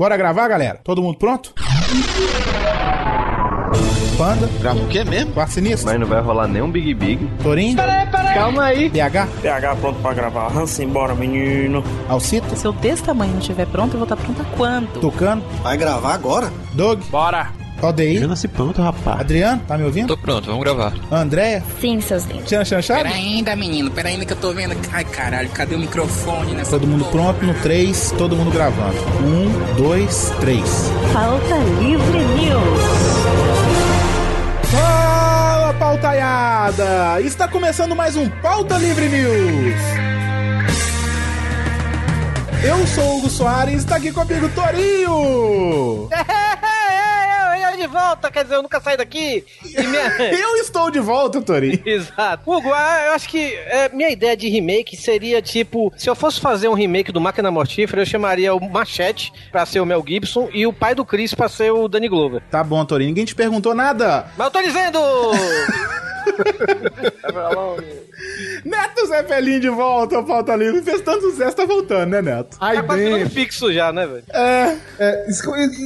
Bora gravar, galera? Todo mundo pronto? Panda, Grava o quê mesmo? Quarto Sinistro, Mas não vai rolar nenhum Big Big. Torinho, Calma aí. PH, PH pronto pra gravar. Hansen, bora, menino. Alcito, Se eu desse tamanho não estiver pronto, eu vou estar pronta quando? Tucano, Vai gravar agora? Doug, Bora. Odeir, nasci pronto, rapaz. Adriano, tá me ouvindo? Tô pronto, vamos gravar. Andréia, Sim, seus lindos. Tiana Chanchado? Pera ainda, menino, pera ainda que eu tô vendo. Ai, caralho, cadê o microfone nessa Todo mundo porra? pronto no 3, todo mundo gravando. 1, 2, 3. Falta Livre News. Fala, pautaiada! Está começando mais um Pauta Livre News. Eu sou o Hugo Soares e está aqui comigo Torinho! De volta, quer dizer, eu nunca saí daqui. E minha... Eu estou de volta, Torinho. Exato. Hugo, ah, eu acho que é, minha ideia de remake seria tipo: se eu fosse fazer um remake do Máquina Mortífera, eu chamaria o Machete pra ser o Mel Gibson e o pai do Chris pra ser o Danny Glover. Tá bom, Torinho, ninguém te perguntou nada. Mas eu tô dizendo! Neto Zé Pelinho de volta Pauta Livre. Fez tanto sucesso, tá voltando, né, Neto? Tá quase bem, ficando fixo já, né, velho? É, é,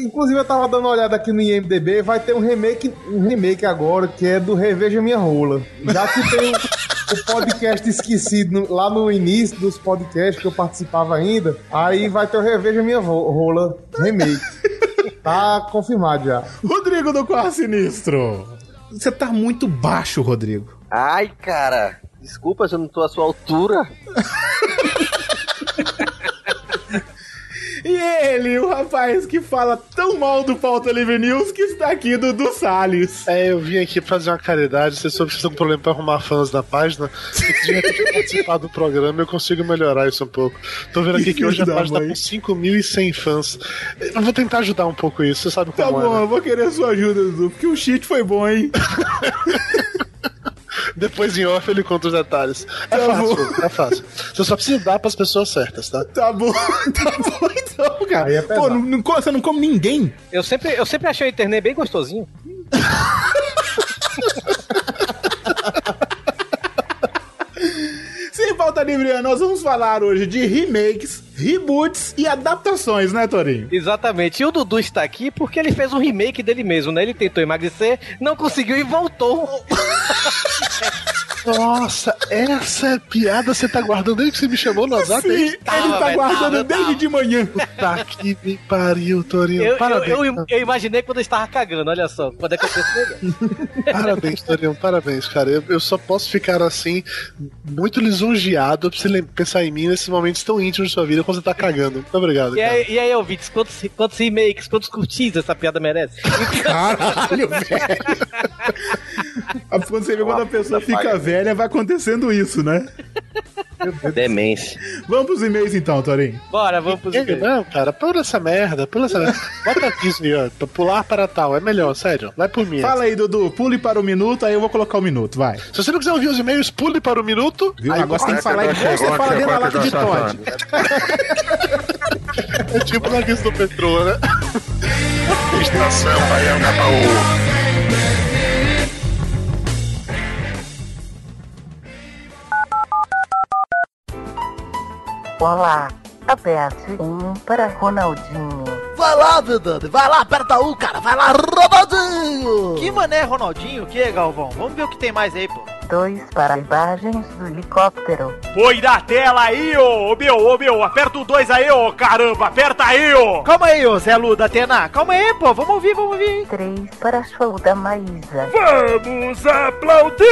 inclusive eu tava dando uma olhada aqui no IMDB, vai ter um remake, um remake agora que é do Reveja Minha Rola. Já que tem o, podcast esquecido no- lá no início dos podcasts que eu participava ainda, aí vai ter o Reveja Minha Rola remake. Tá confirmado já. Rodrigo do Quarto Sinistro. Você tá muito baixo, Rodrigo. Ai, cara. Desculpa se eu não tô à sua altura. E ele, o rapaz que fala tão mal do Pauta Livre News que está aqui, Dudu Salles. É, eu vim aqui fazer uma caridade. Vocês soube que vocês estão com problema pra arrumar fãs da página. Se de repente participar do programa, eu consigo melhorar isso um pouco. Tô vendo aqui que hoje a página tá mãe. com 5.100 fãs. Eu vou tentar ajudar um pouco isso, você sabe Tá como bom, é. eu vou querer sua ajuda, Dudu, porque o cheat foi bom, hein? Depois em off ele conta os detalhes. É Tá fácil, bom. é fácil. Você só precisa dar pras pessoas certas, tá? Tá bom, tá bom então, cara. É Pô, não, não, come- você não come ninguém? Eu sempre, eu sempre achei o internet bem gostosinho. Sem pauta livre, nós vamos falar hoje de remakes, reboots e adaptações, né, Torinho? Exatamente. E o Dudu está aqui porque ele fez um remake dele mesmo, né? Ele tentou emagrecer, não conseguiu e voltou. Nossa, essa é piada você tá guardando desde que você me chamou no WhatsApp? Sim, ele tá guardando tava, desde tava. de manhã. Tá que me pariu, Torinho. Eu, eu, Parabéns. eu, eu imaginei quando eu estava cagando, olha só. Quando é que eu pensei? Parabéns, Torinho, parabéns, cara. Eu, eu só posso ficar assim, muito lisonjeado pra você pensar em mim nesses momentos tão íntimos de sua vida quando você tá cagando. Muito obrigado, E cara. aí, e aí ouvintes, quantos, quantos remakes, quantos curtis essa piada merece? Caralho, velho. Quando você vê quando a pessoa fica velha, vai acontecendo isso, né? Demência. Vamos pros e-mails então, Torinho. Bora, vamos pros e-mails. Não, cara, pula essa merda, pula essa merda. Bota Disney, ó, pular para tal, é melhor, sério. Vai por mim. Fala aí, Dudu. Pule para o minuto, aí eu vou colocar o minuto, vai. Se você não quiser ouvir os e-mails, pule para o minuto. Viu? Aí Agora você tem que falar igual você fala dentro da lata de Todd. É tipo na do Petrô, né? Estação Baiana Olá, aperte um para Ronaldinho. Vai lá, Vedane, vai lá, aperta um, cara, vai lá, Ronaldinho! Que mané, Ronaldinho? O que, Galvão? Vamos ver o que tem mais aí, pô. Dois para imagens do helicóptero. Põe na tela aí, ô, ô meu, ô meu, aperta o 2 aí, ô, caramba, aperta aí, ô. Calma aí, ô, Zé Lu da Atena, calma aí, pô, vamos ouvir, vamos ouvir. Três para show da Maísa. Vamos aplaudir!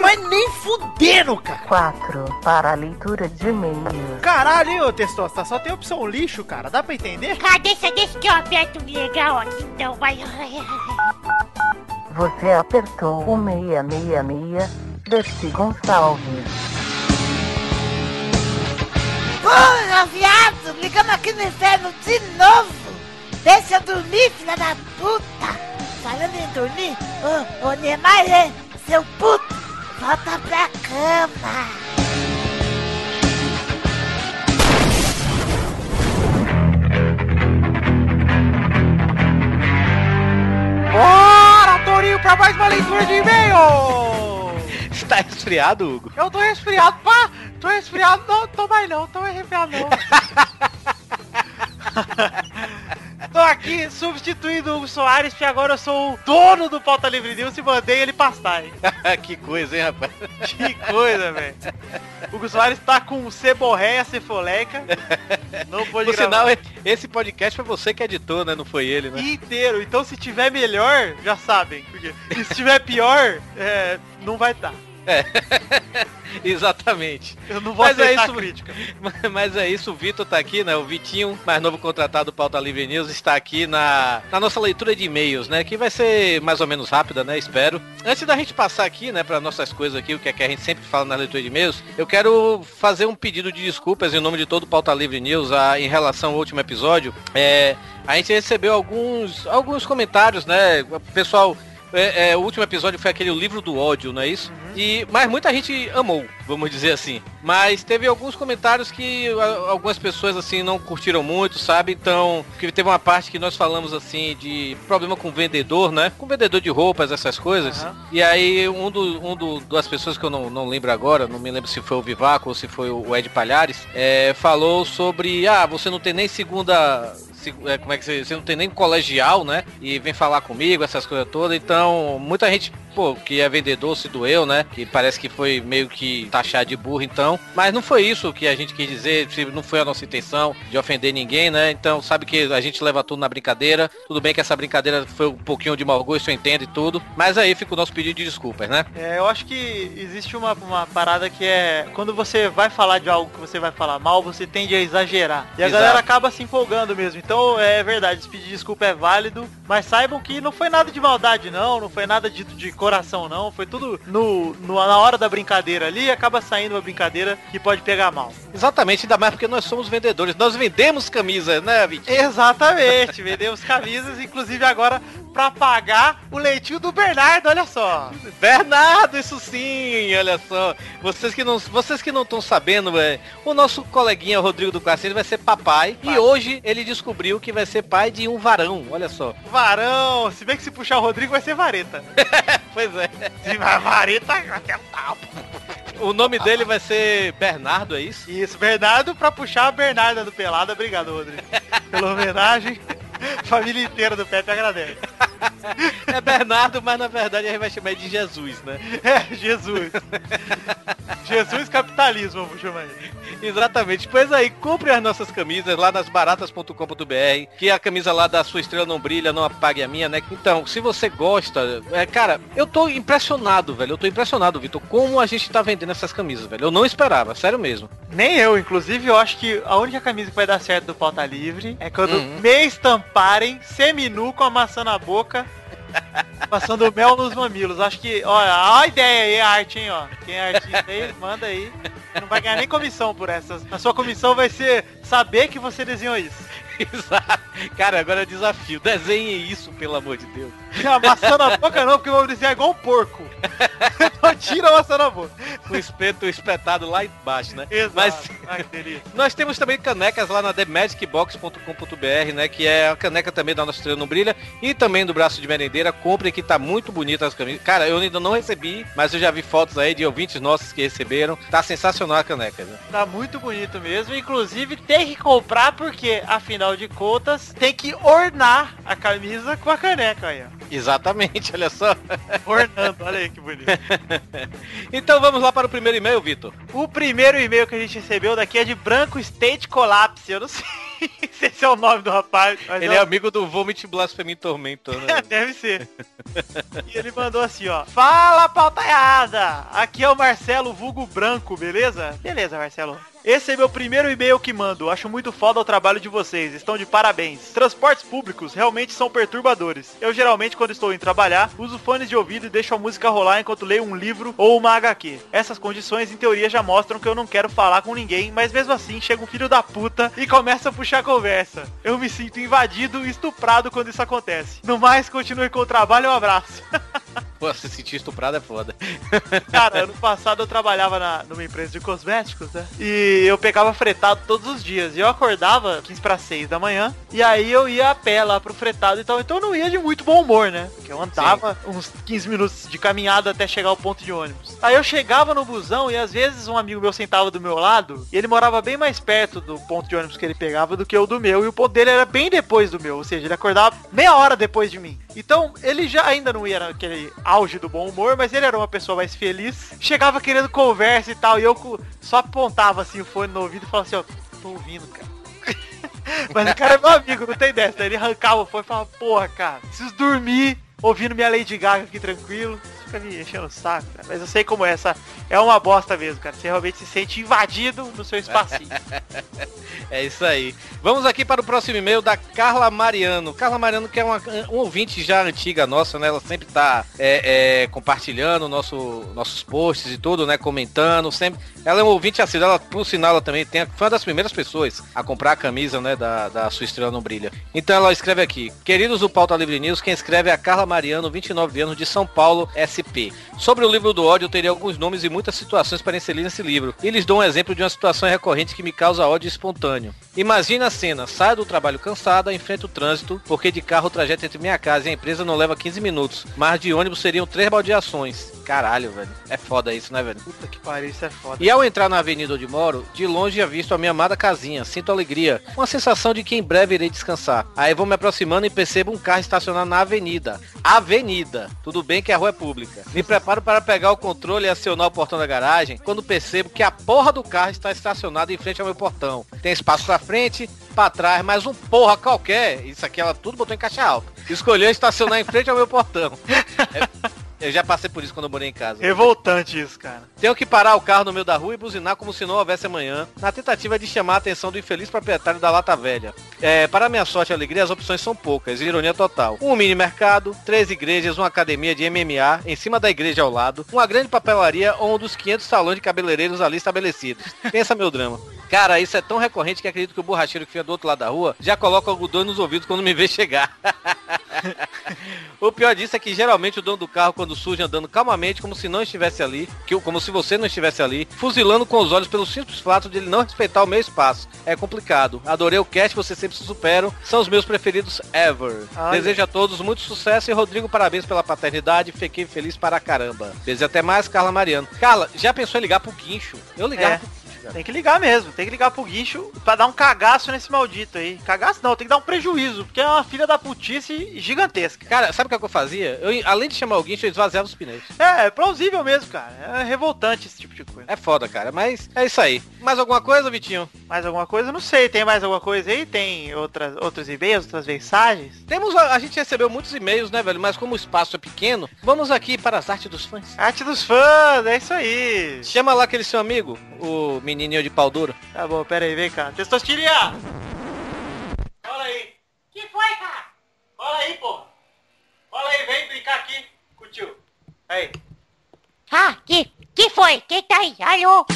Mas nem fudendo, cara. Quatro para a leitura de e-mails. Caralho, hein, ô, Testosta, só tem opção lixo, cara, dá pra entender? Ah, deixa, deixa que eu aperto legal aqui, então vai. Você apertou o 666. Dercy Gonçalves. Porra, viado! Ligando aqui no inferno de novo! Deixa eu dormir, filha da puta! Falando em dormir, ô, ô Neymar, seu puto, volta pra cama! Bora, Torinho, pra mais uma leitura de e-mail! Está resfriado, Hugo? Eu tô resfriado, pá! Tô resfriado, não, tô mais não, tô resfriado não. Tô aqui substituindo o Hugo Soares, porque agora eu sou o dono do Pauta Livre News e mandei ele pastar, hein? que coisa, hein, rapaz? Que coisa, velho. O Hugo Soares tá com ceborréia cefoleica. Não pôde Por gravar. sinal, esse podcast foi você que editou, né? Não foi ele, né? inteiro. Então se tiver melhor, já sabem. Porque se tiver pior, é, não vai estar. É. Exatamente. Eu não vou Mas é isso, crítica. Mas é isso, o Vitor tá aqui, né? O Vitinho, mais novo contratado do Pauta Livre News, está aqui na, na nossa leitura de e-mails, né? Que vai ser mais ou menos rápida, né? Espero. Antes da gente passar aqui, né, para nossas coisas aqui, o que é que a gente sempre fala na leitura de e-mails, eu quero fazer um pedido de desculpas em nome de todo o Pauta Livre News a, em relação ao último episódio. É, a gente recebeu alguns, alguns comentários, né? O pessoal é, é, o último episódio foi aquele livro do ódio, não é isso? E, mas muita gente amou, vamos dizer assim. Mas teve alguns comentários que algumas pessoas assim não curtiram muito, sabe? Então, que teve uma parte que nós falamos assim de problema com vendedor, né? Com vendedor de roupas, essas coisas. E aí um, do, um do, das pessoas que eu não, não lembro agora, não me lembro se foi o Vivaco ou se foi o Ed Palhares, é, falou sobre, ah, você não tem nem segunda se- como é que você, você não tem nem colegial, né? E vem falar comigo, essas coisas todas. Então, muita gente, pô, que é vendedor se doeu, né? Que parece que foi meio que taxar de burro, então. Mas não foi isso que a gente quis dizer, não foi a nossa intenção de ofender ninguém, né? Então, sabe que a gente leva tudo na brincadeira. Tudo bem que essa brincadeira foi um pouquinho de mau gosto, eu entendo e tudo. Mas aí fica o nosso pedido de desculpas, né? É, eu acho que existe uma, uma parada que é quando você vai falar de algo que você vai falar mal, você tende a exagerar. E a Exato. galera acaba se empolgando mesmo. Então é verdade, pedir desculpa é válido, mas saibam que não foi nada de maldade não, não foi nada dito de coração não, foi tudo no, no- na hora da brincadeira ali, acaba saindo uma brincadeira que pode pegar mal. Exatamente, ainda mais porque nós somos vendedores. Nós vendemos camisas, né, Vitinho? Exatamente, vendemos camisas, inclusive agora pra pagar o leitinho do Bernardo, olha só. Bernardo, isso sim, olha só. Vocês que não vocês que não estão sabendo, é, o nosso coleguinha Rodrigo do Cassino vai ser papai e hoje ele descobriu que vai ser pai de um varão, olha só. Varão, se bem que se puxar o Rodrigo vai ser vareta. pois é. Se vai vareta, até o tapa. O nome dele vai ser Bernardo, é isso? Isso, Bernardo pra puxar a Bernarda do Pelada. Obrigado, Rodrigo. Pela homenagem. Família inteira do Pepe agradece. É Bernardo, mas na verdade a gente vai chamar de Jesus, né? É, Jesus. Jesus capitalismo, vou chamar ele. Exatamente. Pois aí, compre as nossas camisas lá nas baratas.com.br, que a camisa lá da sua estrela não brilha, não apague a minha, né? Então, se você gosta, é, cara, eu tô impressionado, velho. Eu tô impressionado, Vitor, como a gente tá vendendo essas camisas, velho. Eu não esperava, sério mesmo. Nem eu, inclusive, eu acho que a única camisa que vai dar certo do Pauta Livre é quando Uhum. me estamparem seminu com a maçã na boca, passando mel nos mamilos. Acho que, olha, a ideia aí, a arte, hein, ó. Quem é artista aí, manda aí. Não vai ganhar nem comissão por essas. A sua comissão vai ser saber que você desenhou isso. Exato. Cara, agora é desafio. Desenhe isso, pelo amor de Deus. A maçã na boca não, porque eu vou desenhar igual um porco. Então tira a maçã na boca. Com o espeto espetado lá embaixo, né? Exato. Mas Ai. Nós temos também canecas lá na themagicbox.com.br, né? Que é a caneca também da nossa estrela não brilha e também do braço de merendeira. Compre que tá muito bonita as camisas. Cara, eu ainda não recebi, mas eu já vi fotos aí de ouvintes nossos que receberam. Tá sensacional a caneca, né? Tá muito bonito mesmo. Inclusive tem que comprar porque, afinal de contas, tem que ornar a camisa com a caneca aí, ó. Exatamente, olha só. Ornando, olha aí que bonito. então vamos lá para o primeiro e-mail, Vitor. O primeiro e-mail que a gente recebeu daqui é de Branco State Collapse. Eu não sei se esse é o nome do rapaz. Ele é é amigo do Vomit Blasphemy Tormentor, né? Deve ser. E ele mandou assim, ó. Fala, pautaiada! Aqui é o Marcelo Vulgo Branco, beleza? Beleza, Marcelo. Esse é meu primeiro e-mail que mando. Acho muito foda o trabalho de vocês. Estão de parabéns. Transportes públicos realmente são perturbadores. Eu geralmente, quando estou em trabalhar, uso fones de ouvido e deixo a música rolar enquanto leio um livro ou uma HQ. Essas condições, em teoria, já mostram que eu não quero falar com ninguém, mas mesmo assim chega um filho da puta e começa a puxar conversa. Eu me sinto invadido e estuprado quando isso acontece. No mais, continue com o trabalho. Um abraço. Pô, se sentir estuprado é foda. Cara, ano passado eu trabalhava na, numa empresa de cosméticos, né? E eu pegava fretado todos os dias. E eu acordava 15 para 6 da manhã. E aí eu ia a pé lá pro fretado e tal. Então eu não ia de muito bom humor, né? Porque Eu andava uns 15 minutos de caminhada até chegar ao ponto de ônibus. Aí eu chegava no busão e às vezes um amigo meu sentava do meu lado e ele morava bem mais perto do ponto de ônibus que ele pegava do que o do meu. E o ponto dele era bem depois do meu, ou seja, ele acordava meia hora depois de mim. Então, ele já ainda não ia naquele auge do bom humor, mas ele era uma pessoa mais feliz. Chegava querendo conversa e tal, e eu só apontava assim o fone no ouvido e falava assim, ó, tô ouvindo, cara. Mas o cara é meu amigo, não tem dessa. Ele arrancava o fone e falava, porra, cara, preciso dormir ouvindo minha Lady Gaga aqui tranquilo. Me enchendo o saco, cara. Mas eu sei como é essa. É uma bosta mesmo, cara. Você realmente se sente invadido no seu espacinho. É isso aí. Vamos aqui para o próximo e-mail da Carla Mariano. Carla Mariano, que é uma, um ouvinte já antiga nossa, né? Ela sempre tá é, é, compartilhando nosso, nossos posts e tudo, né? Comentando, sempre. Ela é um ouvinte assim, ela, por sinal, ela também tem, foi uma das primeiras pessoas a comprar a camisa, né? Da, da Sua Estrela Não Brilha. Então ela escreve aqui. Queridos do Pauta Livre News, quem escreve é a Carla Mariano, 29 anos, de São Paulo, Sobre o livro do ódio, eu teria alguns nomes e muitas situações para inserir nesse livro. E lhes dou um exemplo de uma situação recorrente que me causa ódio espontâneo. Imagina a cena, saio do trabalho cansada, enfrento o trânsito, porque de carro o trajeto entre minha casa e a empresa não leva 15 minutos, mas de ônibus seriam três baldeações. Caralho, velho. É foda isso, né, velho? Puta que pariu, isso é foda. E ao entrar na avenida onde moro, de longe avisto a minha amada casinha, sinto alegria, uma sensação de que em breve irei descansar. Aí vou me aproximando e percebo um carro estacionado na avenida. Avenida. Tudo bem que a rua é pública. Me preparo para pegar o controle e acionar o portão da garagem, quando percebo que a porra do carro está estacionado em frente ao meu portão. Tem espaço pra frente, pra trás, mas um porra qualquer, isso aqui ela tudo botou em caixa alta. Escolheu estacionar em frente ao meu portão. É- eu já passei por isso quando eu morei em casa. Revoltante isso, cara. Tenho que parar o carro no meio da rua e buzinar como se não houvesse amanhã, na tentativa de chamar a atenção do infeliz proprietário da lata velha. É, para minha sorte e alegria, as opções são poucas, ironia total. Um mini mercado, três igrejas, uma academia de MMA, em cima da igreja ao lado, uma grande papelaria ou um dos 500 salões de cabeleireiros ali estabelecidos. Pensa meu drama. Cara, isso é tão recorrente que acredito que o borracheiro que fica do outro lado da rua já coloca algodão nos ouvidos quando me vê chegar. o pior disso é que geralmente o dono do carro, quando surge andando calmamente, como se não estivesse ali, que, como se você não estivesse ali, fuzilando com os olhos pelo simples fato de ele não respeitar o meu espaço. É complicado. Adorei o cast, vocês sempre se superam. São os meus preferidos ever. Desejo a todos muito sucesso e Rodrigo, parabéns pela paternidade. Fiquei feliz para caramba. Beijo até mais, Carla Mariano. Carla, já pensou em ligar pro guincho? Eu ligava É. pro. Tem que ligar mesmo, tem que ligar pro guincho pra dar um cagaço nesse maldito aí. Cagaço não, tem que dar um prejuízo, porque é uma filha da putice gigantesca. Cara, sabe o que, é que eu fazia? Eu, além de chamar o guincho, eu esvaziava os pneus. É, é plausível mesmo, cara. É revoltante esse tipo de coisa. É foda, cara. Mas é isso aí. Mais alguma coisa, Vitinho? Mais alguma coisa? Não sei, tem mais alguma coisa aí? Tem outras, outros e-mails, outras mensagens? Temos, a, a gente recebeu muitos e-mails, né, velho? Mas como o espaço é pequeno, vamos aqui para as artes dos fãs. Arte dos fãs, é isso aí. Chama lá aquele seu amigo, o menininho de pau duro. Tá bom, pera aí, vem cá. Testostiria! Olha aí. Que foi, cara? Olha aí, porra. Olha aí, vem brincar aqui com o tio. Aí. Ah, que, que foi? Quem tá aí? Alô?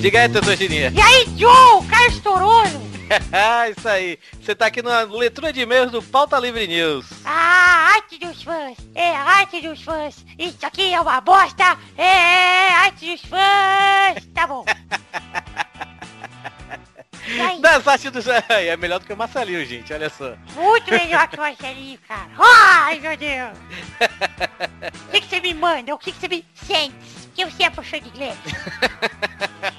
Diga aí, Testostirinha. E aí, Joe? O cara estourou. Isso aí. Você tá aqui na leitura de e-mails do Pauta Livre News. Ah, arte dos fãs. É, arte dos fãs. Isso aqui é uma bosta. É, arte dos fãs. Tá bom. Das artes dos... É melhor do que o Marcelinho, gente. Olha só. Muito melhor que o Marcelinho, cara. Ai, meu Deus. O que, que você me manda? O que, que você me sente? Que você é professor de inglês?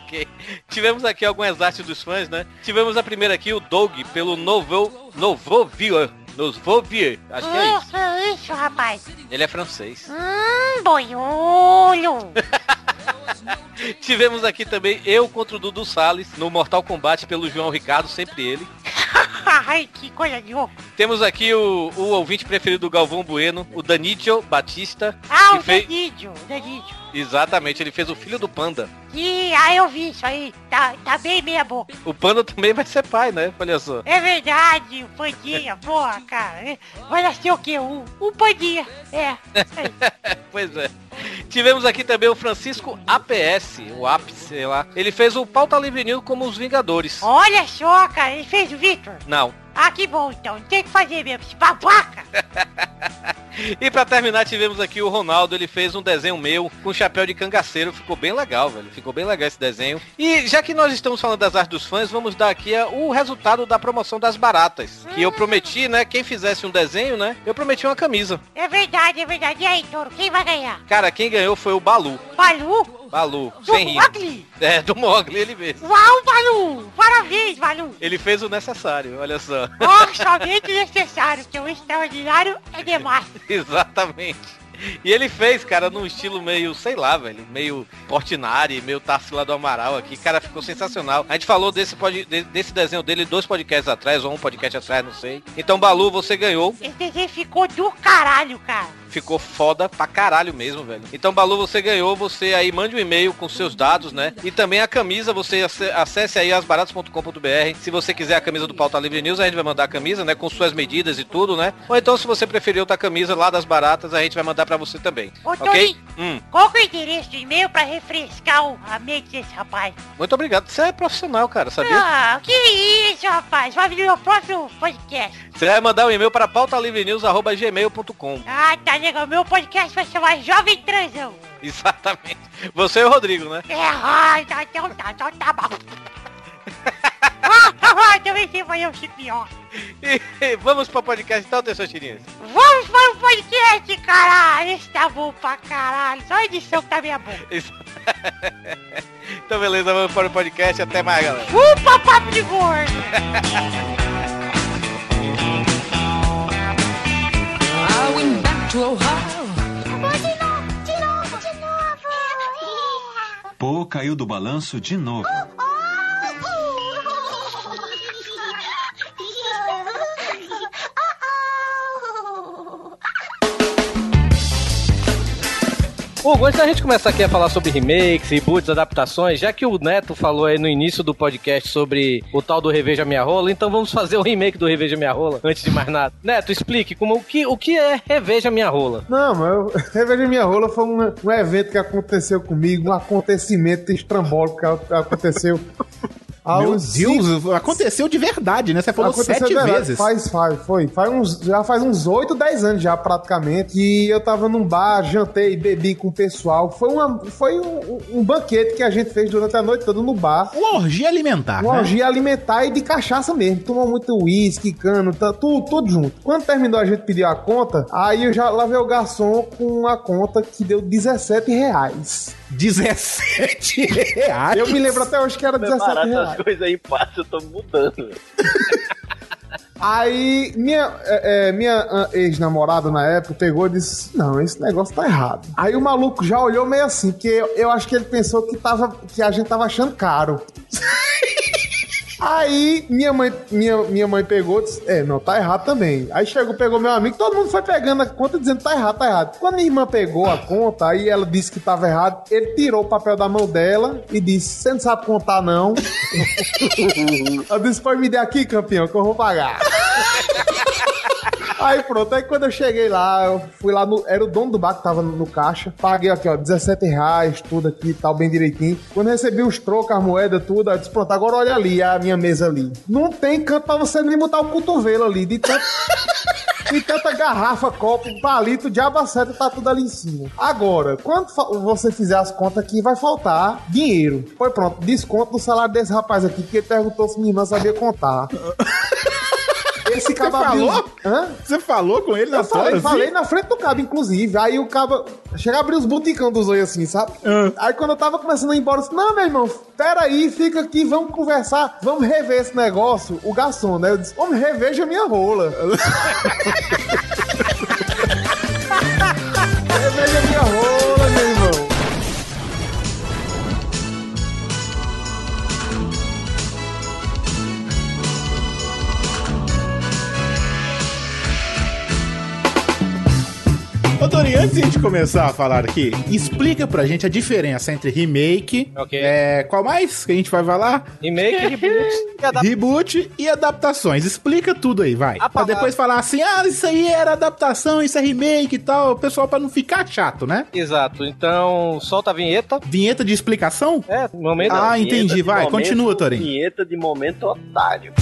Ok. Tivemos aqui algumas artes dos fãs, né? Tivemos a primeira aqui, o Doug, pelo Novo... Novovier. Novovier. Acho que é isso. Isso, isso, rapaz. Ele é francês. Hum, boiolho. Tivemos aqui também eu contra o Dudu Salles no Mortal Kombat pelo João Ricardo, sempre ele. Ai, que coisa de louco. Temos aqui o, o ouvinte preferido do Galvão Bueno, o Danidio Batista. Ah, o fez... Danídio, o Danídio. Exatamente, ele fez o filho do Panda. Ih, ah, eu vi isso aí. Tá, tá bem meia boca. O Panda também vai ser pai, né? Olha só. É verdade, o Pandinha, porra, cara. É, Vai nascer o quê? Um, um Pandinha. É. pois é. Tivemos aqui também o Francisco APS, o APS, sei lá. Ele fez o Pauta Livre News como os Vingadores. Olha só, cara, ele fez o Victor. Não, Ah, que bom então. Tem que fazer mesmo, esse babaca. E pra terminar, tivemos aqui o Ronaldo, ele fez um desenho meu com chapéu de cangaceiro, ficou bem legal, velho. Ficou bem legal esse desenho. E já que nós estamos falando das artes dos fãs, vamos dar aqui eh, o resultado da promoção das baratas. Que eu prometi, né, quem fizesse um desenho, né, eu prometi uma camisa. É verdade, é verdade. E aí, Toro, quem vai ganhar? Cara, quem ganhou foi o Balu. Balu? Balu, Do sem rir. Mogli? É, do Mogli, ele mesmo. Uau, Balu! Parabéns, Balu! Ele fez o necessário, olha só. Oh, somente necessário, que o extraordinário é demais. Exatamente. E ele fez, cara, num estilo meio, sei lá, velho, meio Portinari, meio Tarsila do Amaral aqui. Cara, ficou sensacional. A gente falou desse, pod- de- desse desenho dele dois podcasts atrás, ou um podcast atrás, não sei. Então, Balu, você ganhou. Esse desenho ficou do caralho, cara. Ficou foda pra caralho mesmo, velho. Então, Balu, você ganhou. Você aí mande um e-mail com seus dados, né? E também a camisa, você ace- acesse aí asbaratas.com.br. Se você quiser a camisa do Pauta Livre News, a gente vai mandar a camisa, né? Com suas medidas e tudo, né? Ou então, se você preferir outra camisa lá das baratas, a gente vai mandar pra você também. Ô, ok? Hum. qual que é o endereço do e-mail pra refrescar o- a mente desse rapaz? Muito obrigado. Você é profissional, cara, sabia? Ah, que isso, rapaz? Vai vir no meu próximo podcast. Você vai mandar um e-mail para pautalivrenews.gmail.com. Ah, tá legal. Meu podcast vai chamar Jovem Transão. Exatamente. Você e o Rodrigo, né? É, ai, tá, então tá, então tá bom. Ah, também sei fazer um pior. Vamos para o podcast então, Tessão Tirinhas? Vamos para o podcast, caralho. Esse tá bom pra caralho. Só a edição que tá meia boa. Então beleza, vamos para o podcast. Até mais, galera. Chupa, papo de gordo. I went back to Ohio. Pô caiu do balanço de novo. Hugo, antes da gente começar aqui a falar sobre remakes, reboots, adaptações, já que o Neto falou aí no início do podcast sobre o tal do Reveja Minha Rola, então vamos fazer o remake do Reveja Minha Rola, antes de mais nada. Neto, explique como, o, que, o que é Reveja Minha Rola. Não, mas Reveja Minha Rola foi um, um evento que aconteceu comigo, um acontecimento estrambólico que aconteceu. Meu Deus, cinco- aconteceu de verdade, né? Você falou Aconteceu sete de verdade. vezes. Faz, faz, foi. Faz uns, já faz uns 8, 10 anos já, praticamente. E eu tava num bar, jantei, bebi com o pessoal. Foi, uma, foi um, um banquete que a gente fez durante a noite toda no bar. Uma orgia alimentar, Uma né? orgia alimentar e de cachaça mesmo. Tomou muito uísque, cano, tá, tudo, tudo junto. Quando terminou, a gente pediu a conta. Aí eu já lavei o garçom com a conta que deu 17 reais. 17 reais? Eu me lembro até hoje que era 17 Preparar reais. essas coisas aí fácil, eu tô mudando. Aí minha, é, é, minha ah, ex-namorada na época pegou e disse: Não, esse negócio tá errado. Aí o maluco já olhou meio assim, porque eu, eu acho que ele pensou que, tava, que a gente tava achando caro. Aí minha mãe, minha, minha mãe pegou disse: É, não, tá errado também. Aí chegou, pegou meu amigo, todo mundo foi pegando a conta dizendo: Tá errado, tá errado. Quando minha irmã pegou a conta, aí ela disse que tava errado, ele tirou o papel da mão dela e disse: Você não sabe contar, não. eu disse: Pode me dar aqui, campeão, que eu vou pagar. Aí pronto, aí quando eu cheguei lá, eu fui lá no. Era o dono do bar que tava no, caixa. Paguei aqui, ó, 17 reais, tudo aqui e tal, bem direitinho. Quando recebi os trocos, as moedas, tudo, aí eu disse, pronto, agora olha ali, a minha mesa ali. Não tem canto pra você nem botar o cotovelo ali, de tanto. E tanta garrafa, copo, palito, diabo seta, tá tudo ali em cima. Agora, quando você fizer as contas aqui, vai faltar dinheiro. Foi pronto, desconto do salário desse rapaz aqui, porque ele perguntou se minha irmã sabia contar. Esse Você cabo abriu- falou? Hã? Você falou com ele na Eu falei, hora, falei assim? na frente do cabo, inclusive. Aí o cabo chega a abrir os buticão dos olhos assim, sabe? Aí quando eu tava começando a ir embora, eu disse, não, meu irmão, peraí, fica aqui, vamos conversar, vamos rever esse negócio. O garçom, né? Eu disse, homem, reveja minha rola. Doni, antes de a gente começar a falar aqui, explica pra gente a diferença entre remake, é, qual mais que a gente vai falar? Remake, reboot Reboot e adaptações. Explica tudo aí, vai. Pra depois falar assim, ah, isso aí era adaptação, isso é remake e tal. O pessoal pra não ficar chato, né? Exato, então solta a vinheta. Vinheta de explicação? É, momento. Ah, entendi. Vai, momento- continua, Torinho. Vinheta de momento otário.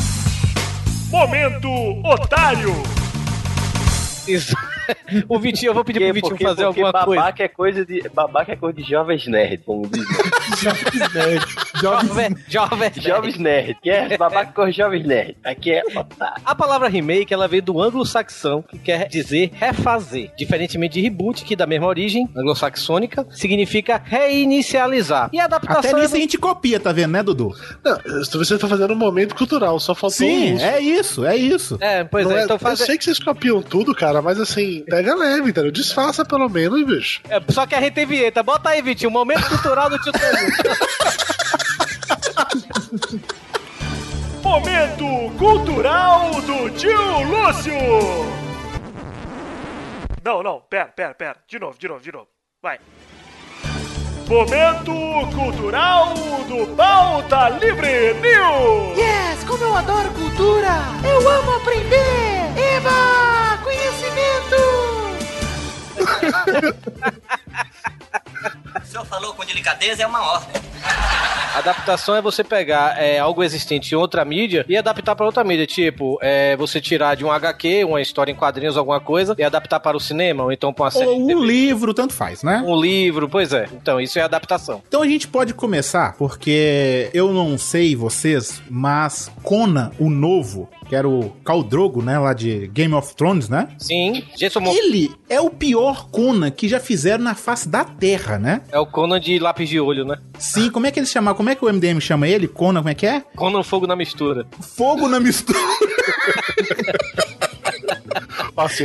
Momento Otário. Isso. O Vitinho, eu vou pedir pro Vitinho porque, fazer porque alguma coisa. babaca é coisa de babaca é coisa de jovens nerd, como diz. Jovens nerd. Jovem, jovem, jovens nerd. Que é babaca com jovens nerd. Aqui é otário. A palavra remake, ela veio do anglo-saxão, que quer dizer refazer. Diferentemente de reboot, que da mesma origem, anglo-saxônica, significa reinicializar. E a adaptação... Até nisso é a gente copia, tá vendo, né, Dudu? Não, você tá fazendo um momento cultural, só faltou Sim, isso. é isso, é isso. É, pois Não é, é- então Eu faz... sei que vocês copiam tudo, cara, mas assim, pega leve, entendeu? Disfarça pelo menos, bicho. É, só que a gente tem vinheta. Bota aí, Vitinho, momento cultural do tio. Momento Cultural do Tio Lúcio. Não, não, pera, pera, pera. De novo, de novo, de novo. Vai. Momento Cultural do Pauta Livre News. Yes, como eu adoro cultura! Eu amo aprender! Eba! Conhecimento! O senhor falou com delicadeza, é uma ordem. Adaptação é você pegar é, algo existente em outra mídia e adaptar para outra mídia. Tipo, é, você tirar de um HQ, uma história em quadrinhos, alguma coisa, e adaptar para o cinema, ou então para uma série. Ou um livro, tanto faz, né? Um livro, pois é. Então, isso é adaptação. Então a gente pode começar, porque eu não sei vocês, mas Conan, o novo, que era o Khal Drogo, né, lá de Game of Thrones, né? Sim, Jason Momoa. Ele é o pior Conan que já fizeram na face da Terra, né? É o Conan de lápis de olho, né? Sim, como é que eles chamam? Como é que o MDM chama ele? Conan, como é que é? Conan Fogo na Mistura. Fogo na mistura.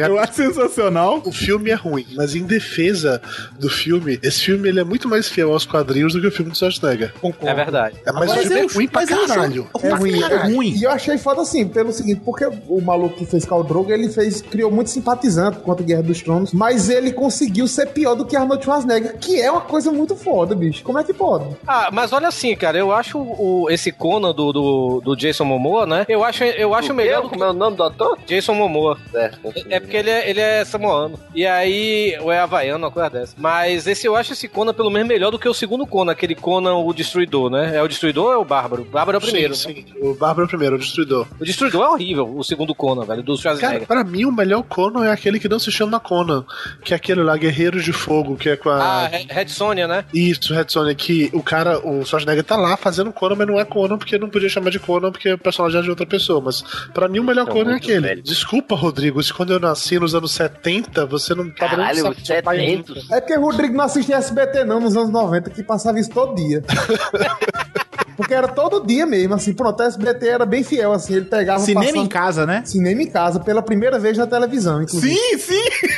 Eu acho sensacional. O filme é ruim, mas em defesa do filme, esse filme ele é muito mais fiel aos quadrinhos do que o filme do Schwarzenegger. É verdade. É, mas Agora, o filme é eu- ruim pra mas eu acho- caralho. É ruim, Cara, é ruim. E eu achei foda assim, pelo seguinte, porque o maluco que fez Khal Drogo, ele fez, criou muito simpatizante contra a Guerra dos Tronos, mas ele conseguiu ser pior do que Arnold Schwarzenegger, que é uma coisa muito foda, bicho. Como é que pode? Ah, mas olha assim, cara, eu acho o, esse Conan do, do, do Jason Momoa, né? Eu acho, eu acho O melhor quê? do que Como é o nome do ator? Jason Momoa. Certo. É porque ele é, ele é samoano. E aí, ou é havaiano, uma coisa dessa. Mas esse eu acho esse Conan pelo menos melhor do que o segundo Conan, aquele Conan, o Destruidor, né? É o Destruidor ou é o Bárbaro? O Bárbaro é o primeiro. Sim, né? sim. O Bárbaro é o primeiro, o Destruidor. O Destruidor é horrível, o segundo Conan, velho, do Cara, Schwarzenegger. pra mim o melhor Conan é aquele que não se chama Conan, que é aquele lá, Guerreiros de Fogo, que é com a... Ah, Red Sonja, né? Isso, Red Sonja, que o cara, o Schwarzenegger tá lá fazendo Conan, mas não é Conan, porque não podia chamar de Conan, porque o personagem é de outra pessoa. Mas pra mim o melhor Tá Conan é aquele. velho. Desculpa, Rodrigo, se quando eu nasci nos anos 70, você não tava Caralho, nem sabe seu pai 700. nunca. É porque o Rodrigo não assistia SBT não nos anos 90, que passava isso todo dia. Porque era todo dia mesmo, assim, pronto, a SBT era bem fiel, assim, ele pegava... Cinema passava- em casa, né? Cinema em casa, pela primeira vez na televisão, inclusive. Sim, sim.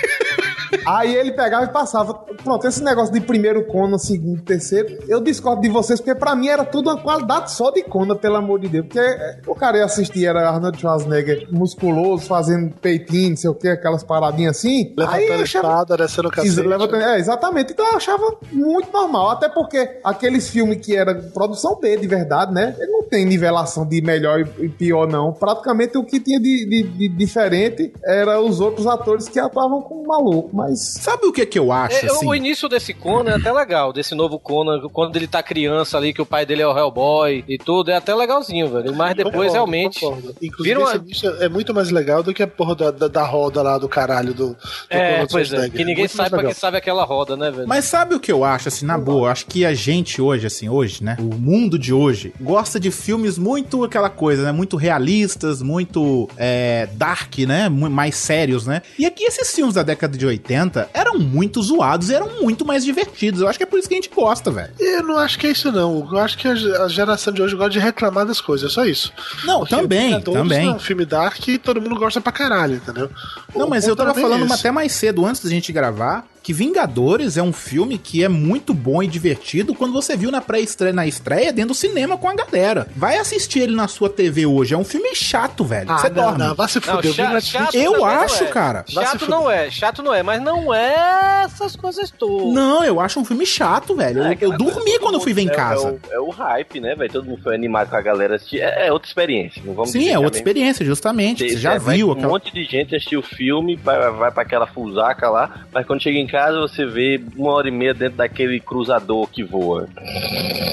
Aí ele pegava e passava. Pronto, esse negócio de primeiro Conan, segundo, terceiro, eu discordo de vocês, porque pra mim era tudo uma qualidade só de Conan, pelo amor de Deus. Porque é, o cara ia assistir, era Arnold Schwarzenegger musculoso, fazendo peitinho, não sei o que, aquelas paradinhas assim. Levantando a achava. espada, descendo cacete. levantando- É, exatamente. Então eu achava muito normal. Até porque aqueles filmes que era produção B de verdade, né? Ele não tem nivelação de melhor e pior, não. Praticamente o que tinha de, de- de diferente era os outros atores que atuavam como maluco. Mas. Sabe o que que eu acho, É, assim? O início desse Conan é até legal, desse novo Conan, quando ele tá criança ali, que o pai dele é o Hellboy e tudo, é até legalzinho, velho. Mas depois Concordo, realmente. concordo. Inclusive, Vira uma- esse início é muito mais legal do que a porra da, da, da roda lá do caralho do. do É, Conan pois é, que ninguém mais sabe pra legal. que sabe aquela roda, né, velho? Mas sabe o que eu acho, assim, na boa? Eu acho que a gente hoje, assim, hoje, né? O mundo de hoje gosta de filmes muito aquela coisa, né? Muito realistas, muito é, dark, né? Mais sérios, né? E aqui esses filmes da década de 80 eram muito zoados e eram muito mais divertidos. Eu acho que é por isso que a gente gosta, velho. Eu não acho que é isso, não. Eu acho que a geração de hoje gosta de reclamar das coisas, é só isso. Não, Porque também, Vingadores também. É um filme dark e todo mundo gosta pra caralho, entendeu? Não, mas eu tava bem falando até mais cedo, antes da gente gravar, que Vingadores é um filme que é muito bom e divertido quando você viu na pré-estreia, na estreia, dentro do cinema com a galera. Vai assistir ele na sua TV hoje. É um filme chato, velho. Ah, você não, dorme. não, vai se Não, fuder. cha- eu vi na chato Eu não acho, é. cara. Chato não é, chato não é, mas não é essas coisas todas. Não, eu acho um filme chato, velho. É, Eu, dormi quando eu fui ver em mundo- é- casa. É, o, é o hype, né, velho? Todo mundo foi animado com a galera assistir. É, é outra experiência. Não vamos Sim, dizer é que outra experiência, justamente. Você já É, viu Um aquela. monte de gente assistiu o filme, vai, vai pra aquela fusaca lá, mas quando chega em casa casa você vê uma hora e meia dentro daquele cruzador que voa.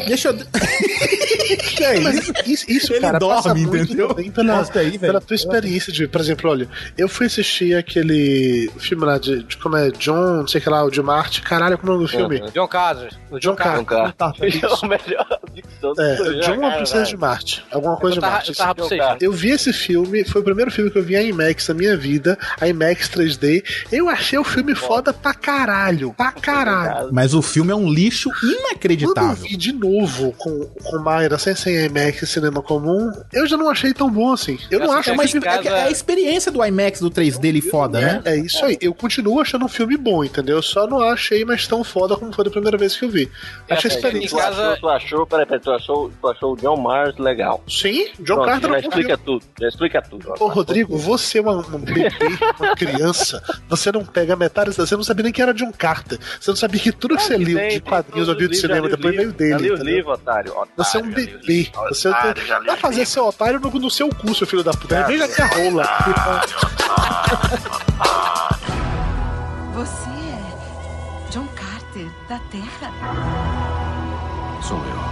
Deixa eu. É, isso, isso Ele cara, dorme, passa muito entendeu? também pela, Mostra aí, velho. pela tua experiência de, por exemplo, olha, eu fui assistir aquele filme lá de, de como é, John, não sei o que lá, o de Marte, caralho, como é o nome do filme? John Carter. O John Carter. É o melhor do É. John ou Princesa de. Marte. Alguma coisa de tava- Marte. eu tava pra você. Eu vi esse filme, foi o primeiro filme que eu vi em IMAX na minha vida, IMAX 3D. Eu achei o filme foda pra caralho. Pra caralho. Mas o filme é um lixo Quando eu inacreditável. vi de novo com, com Mayra sem sem IMAX e cinema comum, eu já não achei tão bom assim. Eu não Essa acho É, mais é, que é a experiência do IMAX do 3D dele foda, né? É, é isso aí. Eu continuo achando um filme bom, entendeu? Eu só não achei mais tão foda como foi da primeira vez que eu vi. Achei a É, experiência. Tu achou, tu achou, peraí, peraí, tu achou, tu achou o John Mars legal. Sim, John Pronto, Carter já é explica tudo, já explica tudo. Ô, Rodrigo, você é uma, um bebê, uma criança. Você não pega metade, você não sabia nem que era John Carter. Você não sabia que tudo que você tem de quadrinhos ou viu de cinema depois veio dele. Já li entendeu? livros, otário. otário. Você é um bebê. Você Otário, li vai fazer seu otário no, no seu cu, seu filho da puta. Veja que a rola. Você é John Carter da Terra? Sou eu.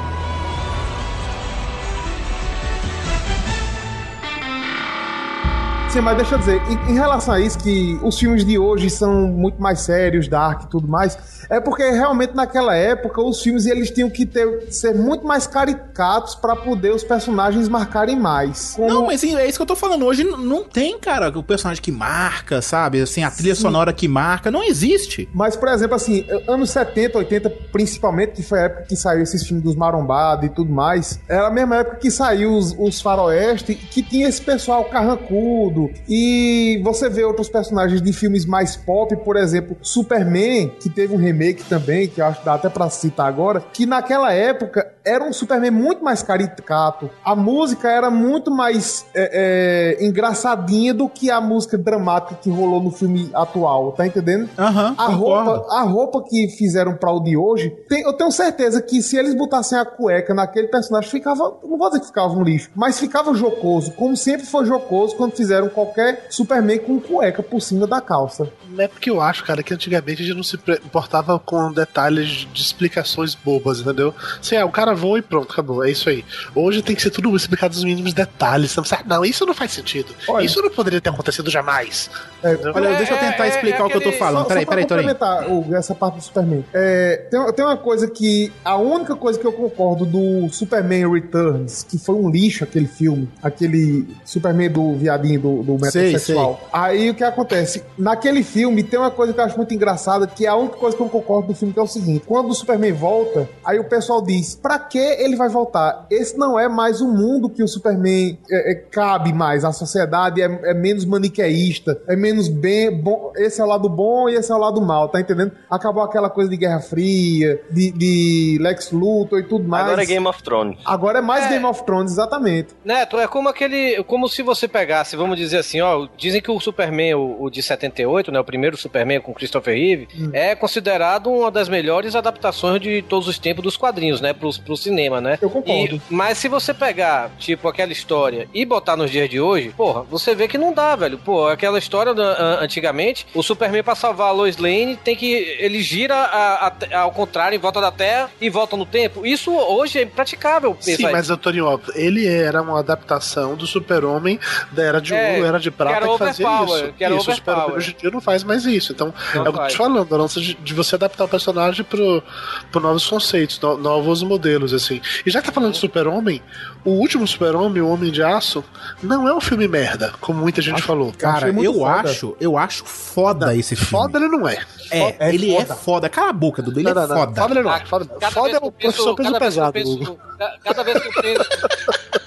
Sim, mas deixa eu dizer, em, em relação a isso, que os filmes de hoje são muito mais sérios, dark e tudo mais, é porque realmente naquela época os filmes eles tinham que ter, ser muito mais caricatos pra poder os personagens marcarem mais. Como- Não, mas é isso que eu tô falando. Hoje não tem, cara, o personagem que marca, sabe? Assim, a trilha Sim. sonora que marca. Não existe. Mas, por exemplo, assim, anos 70, 80, principalmente, que foi a época que saiu esses filmes dos marombados e tudo mais, era a mesma época que saiu os, os faroeste, que tinha esse pessoal carrancudo, e você vê outros personagens de filmes mais pop, por exemplo, Superman, que teve um remake também, que acho que dá até pra citar agora, que naquela época era um Superman muito mais caricato. A música era muito mais é, é, engraçadinha do que a música dramática que rolou no filme atual, tá entendendo? Aham, A roupa, a roupa que fizeram pra o de hoje, tem- eu tenho certeza que se eles botassem a cueca naquele personagem, ficava. Não vou dizer que ficava um lixo, mas ficava jocoso, como sempre foi jocoso quando fizeram qualquer Superman com cueca por cima da calça. Não é porque eu acho, cara, que antigamente a gente não se importava com detalhes de explicações bobas, entendeu? Assim, ah, o cara voa e pronto, acabou. É isso aí. Hoje tem que ser tudo explicado nos mínimos detalhes. Você não não, isso não faz sentido. Olha. Isso não poderia ter acontecido jamais. É, Olha, deixa eu tentar explicar o que eu tô falando. Só- Peraí, só peraí, Torinho. complementar Hugo, essa parte do Superman. É, tem, tem uma coisa que. A única coisa que eu concordo do Superman Returns, que foi um lixo aquele filme, aquele Superman do viadinho do, do Sei, metrosexual. Aí o que acontece? Naquele filme tem uma coisa que eu acho muito engraçada, que é a única coisa que eu concordo do filme, que é o seguinte: quando o Superman volta, aí o pessoal diz: pra que ele vai voltar? Esse não é mais o mundo que o Superman é, é, cabe mais. A sociedade é, é menos maniqueísta, é menos bem. Bom, esse é o lado bom e esse é o lado mal, tá entendendo? Acabou aquela coisa de Guerra Fria, de, de Lex Luthor e tudo mais. Agora é Game of Thrones. Agora é mais Game of Thrones, exatamente. Neto, é como aquele. Como se você pegasse, vamos dizer assim, ó. Dizem que o Superman, o, o de 78, né? O primeiro Superman com Christopher Reeve, é considerado uma das melhores adaptações de todos os tempos dos quadrinhos, né? Pro, pro cinema, né? Eu concordo. E- mas se você pegar, tipo, aquela história e botar nos dias de hoje, porra, você vê que não dá, velho. Pô, aquela história da- antigamente, o Superman pra salvar a Lois Lane tem que. Ele gira a- a- ao contrário, em volta da Terra e volta no tempo. Isso hoje é impraticável. Sim, pensar mas Antônio, ele era uma adaptação do Super-Homem da Era de É, Ouro, Era de Prata, que que, fazia isso. que era isso, o Super-Homem hoje em dia não faz mais isso. Então, Não é o que eu te falando, a de, de você adaptar o personagem pro, pro novos conceitos, no- novos modelos, assim. E já que tá falando de Super-Homem, o último Super-Homem, o Homem de Aço, não é um filme merda, como muita gente falou. Cara, achei muito eu foda. acho, eu acho foda esse filme. Foda ele não é. É, é ele foda. é foda. Cala a boca, Dudu, ele Não, é não, não. foda. Foda ele não é. Ah, Foda, foda é eu o professor peso eu pesado, Cada vez que eu penso,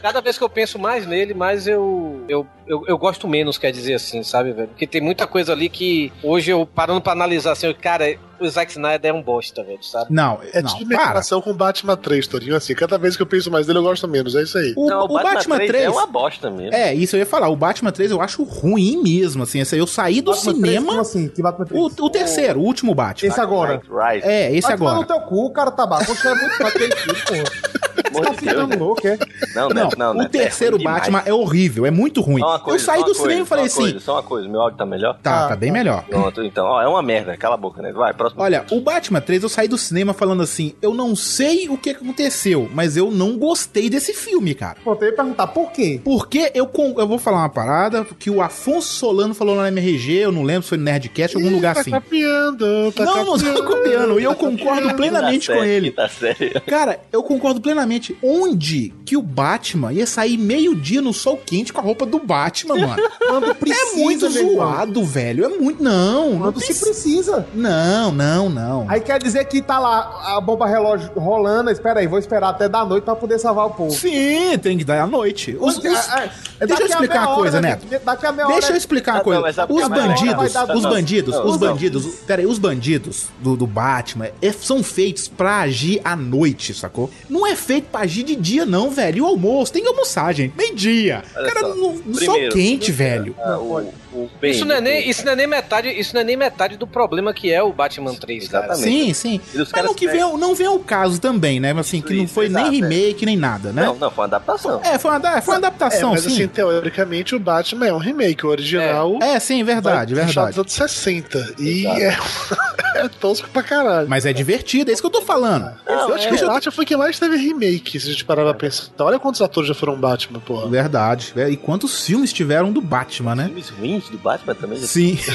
cada vez que eu penso mais nele, mais eu, eu, eu, eu gosto menos, quer dizer assim, sabe, velho? Porque tem muita coisa ali que hoje eu parando pra analisar assim, eu, cara, o Zack Snyder é um bosta, velho, sabe? Não, É não, tipo minha para. relação com o Batman 3, Torinho. Assim, cada vez que eu penso mais dele, eu gosto menos. É isso aí. O, Não, o Batman, 3, é uma bosta mesmo. É, isso eu ia falar. O Batman 3 eu acho ruim mesmo, assim. Esse aí Eu saí do Batman 3, cinema. como assim? Que Batman 3? O, o terceiro, o último Batman. Esse agora. Right. É, esse Vai tomar agora. no teu cu, cara tabaco. Você é muito amor Tá ficando louco, é? Não, Não, Neto, não, o Neto, terceiro é ruim Batman demais. é horrível, é muito ruim. Uma eu coisa, saí do cinema e coisa, falei assim: coisa, Só uma coisa, meu áudio tá melhor? tá, tá bem melhor. Pronto, então. Ó, é uma merda. Cala a boca, né? Vai, próximo. Olha, o Batman 3 eu saí do cinema falando assim: eu não sei o que aconteceu, mas eu não gostei desse filme, cara. Pô, eu ia perguntar por quê? Porque eu, eu vou falar uma parada que o Afonso Solano falou na MRG, eu não lembro se foi no Nerdcast, em algum lugar tá assim. copiando, tá não, não tô copiando, e eu concordo plenamente Quinta com ele. quinta série. Cara, eu concordo plenamente. Onde que o Batman ia sair meio-dia no sol quente com a roupa do Batman, mano? Quando precisa, é muito zoado, velho. É muito. Não, não Quando se precisa. precisa. Não, não, não. Aí quer dizer que tá lá a bomba relógio rolando. Espera aí, vou esperar até da noite pra poder salvar o povo. Sim, tem que dar à noite. Os- os- É, é, Deixa eu explicar uma coisa, hora, Neto. né? Daqui a meia hora. Deixa eu explicar uma Ah, coisa. não, os hora bandidos, dar- os não, bandidos, não, os não. bandidos, pera aí, os bandidos do, do Batman é- são feitos pra agir à noite, sacou? Não é feito pra agir de dia, não, velho. E o almoço, tem que almoçar, gente. Meio-dia. Olha Cara, só. no, no sol Primeiro, quente, velho. Ah, o, o Ben, Isso não, é nem, isso, não é nem metade, isso não é nem metade do problema que é o Batman 3, cara. Exatamente. Sim, sim. Mas não que vem, não vem ao caso também, né? Assim, que não Isso, foi nem exato, é. remake, nem nada, né? Não, não, foi uma adaptação. É, foi uma, foi uma É, adaptação, mas sim. assim, teoricamente o Batman é um remake, o original. É, sim, verdade, verdade. dos anos 60. E é, é tosco pra caralho. Mas é divertido, é isso que eu tô falando. eu acho que o Batman foi que mais teve remake, se a gente parar pra pensar. Olha quantos atores já foram Batman, porra. Verdade. É, E quantos filmes tiveram do Batman, né? Filmes ruins do Batman também. Sim.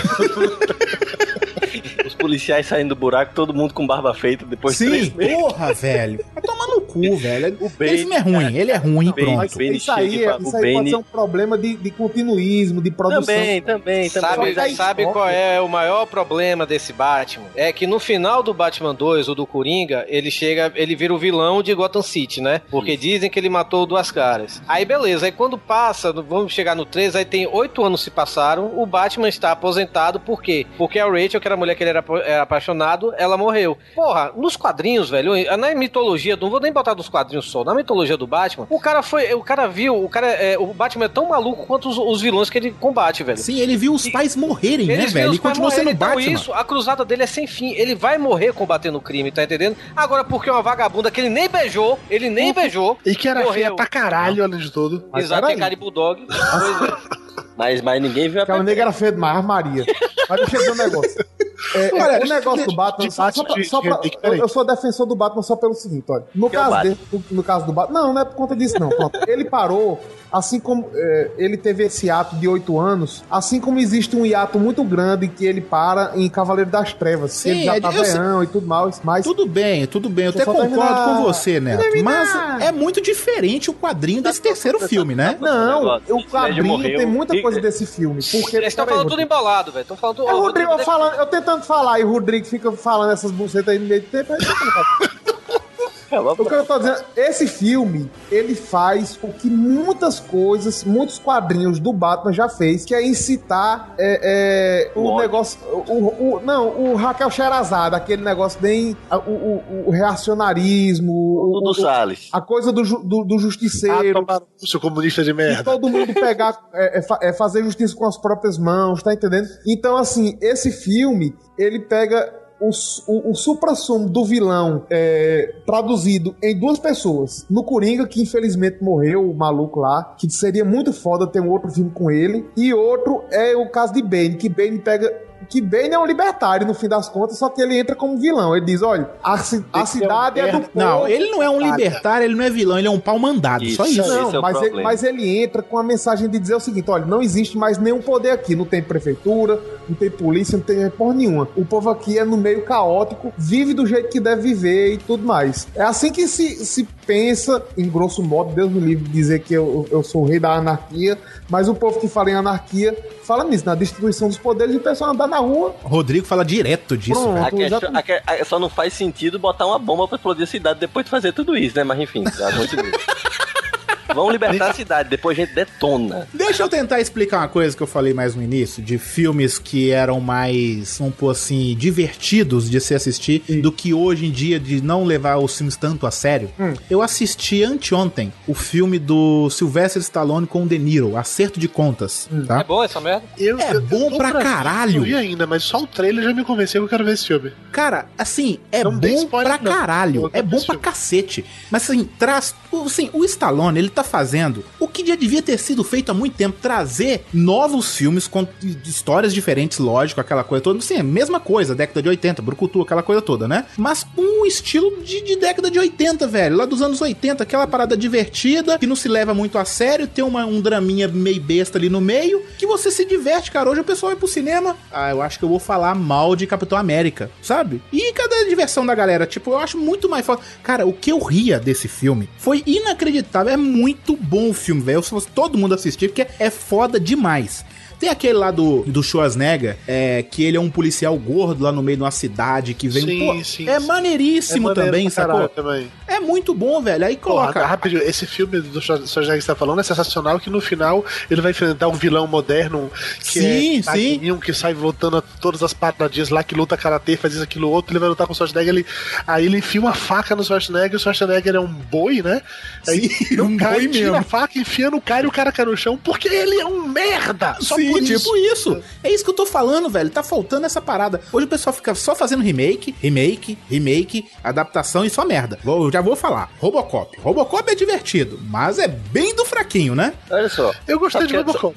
Policiais saindo do buraco, todo mundo com barba feita depois de Sim, três meses. porra, velho. Vai tomar no cu, velho. O Bane, filme é ruim, ele é ruim, Bane, pronto. Bane Isso aí, isso o aí pode Bane- ser um problema de, de continuismo, de produção. Também, também, também. Sabe, sabe qual é o maior problema desse Batman? É que no final do Batman 2, o do Coringa, ele chega, ele vira o vilão de Gotham City, né? Porque dizem que ele matou duas caras. Aí beleza, aí quando passa, vamos chegar no 3, aí tem oito anos se passaram, o Batman está aposentado, por quê? Porque a Rachel, que era a mulher que ele era, era apaixonado, ela morreu. Porra, nos quadrinhos, velho, na mitologia, não vou nem botar nos quadrinhos só, na mitologia do Batman, o cara foi, o cara viu, o cara, é, o Batman é tão maluco quanto os, os vilões que ele combate, velho. Sim, ele viu os pais morrerem, né, velho? E pais continua sendo morrerem, então Batman. isso, a cruzada dele é sem fim. Ele vai morrer combatendo o crime, tá entendendo? Agora, porque uma vagabunda que ele nem beijou, ele nem beijou. E que era morreu. feia pra caralho, além de tudo. Mas Exato, tem cara de bulldog. Pois é. Mas, mas ninguém viu a Aquela nega era feia demais, Maria. Mas deixa eu dizer um negócio. É, é, Olha, o negócio do Batman, de só, só pra- de- só pra- de- eu, eu sou defensor do Batman só pelo seguinte, olha. No Que é caso, dele, no, caso do Batman. Não, não é por conta disso, não. Pronto. Ele parou, assim como é, ele teve esse ato de oito anos, assim como existe um hiato muito grande que ele para em Cavaleiro das Trevas. Sim, ele já é- tá veão e tudo mais. Mas Tudo bem, tudo bem. Eu até concordo terminar. com você, Neto. Terminar. Mas é muito diferente o quadrinho desse terceiro filme, né? Não, o quadrinho tem muita coisa desse filme. Porque, Eles estão falando tudo embolado, velho. Estão falando. É Rodrigo falando, eu tentando falar e o Rodrigo fica falando essas bucetas aí no meio do tempo. aí A O que eu tô dizendo, esse filme, ele faz o que muitas coisas, muitos quadrinhos do Batman já fez, que é incitar é, é, o negócio. O, o- não, o Raquel Sherazade, aquele negócio bem. O, o- o reacionarismo, o, Dudu o- Salles. a coisa do, do, do Ah, justiceiro. no seu comunista de E merda. todo mundo pegar, é, é é fazer justiça com as próprias mãos, tá entendendo? Então, assim, esse filme, ele pega o, o, o supra-sumo do vilão é, traduzido em duas pessoas. No Coringa, que infelizmente morreu, o maluco lá, que seria muito foda ter um outro filme com ele. E outro é o caso de Bane, que Bane pega. Que Bane é um libertário, no fim das contas, só que ele entra como vilão. Ele diz: olha, a, ci- a cidade é do povo. Não, ele não é um libertário, ele não é vilão, ele é um pau mandado. Só Isso. isso. Não, é mas, ele, mas ele entra com a mensagem de dizer o seguinte: olha, não existe mais nenhum poder aqui. Não tem prefeitura, não tem polícia, não tem porra nenhuma. O povo aqui é no meio caótico, vive do jeito que deve viver e tudo mais. É assim que se, se pensa, em grosso modo, Deus me livre de dizer que eu, eu sou o rei da anarquia, mas o povo que fala em anarquia fala nisso, na distribuição dos poderes e o pessoal andar na rua. Rodrigo fala direto disso, Pronto. velho. A questão- a que- a- só não faz sentido botar uma bomba pra explodir a cidade depois de fazer tudo isso, né? Mas enfim, continua. Vamos libertar a cidade, depois a gente detona. Deixa eu tentar explicar uma coisa que eu falei mais no início, de filmes que eram mais, vamos pôr assim, divertidos de se assistir, do que hoje em dia de não levar os filmes tanto a sério. Hum. Eu assisti anteontem o filme do Sylvester Stallone com o De Niro, Acerto de Contas, Hum. tá? É bom essa merda? Eu, É eu- bom eu pra ver, caralho. Não vi ainda, mas só o trailer já me convenceu que eu quero ver esse filme. Cara, assim, é Não bom spoiler, pra não. caralho. Eu É bom pra cacete. Mas assim, traz O- Assim, o Stallone, ele tá fazendo o que já devia ter sido feito há muito tempo, trazer novos filmes com histórias diferentes, lógico, aquela coisa toda. Sim, mesma coisa, década de 80, brucutu, aquela coisa toda, né? Mas com um estilo de, de década de 80, velho, lá dos anos 80, aquela parada divertida, que não se leva muito a sério, tem uma, um draminha meio besta ali no meio, que você se diverte, cara. Hoje o pessoal vai pro cinema, ah, eu acho que eu vou falar mal de Capitão América, sabe? E cadê a diversão da galera? Tipo, eu acho muito mais foda. Cara, o que eu ria desse filme foi inacreditável. É muito bom o filme, velho. Se fosse todo mundo assistir, porque é foda demais. Tem aquele lá do, do Schwarzenegger, é, que ele é um policial gordo lá no meio de uma cidade que vem. Sim, pô, sim, é sim. maneiríssimo É também, sacou? também. É muito bom, velho. Aí coloca. Porra, rapidinho, esse filme do Schwarzenegger que você tá falando é sensacional que no final ele vai enfrentar um vilão moderno que Sim, é sim. que sai voltando a todas as paradinhas lá, que luta karatê, faz isso, aquilo, outro, ele vai lutar com o Schwarzenegger, ele, aí ele enfia uma faca no Schwarzenegger, o Schwarzenegger é um boi, né? Aí Sim, um cara boi tira mesmo. a faca, enfia no cara e o cara cai no chão, porque ele é um merda! Só Sim, por tipo isso. isso. É isso que eu tô falando, velho. Tá faltando essa parada. Hoje o pessoal fica só fazendo remake, remake, remake, adaptação e só merda. Vou, eu já vou falar. Robocop. Robocop é divertido, mas é bem do fraquinho, né? Olha só. Eu gostei de é- Robocop.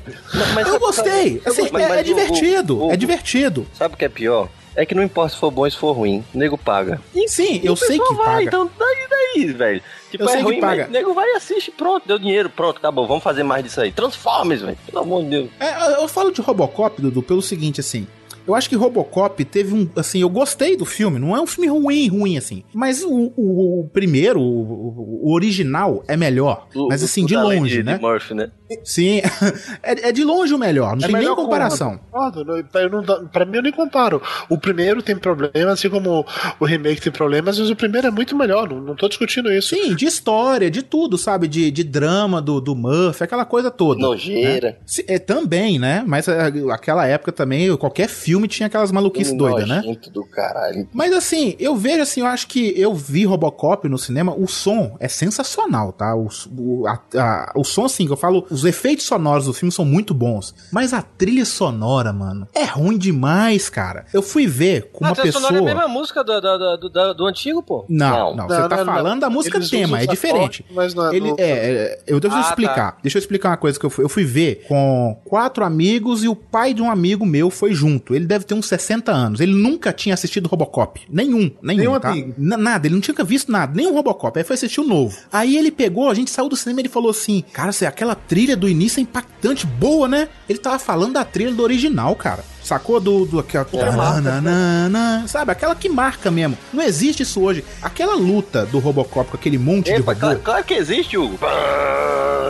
Mas eu sabe- gostei. Assim, mas- é, mas é o- divertido. o- é divertido. Sabe o que é pior? É que não importa se for bom ou se for ruim, o nego paga. Sim, E eu o sei que vai, paga. Então daí, daí, velho. Tipo, Eu é sei que ruim, paga. mas o nego vai e assiste, pronto, deu dinheiro, pronto, acabou, vamos fazer mais disso aí. Transformers, velho, pelo amor de Deus. É, eu- eu falo de Robocop, Dudu, pelo seguinte, assim. Eu acho que Robocop teve um. Assim, eu gostei do filme. Não é um filme ruim, ruim, assim. Mas o, o- o primeiro, o, o- original, é melhor. O- mas assim, o de lei longe, de, né? de Murphy, né? Sim. é, é de longe o melhor. Não É tem nem melhor comparação. Concordo, não- eu não pra mim eu nem comparo. O primeiro tem problemas, assim como o remake tem problemas, mas o primeiro é muito melhor, não, não tô discutindo isso. Sim, de história, de tudo, sabe? De, de drama do, do Murphy, aquela coisa toda. Nojeira. né? É, também, né? Mas é, aquela época também, qualquer filme tinha aquelas maluquices doidas, né? Do caralho. Mas assim, eu vejo assim, eu acho que eu vi Robocop no cinema, o som é sensacional, tá? O, o, a- a- o som, assim, que eu falo, os efeitos sonoros do filme são muito bons. Mas a trilha sonora, mano, é ruim demais, cara. Eu fui ver com a uma trilha pessoa. sonora é a mesma música do, do, do, do- do antigo, pô. Não, não, você Não, tá não, não. falando da música Eles tema, é diferente. mas não é- Ele, não- é, é, eu deixa eu Ah, explicar. Deixa eu explicar uma coisa que eu fui. Eu fui ver com quatro amigos e o pai de um amigo meu foi junto. Ele deve ter uns 60 anos. Ele nunca tinha assistido Robocop. Nenhum, nenhum, Nenhum tá? N- nada, ele não tinha visto nada, nem o Robocop. Aí foi assistir o novo. Aí ele pegou, a gente saiu do cinema e ele falou assim: Cara, aquela trilha do início é impactante, boa, né? Ele tava falando da trilha do original, cara. Sacou do. do aquela, Tananana, sabe? Aquela que marca mesmo. Não existe isso hoje. Aquela luta do Robocop com aquele monte de Epa, robô. claro, claro que existe, Hugo.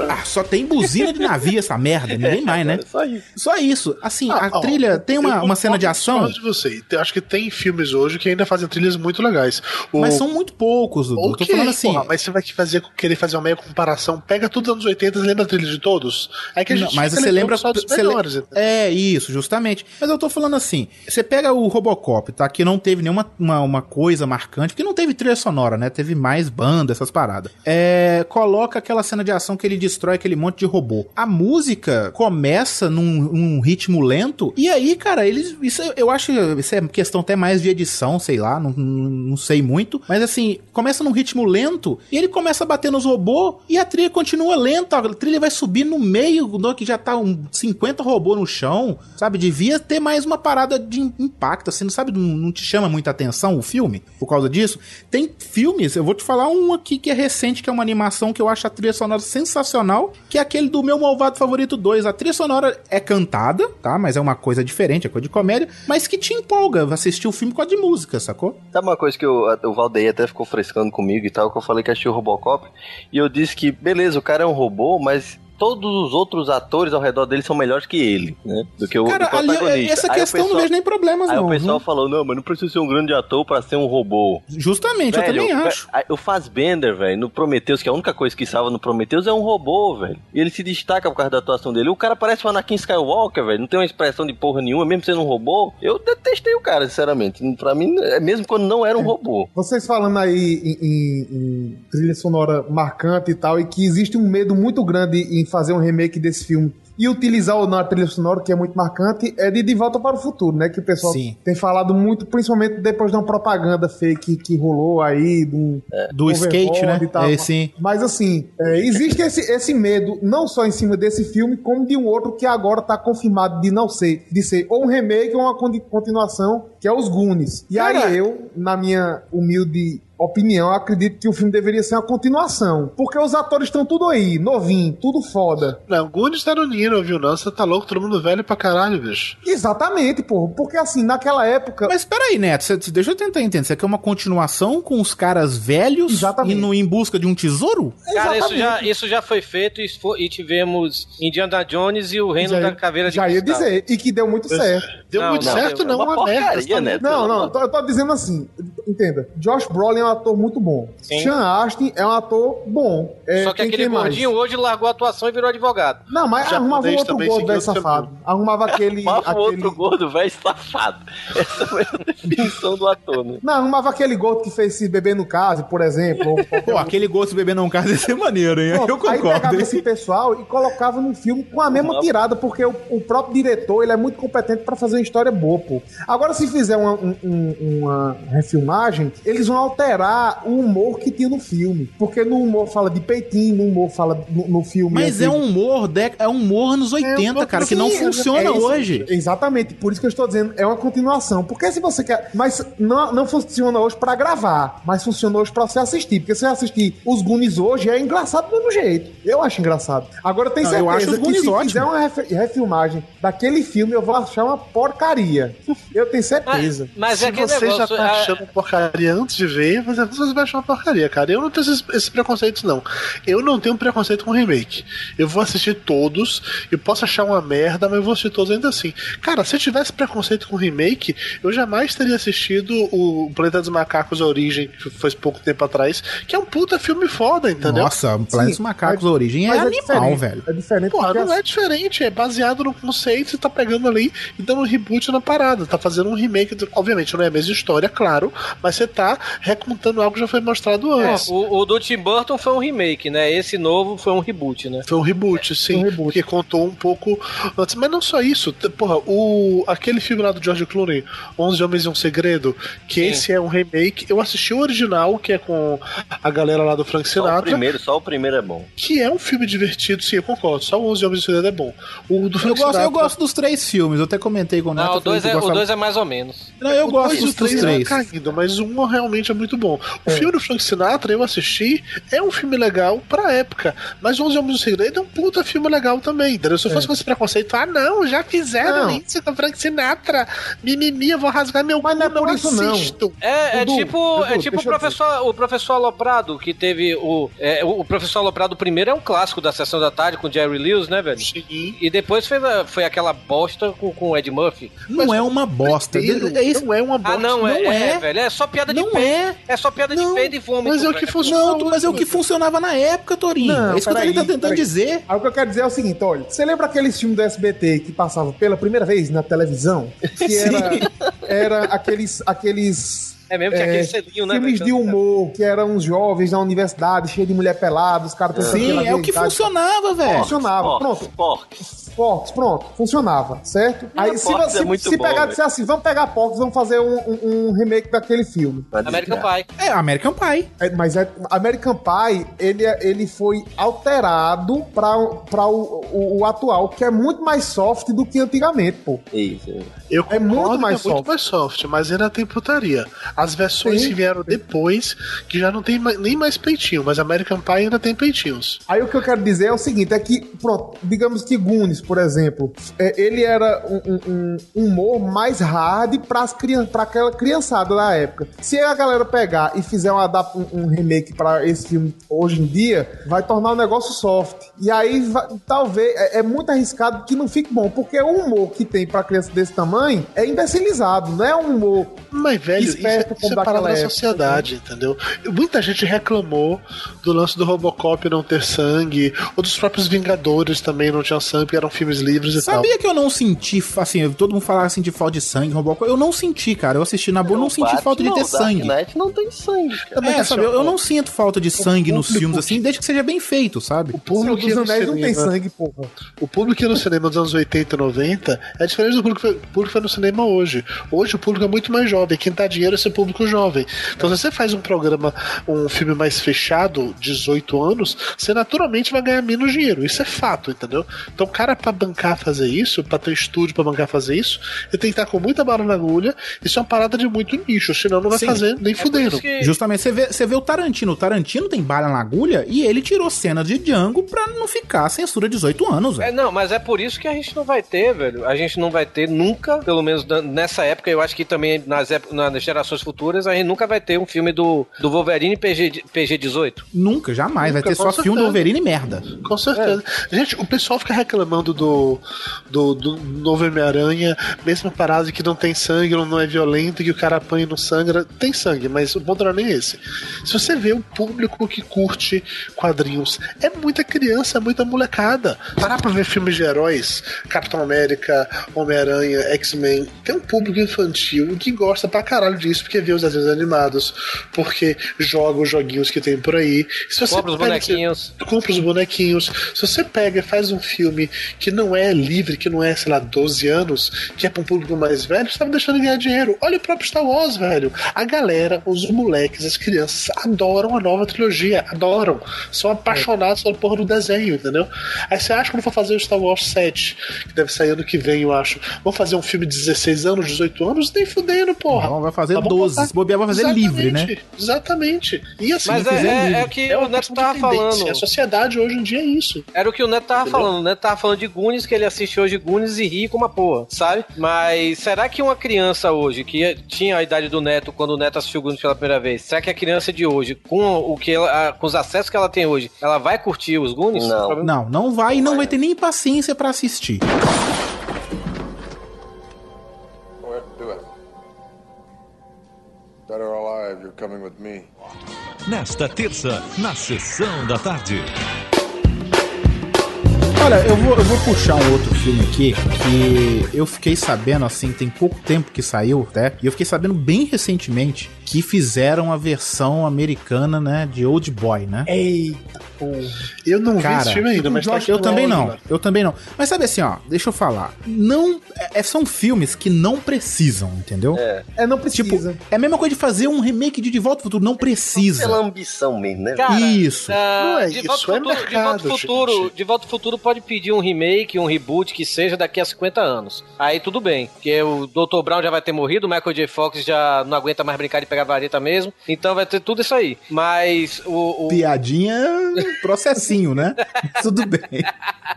Ah, só tem buzina de navio essa merda, ninguém mais, né? Só isso. Só isso. Assim, Ah, a ó, trilha tem uma, eu uma cena de ação, de você. Eu acho que tem filmes hoje que ainda fazem trilhas muito legais. O- mas são muito poucos, Dudu. Ok, Tô falando assim. porra, mas você vai fazer, querer fazer uma meia comparação. Pega tudo dos anos 80 e lembra a trilha de todos. É que a Não, gente mas fica você lembra só dos le- melhores. entendeu? É isso, justamente. Mas eu tô falando assim, você pega o Robocop, tá? Que não teve nenhuma uma, uma coisa marcante, porque não teve trilha sonora, né? Teve mais banda, essas paradas. É, coloca aquela cena de ação que ele destrói aquele monte de robô. A música começa num, ritmo lento e aí, cara, eles isso eu acho isso é questão até mais de edição, sei lá, não, não, não sei muito, mas assim, começa num ritmo lento e ele começa a bater nos robôs e a trilha continua lenta, a trilha vai subir no meio, que já tá um 50 robôs no chão, sabe? Devia ter mais uma parada de impacto, assim, não sabe? Não, não te chama muita atenção o filme por causa disso? Tem filmes, eu vou te falar um aqui que é recente, que é uma animação que eu acho a trilha sonora sensacional, que é aquele do meu Malvado Favorito 2. A trilha sonora é cantada, tá? Mas é uma coisa diferente, é coisa de comédia, mas que te empolga assistir o filme com a de música, sacou? Sabe uma coisa que eu, o Valdeir até ficou frescando comigo e tal, que eu falei que achei o Robocop, e eu disse que, beleza, o cara é um robô, mas todos os outros atores ao redor dele são melhores que ele, né? Do que o, Cara, que o ali, protagonista. essa Aí o questão eu não pessoal- vejo nem problemas, Aí não. o pessoal falou, não, mas não precisa ser um grande ator pra ser um robô. Justamente, eu Velho, também ve- acho. aí O Fassbender, velho, no Prometheus, que é a única coisa que salva no Prometheus, é um robô, velho. E ele se destaca por causa da atuação dele. O cara parece o Anakin Skywalker, velho. Não tem uma expressão de porra nenhuma, mesmo sendo um robô. Eu detestei o cara, sinceramente. Pra mim, é mesmo quando não era um robô. Vocês falando aí em, em- em trilha sonora marcante e tal, e que existe um medo muito grande em fazer um remake desse filme e utilizar ou não a trilha sonora, que é muito marcante, é de De Volta para o Futuro, né? Que o pessoal Sim. tem falado muito, principalmente depois de uma propaganda fake que rolou aí do, Do skate, né? É, sim. Mas assim, é, existe esse, esse medo, não só em cima desse filme, como de um outro que agora tá confirmado de não ser, de ser ou um remake ou uma con- continuação, que é os Goonies. E Cara- aí eu, na minha humilde opinião, eu acredito que o filme deveria ser uma continuação. Porque os atores estão tudo aí, novinho, tudo foda. Não, Goonies tá no Nino, viu? Não, você tá louco, todo mundo velho pra caralho, bicho. Exatamente, pô. Porque assim, naquela época. Mas peraí, Neto, cê- deixa eu tentar entender. Você quer uma continuação com os caras velhos Exatamente. indo em busca de um tesouro? Cara, isso Exatamente. já, isso já foi feito e, e tivemos Indiana Jones e o Reino Já da Caveira de Já ia Cristal. dizer, e que deu muito certo. Deu Não, muito não, certo, deu- não, é uma uma, merda. porcaria, né? Não, não, tô- eu tô dizendo assim, entenda. Josh Brolin é um ator muito bom. Sim. Sean Astin é um ator bom. É, Só que aquele quem mais? gordinho hoje largou a atuação e virou advogado. Não, mas Japonês arrumava um outro gordo, velho safado. Arrumava aquele. O aquele... outro gordo, velho, safado. Essa foi a definição do ator, né? Não, arrumava aquele gordo que fez se beber no caso, por exemplo. ou Pô, aquele gosto de bebê não casa ia ser maneiro, hein? Pronto, eu Aí concordo. pegava hein? esse pessoal e colocava no filme com a mesma tirada, porque o, o próprio diretor ele é muito competente pra fazer uma história boa, pô. Agora, se fizer uma, um- um- uma refilmagem, eles vão alterar o humor que tinha no filme. Porque no humor fala de peitinho, no humor fala no, no filme. Mas é um humor, de... é um humor nos 80, cara, que não Sim, funciona é isso. hoje. Exatamente, por isso que eu estou dizendo, é uma continuação. Porque se você quer. Mas não, não funciona hoje pra gravar, mas funciona hoje pra você assistir. Porque se você assistir os Goonies hoje, é engraçado do mesmo jeito. Eu acho engraçado. Agora eu tenho Não, eu certeza acho os que se ótimo. fizer uma ref- refilmagem daquele filme, eu vou achar uma porcaria. Eu tenho certeza. Mas Se é aquele você negócio. já tá é- achando porcaria antes de ver, você você vai achar uma porcaria, cara. Eu não tenho esses, esses preconceitos, não. Eu não tenho preconceito com remake. Eu vou assistir todos, eu posso achar uma merda, mas eu vou assistir todos ainda assim. Cara, se eu tivesse preconceito com remake, eu jamais teria assistido o Planeta dos Macacos A Origem, que foi pouco tempo atrás, que é um puta filme foda, entendeu? Nossa, o Planeta dos Macacos, a origem é mas animal, velho. É diferente Porra, não é diferente, é baseado no conceito, você tá pegando ali e dando um reboot na parada, tá fazendo um remake, obviamente não é a mesma história, claro, mas você tá recontando algo que já foi mostrado É, antes. o, o do Tim Burton foi um remake, né? Esse novo foi um reboot, né? Foi um reboot, sim, Um reboot. porque contou um pouco antes, mas não só isso, porra, o, aquele filme lá do George Clooney, 11 Homens e um Segredo, que Sim. esse é um remake, eu assisti o original, que é com a galera lá do Frank Só o Sinatra, primeiro, só o primeiro é bom. que é um filme divertido, sim, eu concordo, só o 11 Homens e um Segredo é bom. O do Eu Frank gosto, eu Sinatra- gosto dos três filmes, eu até comentei com o Neto. Não, eu o falei 2 que é, o dois é mais ou menos. Não, eu O gosto dois dos três três. é caindo, mas um realmente é muito bom. O filme do Frank Sinatra, eu assisti, é um filme legal pra época. Mas 11 Homens do Segredo é um puta filme legal também. Entendeu? Se eu fosse com esse preconceito, ah, não, já fizeram Não. isso com o Frank Sinatra. Mimimi, eu vou rasgar meu Mas cu, não é por isso, não. assisto. É, é Dudu, tipo, Dudu, é tipo o professor, o professor Aloprado, que teve o. é, o professor Aloprado primeiro é um clássico da sessão da tarde com Jerry Lewis, né, velho? Sim. E depois foi, foi aquela bosta com, com o Ed Murphy. Não é uma bosta. É isso. Não é uma bosta. Ah, não, é, não é, é. velho. É só piada de Não peido. é. É só piada de Não. peido e vômito. Mas é o que velho. funciona. Não, mas é o que funcionava na época, Torinho. Não, é isso que eu peraí, tô tentando dizer. Aí o que eu quero dizer é o seguinte, olha, você lembra aqueles filmes do SBT que passavam pela primeira vez na televisão? Que era, era aqueles, aqueles É mesmo, tinha É, aquele selinho, né? filmes de humor, que eram uns jovens na universidade, cheio de mulher pelada, os caras Sim, é o que funcionava, velho. Funcionava, Porcs, pronto. porcs. Porcs, pronto, funcionava, certo? Aí se, se, é muito se bom, pegar e velho. disser assim, vamos pegar Porcs, vamos fazer um, um- um remake daquele filme. American Pie. É, American Pie. É, mas é, American Pie, ele, é- ele foi alterado para o, o, o atual, que é muito mais soft do que antigamente, pô. Isso. Eu É muito que mais é muito soft. mais soft, mas ainda tem putaria. As versões Sim. que vieram depois, que já não tem nem mais peitinho, mas American Pie ainda tem peitinhos. Aí o que eu quero dizer é o seguinte, é que, pronto, digamos que Goonies, por exemplo, é, ele era um, um- um humor mais hard crian pra aquela criançada da época. Se a galera pegar e fizer um, um- um remake pra esse filme hoje em dia, vai tornar o negócio soft. E aí, vai- talvez, é, é muito arriscado que não fique bom, porque o humor que tem pra criança desse tamanho é imbecilizado, não é um humor Mas, velho, isso, é- isso é parada da sociedade, entendeu? Muita gente reclamou do lance do Robocop não ter sangue, ou dos próprios Vingadores também não tinham sangue, eram filmes livres e tal. Sabia que eu não senti, assim, todo mundo falava assim de falta de sangue, Robocop. Eu não senti, cara. Eu assisti na boa, eu não senti falta de ter sangue. Knight não tem sangue, cara. É, sabe, eu, eu não sinto falta de sangue nos filmes, assim, desde que seja bem feito, sabe? O público Senhor que ia dos no Anéis não tem cinema- sangue, porra. O público no cinema dos anos 80 e 90 é diferente do público que foi- público que foi no cinema hoje. Hoje o público é muito mais jovem. Quem dá dinheiro é esse público jovem. Então, se você faz um programa, um filme mais fechado, 18 anos, você naturalmente vai ganhar menos dinheiro. Isso é fato, entendeu? Então, o cara, pra bancar fazer isso, pra ter estúdio pra bancar fazer isso, ele tem que estar com muita bala na agulha. Isso é uma parada de muito nicho, senão não vai Sim. fazer nem fudendo. Justamente, você vê, você vê o Tarantino. O Tarantino tem bala na agulha e ele tirou cena de Django pra não ficar censura 18 anos, velho. É, não, mas é por isso que a gente não vai ter, velho. A gente não vai ter nunca, pelo menos nessa época, eu acho que também nas, nas gerações futuras, a gente nunca vai ter um filme do, do Wolverine PG, de- PG-18. Nunca, jamais. vai Nunca, ter só com filme do certeza. Wolverine e merda. Com certeza. Gente, o pessoal fica reclamando do, do, do novo Homem-Aranha, mesma parada que não tem sangue, não, é violento, que o cara apanha e não sangra. Tem sangue, mas o ponto não é nem esse. Se você vê o público que curte quadrinhos, é muita criança, é muita molecada. Parar pra ver filmes de heróis, Capitão América, Homem-Aranha, X-Men, tem um público infantil que gosta pra caralho disso, porque vê os desenhos animados, porque joga os joguinhos que tem por aí. Se você Compra os bonequinhos. compra os bonequinhos. Se você pega e faz um filme que não é livre, que não é, sei lá, 12 anos, que é pra um público mais velho, você tá me deixando de ganhar dinheiro. Olha o próprio Star Wars, velho. A galera, os moleques, as crianças, adoram a nova trilogia. Adoram. São apaixonados pela porra do desenho, entendeu? Aí você acha que quando for fazer o Star Wars 7, que deve sair ano que vem, eu acho, vão fazer um filme de 16 anos, 18 anos? Nem fudendo, porra. Não, vai fazer Tá bom, 12. botar- Se bobear, vai fazer livre, né? Exatamente. E assim, Mas é, é, é o que é o Neto tava falando. A sociedade hoje em dia é isso. Era o que o Neto tava Entendeu? falando. O Neto tava falando de Goonies, que ele assiste hoje Goonies e ri como uma porra, sabe? Mas será que uma criança hoje, que tinha a idade do Neto quando o Neto assistiu Goonies pela primeira vez, será que a criança de hoje, com o que ela, com os acessos que ela tem hoje, ela vai curtir os Goonies? Problema- Não, não vai e não vai ter nem paciência pra assistir. Where to do it? Better alive, you're coming with me. Nesta terça, na sessão da tarde. Olha, eu vou, eu vou puxar um outro filme aqui que eu fiquei sabendo, assim, tem pouco tempo que saiu, né? E eu fiquei sabendo bem recentemente que fizeram a versão americana, né, de Old Boy, né? Eita, Eu não vi Cara, esse filme ainda, mas tá aqui eu também não. mano. Eu também não. Mas sabe assim, ó, deixa eu falar. Não. é- são filmes que não precisam, entendeu? É. É, não precisa. É a mesma coisa de fazer um remake de De Volta ao Futuro. Não precisa. Pela ambição mesmo, né? Cara, Isso. ah, Não é de isso, volta é futuro, de volta mercado, ao futuro, gente. de volta ao futuro pode pedir um remake, um reboot que seja daqui a 50 anos. Aí tudo bem, porque o Dr. Brown já vai ter morrido, o Michael J. Fox já não aguenta mais brincar de pegar vareta mesmo. Então vai ter tudo isso aí. Mas o, o- Piadinha, processinho, né? Tudo bem.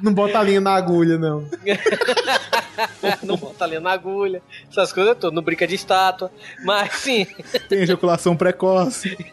Não bota a linha na agulha, não. não bota ali na agulha, essas coisas todas, não brinca de estátua. Mas sim. Tem ejaculação precoce.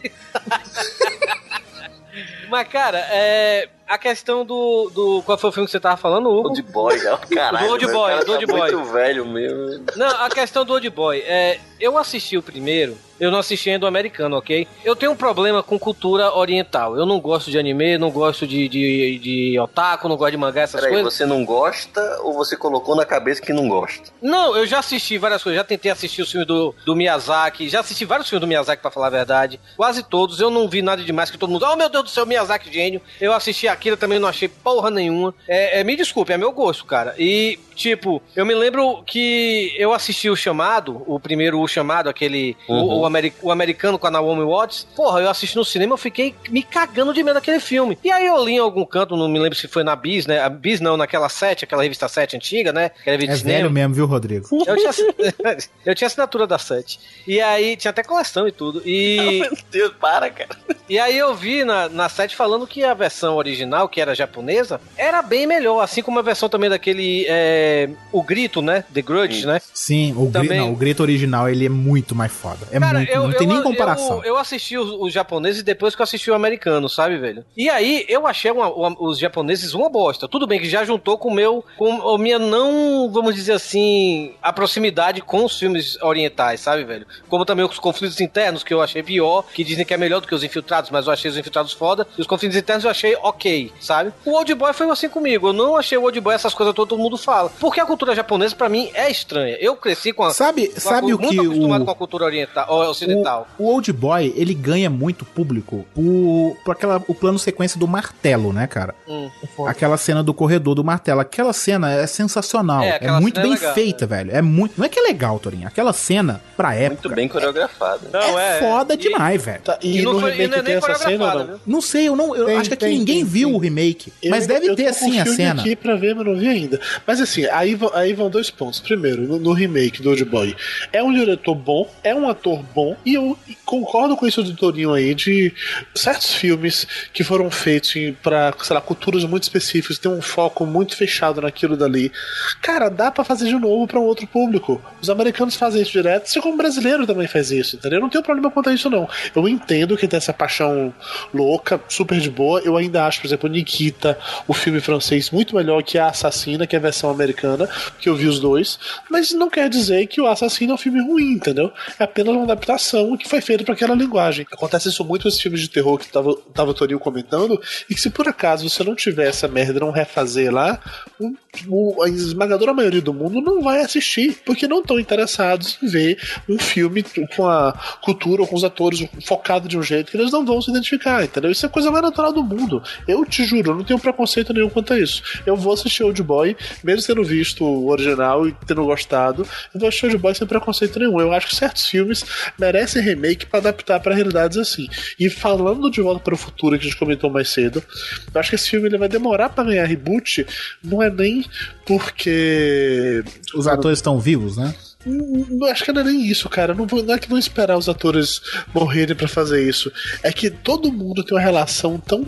Mas, cara, é. A questão do, do. Qual foi o filme que você tava falando, Hugo? Old Boy, ó, caralho. Do Old Boy, o cara do Old tá Boy. muito velho mesmo. Não, a questão do Old Boy. É, eu assisti o primeiro, eu não assisti ainda o americano, ok? Eu tenho um problema com cultura oriental. Eu não gosto de anime, não gosto de, de, de otaku, não gosto de mangá, essas Peraí, coisas. você não gosta ou você colocou na cabeça que não gosta? Não, eu já assisti várias coisas. Já tentei assistir os filmes do, do Miyazaki. Já assisti vários filmes do Miyazaki, pra falar a verdade. Quase todos. Eu não vi nada demais que todo mundo. Oh, meu Deus do céu, Miyazaki Miyazaki gênio. Eu assisti aquilo, também não achei porra nenhuma. É, é, me desculpe, é meu gosto, cara. E, tipo, eu me lembro que eu assisti o chamado, o primeiro o chamado, aquele. Uhum. O, o, o, americano com a Naomi Watts. Porra, eu assisti no cinema, eu fiquei me cagando de medo daquele filme. E aí eu li em algum canto, não me lembro se foi na Bis, né? A Bis não, naquela 7, aquela revista 7 antiga, né? Era revista é velho mesmo, viu, Rodrigo? Eu tinha, eu tinha assinatura da 7. E aí tinha até coleção e tudo. E. Meu Deus, para, cara. E aí eu vi na, na 7 Falando que a versão original, que era japonesa, era bem melhor, assim como a versão também daquele é, o grito, né? The Grudge, Sim. né? Sim, o, também... Não, o grito original ele é muito mais foda. É Cara, muito, eu, não eu, tem nem comparação. Eu, eu assisti os, os, japoneses depois que eu assisti o americano, sabe, velho? E aí eu achei uma, uma, os japoneses uma bosta. Tudo bem que já juntou com o meu, com a minha não, vamos dizer assim, a proximidade com os filmes orientais, sabe, velho? Como também os conflitos internos que eu achei pior, que dizem que é melhor do que os infiltrados, mas eu achei os infiltrados foda. E os conflitos internos eu achei ok, sabe? O Old Boy foi assim comigo. Eu não achei o Old Boy essas coisas todo mundo fala. Porque a cultura japonesa pra mim é estranha. Eu cresci com a Sabe- com a- sabe o muito que acostumado o- com a cultura oriental, ou ocidental. O Old Boy, ele ganha muito público por, por aquela, o plano sequência do martelo, né, cara? Hum. Aquela cena do corredor do martelo. Aquela cena é sensacional. É, É, muito é bem legal, feita, velho. É muito. Não é que é legal, Torinho. Aquela cena, pra época. Muito bem coreografado. Não, é, foda demais, velho. Tá, e, E não no foi- e não é nem tem essa cena coreografada, não? viu? Não sei, eu não. Eu Tem, acho que aqui tem, ninguém tem, viu o remake. Eu- mas deve eu ter tô com sim o a cena. aqui pra ver, mas não vi ainda. Mas assim, aí, vão- aí vão dois pontos. Primeiro, no, no remake do Old Boy, é um diretor bom, é um ator bom, e eu concordo com isso do Torinho aí, de certos filmes que foram feitos pra, sei lá, culturas muito específicas, tem um foco muito fechado naquilo dali. Cara, dá pra fazer de novo pra um outro público. Os americanos fazem isso direto, assim como o brasileiro também faz isso, entendeu? Eu não tenho problema quanto a isso, não. Eu entendo que tem essa paixão louca, super de boa. Eu ainda acho, por exemplo, Nikita, o filme francês, muito melhor que A Assassina, que é a versão americana, que eu vi os dois. Mas não quer dizer que o Assassino é um filme ruim, entendeu? É apenas uma adaptação que foi feita para aquela linguagem. Acontece isso muito com esses filmes de terror que tava, tava o Torinho comentando, e que se por acaso você não tiver essa merda não refazer lá, o- o- a esmagadora maioria do mundo não vai assistir, porque não estão interessados em ver um filme com a cultura ou com os atores focado de um jeito que eles não vão se identificar, entendeu? Isso é a coisa mais natural do mundo. Eu te juro, eu não tenho preconceito nenhum quanto a isso. Eu vou assistir Old Boy, mesmo tendo visto o original e tendo gostado, eu vou assistir Old Boy sem preconceito nenhum. Eu acho que certos filmes merecem remake para adaptar para realidades assim. E falando de Volta para o Futuro, que a gente comentou mais cedo, eu acho que esse filme ele vai demorar para ganhar reboot, não é nem porque Os atores estão vivos, né? Hum, Acho que não é nem isso, cara. Não, vou- não é que vão esperar os atores morrerem pra fazer isso. É que todo mundo tem uma relação tão,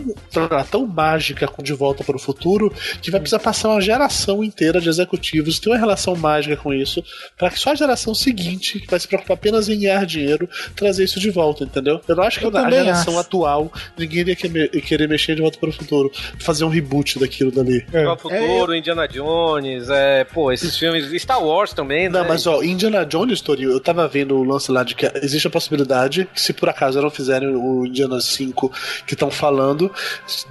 tão mágica com De Volta para o Futuro que vai precisar passar uma geração inteira de executivos ter uma relação mágica com isso para que só a geração seguinte, que vai se preocupar apenas em ganhar dinheiro, trazer isso de volta, entendeu? Eu não acho que Eu a também geração acho. atual ninguém iria querer, querer mexer de volta para o futuro, fazer um reboot daquilo dali. É. O Futuro, Indiana Jones, é, pô, esses filmes. Star Wars também, né? Não, mas ó, Indiana Jones, Torinho, eu tava vendo o lance lá de que existe a possibilidade, que se por acaso não fizerem o Indiana 5 que estão falando,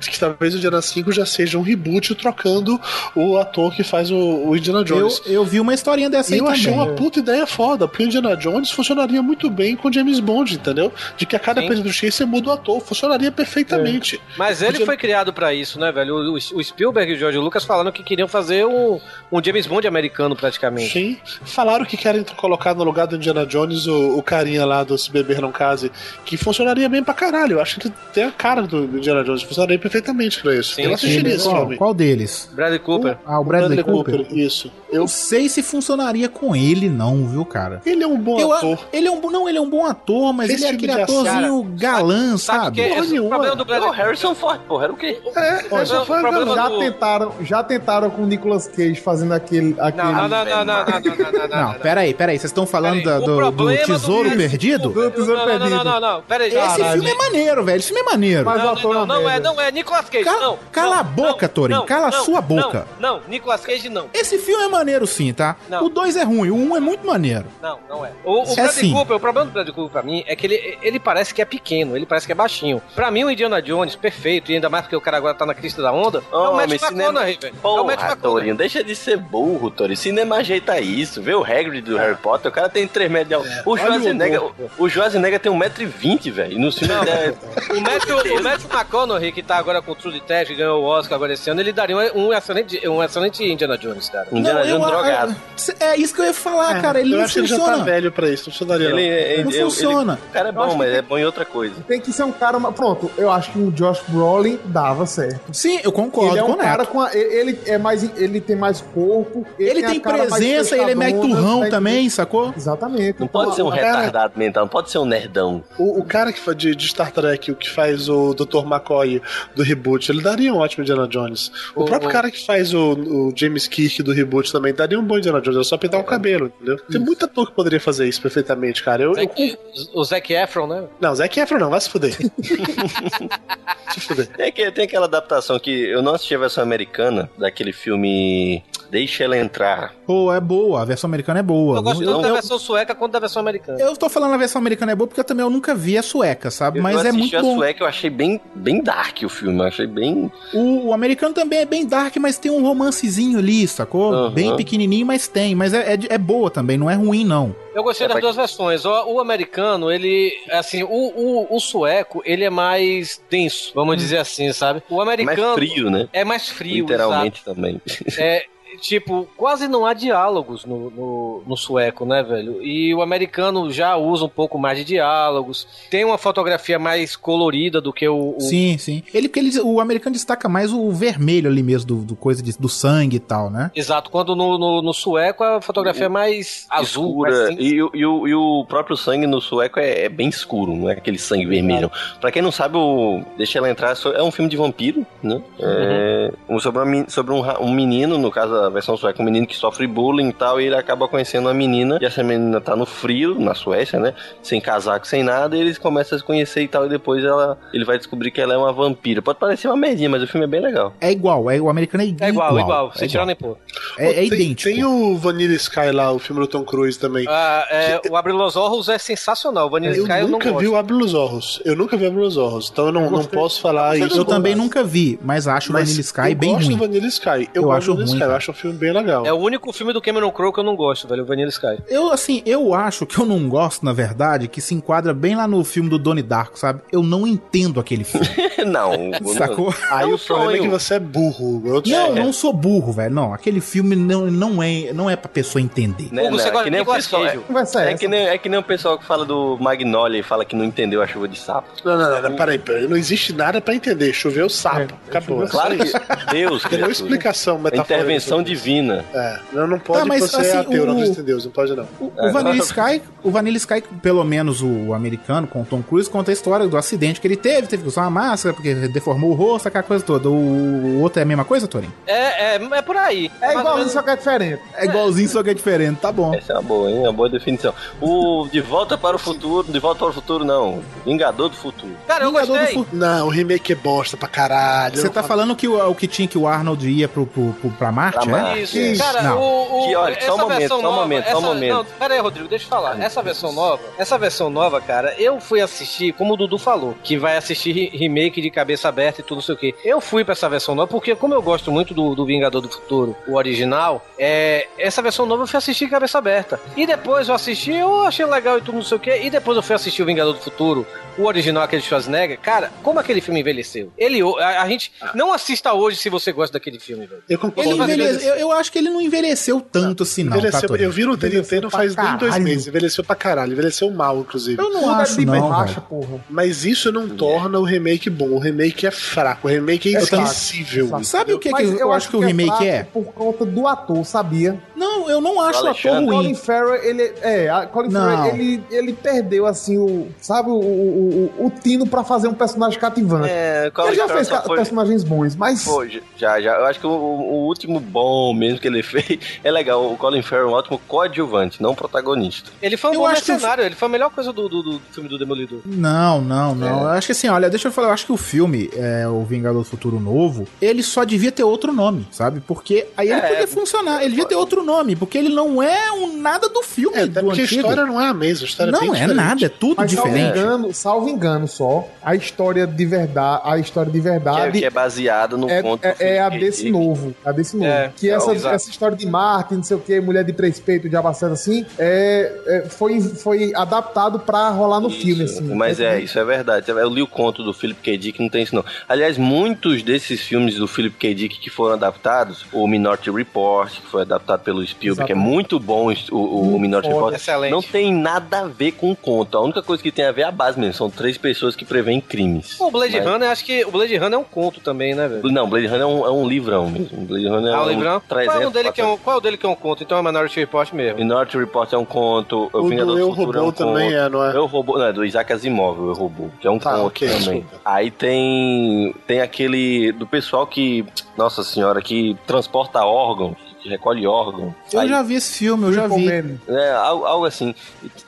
que talvez o Indiana 5 já seja um reboot trocando o ator que faz o, o Indiana Eu, Jones. eu vi uma historinha dessa E aí eu também. achei uma puta ideia foda, porque o Indiana Jones funcionaria muito bem com James Bond, entendeu? De que a cada episódio do X você muda o ator, funcionaria perfeitamente. Mas ele Podia- foi criado pra isso, né, velho? O, o- o Spielberg e o George Lucas falaram que queriam fazer um, um James Bond americano, praticamente. Sim. Falaram que querem colocar no lugar do Indiana Jones o, o carinha lá do Se Beber Não Case, que funcionaria bem pra caralho. Eu acho que tem a cara do, do Indiana Jones, funcionaria perfeitamente pra isso. Sim, eu assistiria sim. esse qual, filme. qual deles? Bradley Cooper. Ah, o Bradley, Cooper. Isso. Eu não sei se funcionaria com ele, não, viu, cara? ele é um bom Eu- ator. ele é um bom- não, ele é um bom ator, mas Fez ele é filme aquele atorzinho galã, sabe? que esse- Porra o nenhuma. problema do Bradley Ô, Harrison Ford, porra, era o quê? É, o problema galera. Já do- tentaram, já tentaram com o Nicolas Cage fazendo aquele. aquele... Não, não, não, não, não, não, não, não, não, Não, pera aí, pera aí. Vocês estão falando da- o do, do do Tesouro Bradley Perdido? Do Tesouro Não, não, não, Perdido. não, não, não, pera aí. Esse Caralho. filme é maneiro, velho. Esse filme é maneiro. Mas o Não, ator não, é não, não é, não é. Nicolas Cage, Cala- não. cala não, a boca, não, não, cala a não, sua boca. Não, não, Nicolas Cage não. Esse filme é maneiro sim, tá? Não. O 2 é ruim, o 1 um é muito maneiro. Não, não é. O, o É Bradley sim. Cooper, o problema do Bradley Cooper pra mim é que ele, ele parece que é pequeno, ele parece que é baixinho. Pra mim, o Indiana Jones, perfeito, e ainda mais porque o cara agora tá na crista da onda, é o Matt McConaughey, velho. É o Matt Porra, McConaughey. Torinho, deixa de ser burro, Torinho. Cinema ajeita isso. Vê o Hagrid do Harry Potter, o cara tem 3 metros de altura. O olha o Schwarzenegger, o, o Schwarzenegger tem 1,20m, velho. E no filme Não, é... O Matthew, o Matthew McConaughey, que tá agora com o True Detective, que ganhou o Oscar agora esse ano, ele daria um, um excelente, um excelente Indiana Jones, cara. Indiana não, eu um eu- drogado. É, é isso que eu ia falar, cara. Ele eu não acho que ele já funciona. tá velho pra isso, não funcionaria Ele, não. ele- Não ele- funciona. ele- o cara é bom, mas tem- é bom em outra coisa. Tem que ser um cara. Pronto, eu acho que o Josh Brolin dava certo. Sim, eu concordo ele é um cara com. a- ele ele é mais. Ele tem mais corpo. Ele tem mais presença, ele é meio turrão né? também, sacou? Exatamente. Não pode ser um Então, cara- retardado mental, não pode ser um nerdão. O, o cara que faz de, de Star Trek, o que faz o Dr. McCoy do reboot, ele daria um ótimo Indiana Jones. O, O- próprio o- cara que faz o, o James Kirk do reboot também daria um bom Indiana Jones, é só pintar o cabelo, entendeu? Tem muito ator que poderia fazer isso perfeitamente, cara. Eu, eu, Zac- o Zac Efron, né? não, Zac Efron não, vai se fuder. se fuder. Tem, que- tem aquela adaptação que eu não assisti a versão americana daquele filme Deixa Ela Entrar. Pô, é boa, a versão americana é boa. Eu gosto tanto da versão sueca quanto da versão americana. eu tô falando a versão americana é boa porque eu também eu nunca vi a sueca, sabe? Eu- Mas eu é muito a bom. sueca, eu achei bem, bem dark o filme, eu achei bem... O, o americano também é bem dark, mas tem um romancezinho ali, sacou? Aham. Bem pequenininho, mas tem. Mas é, é, é boa também, não é ruim, não. Eu gostei É, das vai- duas versões. O, o americano, ele, assim, o, o, o sueco, ele é mais denso, vamos dizer assim, sabe? O mais americano frio, né? é mais frio, Literalmente também. É, tipo, quase não há diálogos no, no, no sueco, né, velho? E o americano já usa um pouco mais de diálogos. Tem uma fotografia mais colorida do que o. o- Sim, sim. Ele, porque ele, o americano destaca mais o vermelho ali mesmo, do, do coisa de- do sangue e tal, né? Exato, quando no, no, no sueco a fotografia é mais azul, mais escura. cinza. E, o- e o, e o próprio sangue no sueco é, é bem escuro, não é aquele sangue vermelho. Pra quem não sabe, o Deixa Ela Entrar é um filme de vampiro, né? É, um- sobre uma sobre um, um menino, no caso a versão sueca, um menino que sofre bullying e tal, e ele acaba conhecendo uma menina, e essa menina tá no frio, na Suécia, né? Sem casaco, sem nada, e eles começam a se conhecer e tal, e depois ela, ele vai descobrir que ela é uma vampira. Pode parecer uma merdinha, mas o filme é bem legal. É igual, é, o americano é igual. É igual, igual, sem é tirar igual. nem pôr. É, é Tem- idêntico. Tem o Vanilla Sky lá, o filme do Tom Cruise também. Ah, é, o Abre los Ojos é sensacional. O Vanilla eu Sky eu nunca gosto. vi o Abre los Ojos. Eu nunca vi o Abre los Ojos. Então eu não, não posso falar isso. Eu também nunca vi, mas acho o Vanilla Sky eu bem gosto ruim. do Vanilla Sky. Eu, Eu gosto acho do Vanilla ruim, Sky. Eu acho filme bem legal. É o único filme do Cameron Crowe que eu não gosto, velho. O Vanilla Sky. Eu, assim, eu acho que eu não gosto, na verdade, que se enquadra bem lá no filme do Donnie Darko, sabe? Eu não entendo aquele filme. não. Sacou? Aí É o problema é que você é burro. Eu te- Não, É. não sou burro, velho. Não, aquele filme não, não, é, não é pra pessoa entender. Né, Pô, você né? gosta que nem de o pessoal, é, é é que nem, é que nem o pessoal que fala do Magnolia e fala que não entendeu a chuva de sapo. Não, não, não, não, peraí, peraí. Não existe nada pra entender. Choveu sapo. Acabou. É Claro só que isso. Deus, Tem uma explicação metafórica. Intervenção divina. É, não, não pode Tá, mas, você assim, é ateu, não o- acredita em Deus, não pode não. O, É, o Vanilla não. Sky, o Vanilla Sky, pelo menos o americano, com o Tom Cruise, conta a história do acidente que ele teve, teve que usar uma máscara porque deformou o rosto, aquela coisa toda. O, o outro é a mesma coisa, Torin? É, é, é por aí. É igualzinho, menos- só que é diferente. É igualzinho, só que é diferente, tá bom. Essa é uma boa, hein? Uma boa definição. O De Volta para o Futuro, De Volta para o Futuro não. Vingador do Futuro. Cara, eu Vingador do gostei. Futuro. Não, o remake é bosta pra caralho. Você tá não- falando que o, o que tinha que o Arnold ia pro, pro, pro- pra Marte, Pra é? Marte. Isso, Isso. cara, Não. o, o Que, olha, só essa um momento, versão só um nova, momento, só um essa, momento. Não, pera aí, Rodrigo, deixa eu falar. Essa versão nova, essa versão nova, cara, eu fui assistir, como o Dudu falou, que vai assistir re- remake de cabeça aberta e tudo, não sei o quê. Eu fui pra essa versão nova, porque como eu gosto muito do, do Vingador do Futuro, o original, é, essa versão nova eu fui assistir de cabeça aberta. E depois eu assisti, eu achei legal e tudo, não sei o quê. E depois eu fui assistir o Vingador do Futuro, o original, aquele de Schwarzenegger. Cara, como aquele filme envelheceu? Ele, a, a gente, não assista hoje se você gosta daquele filme, velho. Eu concordo. Ele envelheceu, eu, eu acho que ele não envelheceu tanto assim, não, tá, Envelheceu, Torin? eu vi no dele pra faz nem dois meses. Envelheceu pra caralho. Envelheceu mal, inclusive. Eu não Tudo é acho, de não, velho. porra. Mas isso não torna o remake bom. O remake é fraco. O remake é Exato. esquecível. Exato. Sabe o que, que Mas eu, acho que o remake fraco é? Por conta do ator, sabia? Não, eu não acho o ator ruim. Colin Farrell, ele. É, a Colin. Farrell, ele, ele perdeu, assim, o. Sabe, o, o, o, o tino pra fazer um personagem cativante. É, Colin ele já Farrell fez foi- personagens bons, mas. Pô, já, já. Eu acho que o, o último bom mesmo que ele fez é legal. O Colin Farrell é um ótimo coadjuvante, não protagonista. Ele foi um Eu bom acho que mercenário, ele foi a melhor coisa do, do, do filme do Demolidor. Não, não, não. Eu acho que assim, olha, deixa eu falar, eu acho que o filme, é, o Vingador do Futuro Novo, ele só devia ter outro nome, sabe? Porque aí ele É. podia funcionar. Ele devia ter outro nome, porque ele não é um nada do filme É, do porque a antigo. história não é a mesma. A história é bem não é diferente. nada, é tudo Mas salvo diferente. engano, salvo engano só, a história de verdade, a história de Que é, verdade que é baseado no é, conto. do é- é a desse novo. A desse novo. É, que essa, essa história de Martin, não sei o que, mulher de três peitos, de abaceta assim, é, é, foi, foi adaptado pra rolar no filme, assim. Mas é, isso é verdade. Eu li o conto do Philip K. Dick, não tem isso não. Aliás, muitos desses filmes do Philip K. Dick que foram adaptados, o Minority Report, que foi adaptado pelo Spielberg, que é muito bom o, o, o Minority Report. excelente. Não tem nada a ver com o conto. A única coisa que tem a ver é a base mesmo. São três pessoas que preveem crimes. O Blade Mas- Runner, acho que o Blade Runner é um conto também, né, velho? Não, Blade Runner é um, é um livrão mesmo. Blade Runner é Ah, um livrão? Qual é, 300, o dele que é um, qual é o dele que é um conto? Então é Minority Report mesmo. Minority Report é um conto. O Vingador do Eu Futuro Robô um também conto. é, não é? Eu Robô, não, é do Isaac Asimov, o Eu Robô, que é um Tá, conto ok, também. desculpa. Aí tem tem aquele do pessoal que, nossa senhora, que transporta órgãos, que recolhe órgãos. Eu Aí- já vi esse filme, eu já vi. é, algo, algo assim.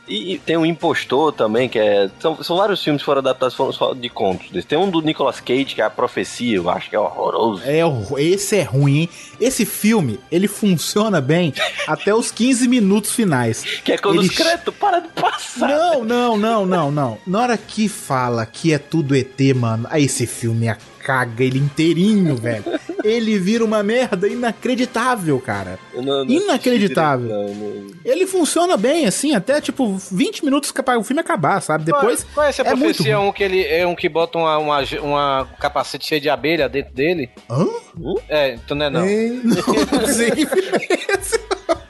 E, e tem o Impostor também, que é. São, são vários filmes que foram adaptados foram só de contos. desse. Tem um do Nicolas Cage, que é a profecia, eu acho que é horroroso. É, horror- esse é ruim, hein? Esse filme, ele funciona bem até os 15 minutos finais. Que é quando Ele os créditos para de passar. Não, não, não, não, não. Na hora que fala que é tudo ET, mano, aí esse filme a- caga ele inteirinho, velho. Ele vira uma merda inacreditável, cara. Não- não Inacreditável. direito, não, não. Ele funciona bem, assim, até tipo 20 minutos para o filme acabar, sabe? Depois. Qual, qual é essa é profecia? ruim. um que ele é um que bota uma, uma, uma capacete cheio de abelha dentro dele? Hã? É, então não é não. Hein? Não sei.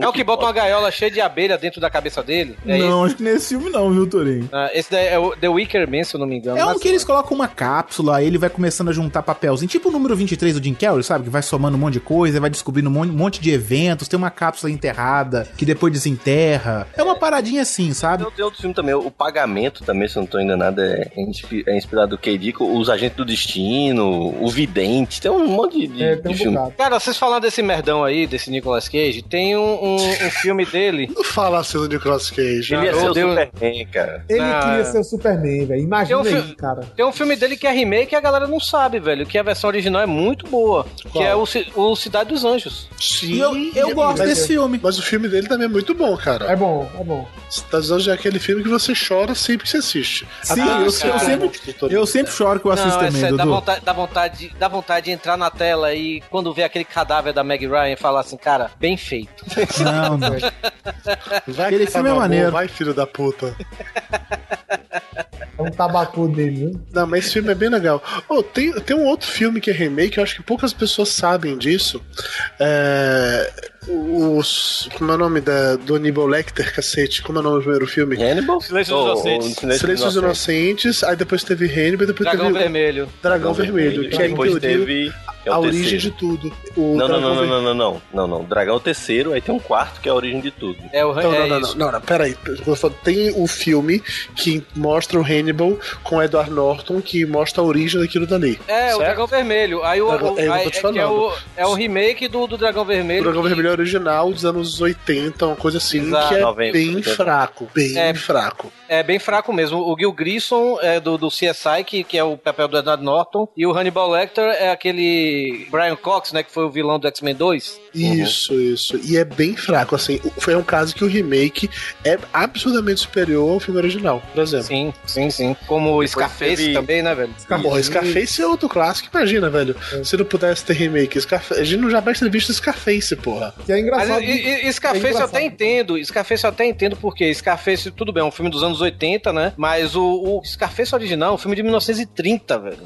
É o que bota uma gaiola cheia de abelha dentro da cabeça dele? É não, acho que nesse filme não, viu, Torinho? esse? Ah, esse daí é o The Wicker Man, se eu não me engano. É um que eles colocam uma cápsula, aí ele vai começando a juntar papelzinho, tipo o número 23 do Jim Carrey, sabe? Que vai somando um monte de coisa, vai descobrindo um monte, de eventos, tem uma cápsula enterrada, que depois desenterra. É uma paradinha assim, sabe? Tem outro filme também, o Pagamento também, se eu não tô enganado, é, é inspirado do K. Dick, Os Agentes do Destino, O Vidente, tem um monte de, de, É, tem um de filme. Cara, vocês falando desse merdão aí, desse Nicolas Cage, tem um, um, um filme dele. Não fala assim do Nicolas Cage. Ele ia Ah, ser o. Superman, cara. Ele Ah. queria ser o Superman, velho. Imagina um aí, fi- cara. Tem um filme dele que é remake e a galera não sabe, velho. Que a versão original é muito boa. Que Qual? é o, Ci- o Cidade dos Anjos. Sim, E eu, eu gosto mas, desse filme. mas o filme dele também é muito bom, cara. É bom, é bom. Cidades Anjos é aquele filme que você chora sempre que você assiste. Sim, Até eu, eu é sempre, eu sempre choro que eu assisto não, é também, sério, dá Dudu. vontade, dá, vontade, dá vontade de entrar na tela e quando vê aquele cadáver da Meg Ryan falar assim, cara, bem feito. Não, velho. Vai aquele que filme é maneiro. Vai, filho da puta. É um tabacu dele, viu? Não, mas esse filme é bem legal. Oh, tem, tem um outro filme que é remake, eu acho que poucas pessoas sabem disso. É. Os. Como é o nome da, do Aníbal Lecter, cacete? Como é o nome do primeiro filme? Hannibal? Silêncio dos Inocentes. Silêncio Silêncio dos Inocentes, aí depois teve Hannibal, depois Dragão teve Vermelho. Dragão Vermelho, que é Depois teve... é o a origem de tudo. O Não, não, Dragão não, não, Vermelho- não, não, não, não, não. Dragão é o terceiro, aí tem um quarto que é a origem de tudo. É o Não, é não, não, não, não, não, peraí. Tem o filme que mostra o Hannibal com Edward Norton, que mostra a origem daquilo dali. É, o certo? Dragão Vermelho. Aí o, Dragão- o- é, eu aí- é, que é, o, é o remake do, do Dragão O Vermelho. Dragão que- Vermelho é original dos anos 80, uma coisa assim, Exato. que é 90, bem 80. fraco. Bem É. fraco. É bem fraco mesmo. O Gil Grissom é do, do CSI, que, que é o papel do Edward Norton. E o Hannibal Lecter é aquele Brian Cox, né? Que foi o vilão do X-Men 2. Isso, isso. E é bem fraco, assim. Foi um caso que o remake é absurdamente superior ao filme original, por exemplo. Sim, sim, sim. Como o Scarface teve- também, né, velho? Porra, Scarface é outro clássico, imagina, velho. Se não pudesse ter remake, Scarface, a gente não já vai ter visto Scarface, porra. Que é Mas engraçado. e, e- e Scarface é eu engraçado. até entendo. Scarface eu até entendo porque Scarface, tudo bem, é um filme dos anos 80, né? Mas o, o Scarface original é um filme de 1930, velho.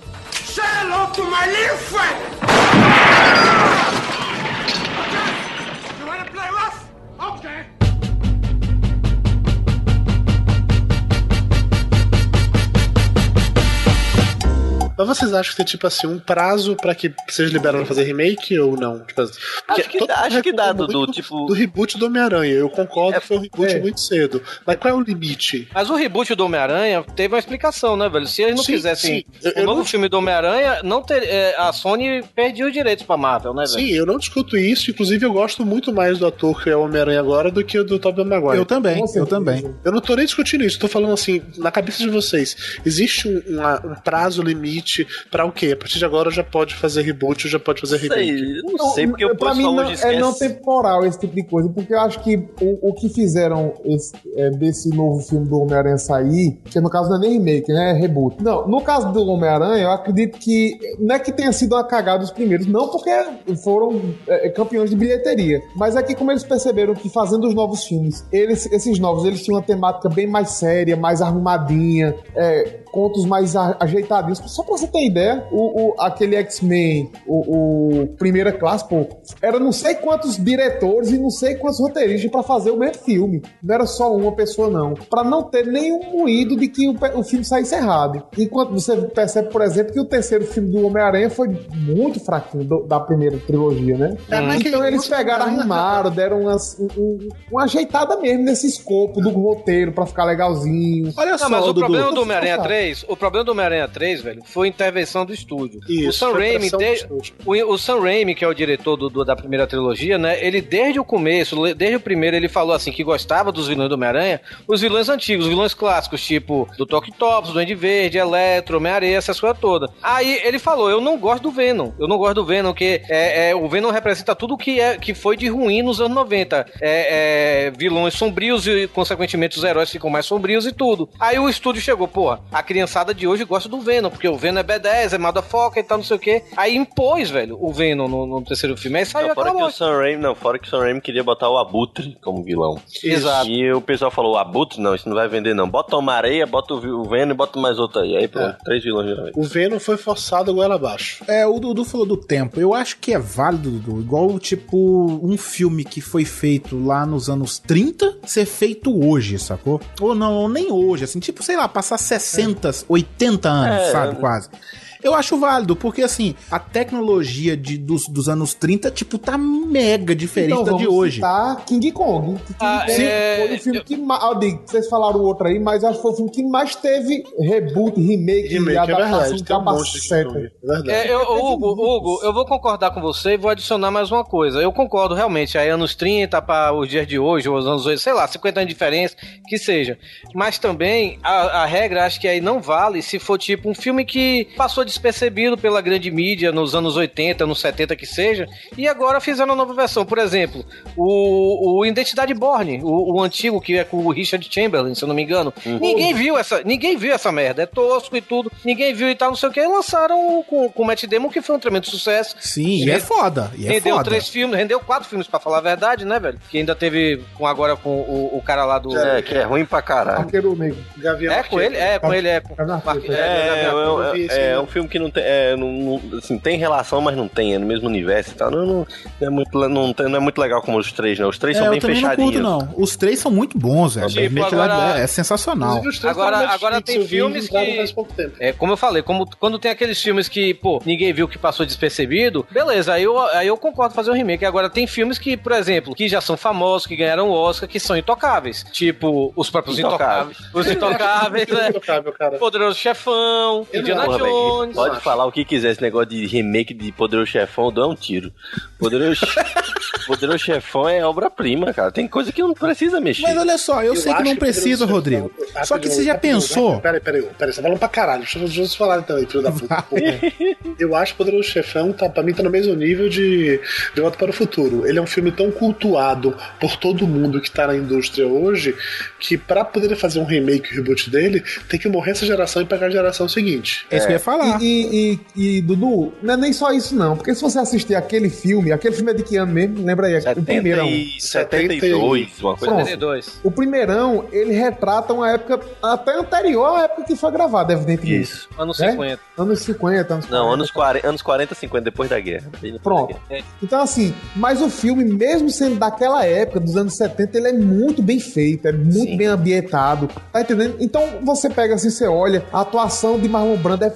Mas vocês acham que tem, tipo assim, um prazo pra que vocês liberam pra fazer remake ou não? Tipo, assim, Acho que, acho que dá, Dudu. Tipo, Do reboot do Homem-Aranha. Eu concordo que foi um reboot é. muito cedo. Mas qual é o limite? Mas o reboot do Homem-Aranha teve uma explicação, né, velho? Se eles não Sim, fizessem sim. O eu novo não- filme do Homem-Aranha, não ter, é, a Sony perdia os direitos pra Marvel, né, velho? Sim, eu não discuto isso. Inclusive, eu gosto muito mais do ator que é o Homem-Aranha agora do que o do Tobey Maguire. Eu também, eu também. Eu não tô nem discutindo isso, tô falando assim, na cabeça de vocês, existe um, um prazo limite pra o quê? A partir de agora já pode fazer reboot, já pode fazer remake. sei, eu não sei porque o pra mim não, hoje é esquece. não temporal esse tipo de coisa, porque eu acho que o, o que fizeram esse- é, desse novo filme do Homem-Aranha sair, que no caso não é nem remake, né? É reboot. Não, no caso do Homem-Aranha, eu acredito que não é que tenha sido uma cagada os primeiros, não porque foram é, campeões de bilheteria, mas é que como eles perceberam que fazendo os novos filmes, eles, esses novos, eles tinham uma temática bem mais séria, mais arrumadinha, é, contos mais ajeitadinhos. Só pra você ter ideia, o, o- aquele X-Men, o, o Primeira Classe, pô, era não sei quantos diretores e não sei quantos roteiristas pra fazer o mesmo filme. Não era só uma pessoa, não. Pra não ter nenhum moído de que o, o filme saísse errado. Enquanto você percebe, por exemplo, que o terceiro filme do Homem-Aranha foi muito fraquinho do- da primeira trilogia, né? Que então eles música pegaram, arrumaram, deram umas, um- um- uma ajeitada mesmo nesse escopo do roteiro pra ficar legalzinho. Olha Não, mas o problema do Homem-Aranha 3, o problema do Homem-Aranha 3, velho, foi a intervenção do estúdio. o Isso, Sam foi Raimi, do de- o, o Sam Raimi, que é o diretor do, do- da primeira trilogia, né, ele desde o começo, desde o primeiro, ele falou assim que gostava dos vilões do Homem-Aranha, os vilões antigos, os vilões clássicos, tipo do Toque Tops, Duende Verde, Eletro, Homem-Aranha, essas coisas todas. Aí ele falou, eu não gosto do Venom, eu não gosto do Venom, que é, é, o Venom representa tudo que, é, que foi de ruim nos anos 90. É, é, vilões sombrios e, consequentemente, os heróis ficam mais sombrios e tudo. Aí o estúdio chegou, porra, a criançada de hoje gosta do Venom, porque o Venom é B10, é motherfucker e tal, não sei o quê. Aí impôs, velho, o Venom no, no terceiro filme. Aí saiu Não, fora que o Sam Raimi, não, fora que o Sam Raimi queria botar o Abutre como vilão. Exato. E o pessoal falou, o Abutre, não, isso não vai vender não. Bota uma areia, bota o Venom e bota mais outro aí. Aí pronto, três vilões já. O Venom foi forçado goela abaixo. É, o Dudu falou do tempo. Eu acho que é válido, Dudu. Igual, tipo, um filme que foi feito lá nos anos 30 ser feito hoje, sacou? Ou não, ou nem hoje, assim, tipo, sei lá, passar 60, 80 anos, É, sabe, é. quase. Eu acho válido, porque assim, a tecnologia de, dos, dos anos 30, tipo, tá mega diferente Então, da de hoje. citar King Kong. King Ah, Kong é, foi o filme que mais. Digo, vocês falaram o outro aí, mas acho que foi o filme que mais teve reboot, remake, Remake, é adaptação verdade, de tem um é verdade. É, eu, Hugo, Hugo, eu vou concordar com você e vou adicionar mais uma coisa. Eu concordo realmente, aí anos 30 para os dias de hoje, ou os anos 80, sei lá, 50 anos de diferença, que seja. Mas também a, a regra acho que aí não vale se for tipo um filme que passou despercebido pela grande mídia nos anos 80, nos 70 que seja, e agora fizeram uma nova versão. Por exemplo, o, o Identidade Borne, o, o antigo que é com o Richard Chamberlain, se eu não me engano. Ninguém viu essa, ninguém viu essa merda, é tosco e tudo, ninguém viu e tal, não sei o que, e lançaram com, com o Matt Damon, que foi um tremendo sucesso. Sim, e é foda. E é rendeu foda. três filmes, rendeu quatro filmes, pra falar a verdade, né, velho? Que ainda teve com agora com o, o cara lá do. É, que é ruim pra caralho. Arqueiro Negro. Gavião É com ele? É, com ele, é. Com... É, é, eu é, vi esse é aí. um filme que não tem, é, não, não- assim, tem relação, mas não tem, é no mesmo universo e tal. Não, não, não é, muito, não, não é muito legal como os três, não. Os três É, são bem fechadinhos. curto, não. Os três são muito bons, velho. Tipo, Remake agora- é, é sensacional. Agora- agora tem filmes que- faz pouco tempo. É, como eu falei, como, quando tem aqueles filmes que, pô, ninguém viu que passou despercebido, beleza, aí eu, aí eu concordo fazer um remake. Agora, tem filmes que, por exemplo, que já são famosos, que ganharam o Oscar, que são intocáveis. Tipo, os próprios Intocáveis. intocáveis. Os intocáveis, né? Intocável, cara. Poderoso Chefão, Indiana velho, Jones. pode falar o que quiser, esse negócio de remake de Poderoso Chefão, dá um tiro. Poderoso, Poderoso Chefão é obra-prima, cara. Tem coisa que não precisa mexer. Mas olha só, eu, sei que acho não precisa, Rodrigo. Chefão- Só que você já rapidinho, pensou. Peraí, peraí, peraí, você tá falando pra caralho. Deixa, eu- deixa eu falar também, filho da puta. Porra. Eu acho que Poderoso Chefão, tá, pra mim, tá no mesmo nível de De Volta para o Futuro. Ele é um filme tão cultuado por todo mundo que tá na indústria hoje que pra poder fazer um remake e reboot dele, tem que morrer essa geração e pegar a geração seguinte. É isso que eu ia falar. E, e, e, Dudu, não é nem só isso, não. Porque se você assistir aquele filme, aquele filme é de que ano mesmo? Lembra aí? O primeirão. 72, uma coisa Pronto. assim. 72. O primeirão, ele retrata uma época até anterior à época que foi gravado, evidentemente. Isso. Anos Né? 50. Anos 50, anos Não, anos 40, anos 40, 50, depois da guerra. Pronto. da guerra. Então, assim, mas o filme, mesmo sendo daquela época, dos anos 70, ele é muito bem feito, é muito bem ambientado. Tá entendendo? Então, você pega assim, você olha, a atuação de Marlon Brando é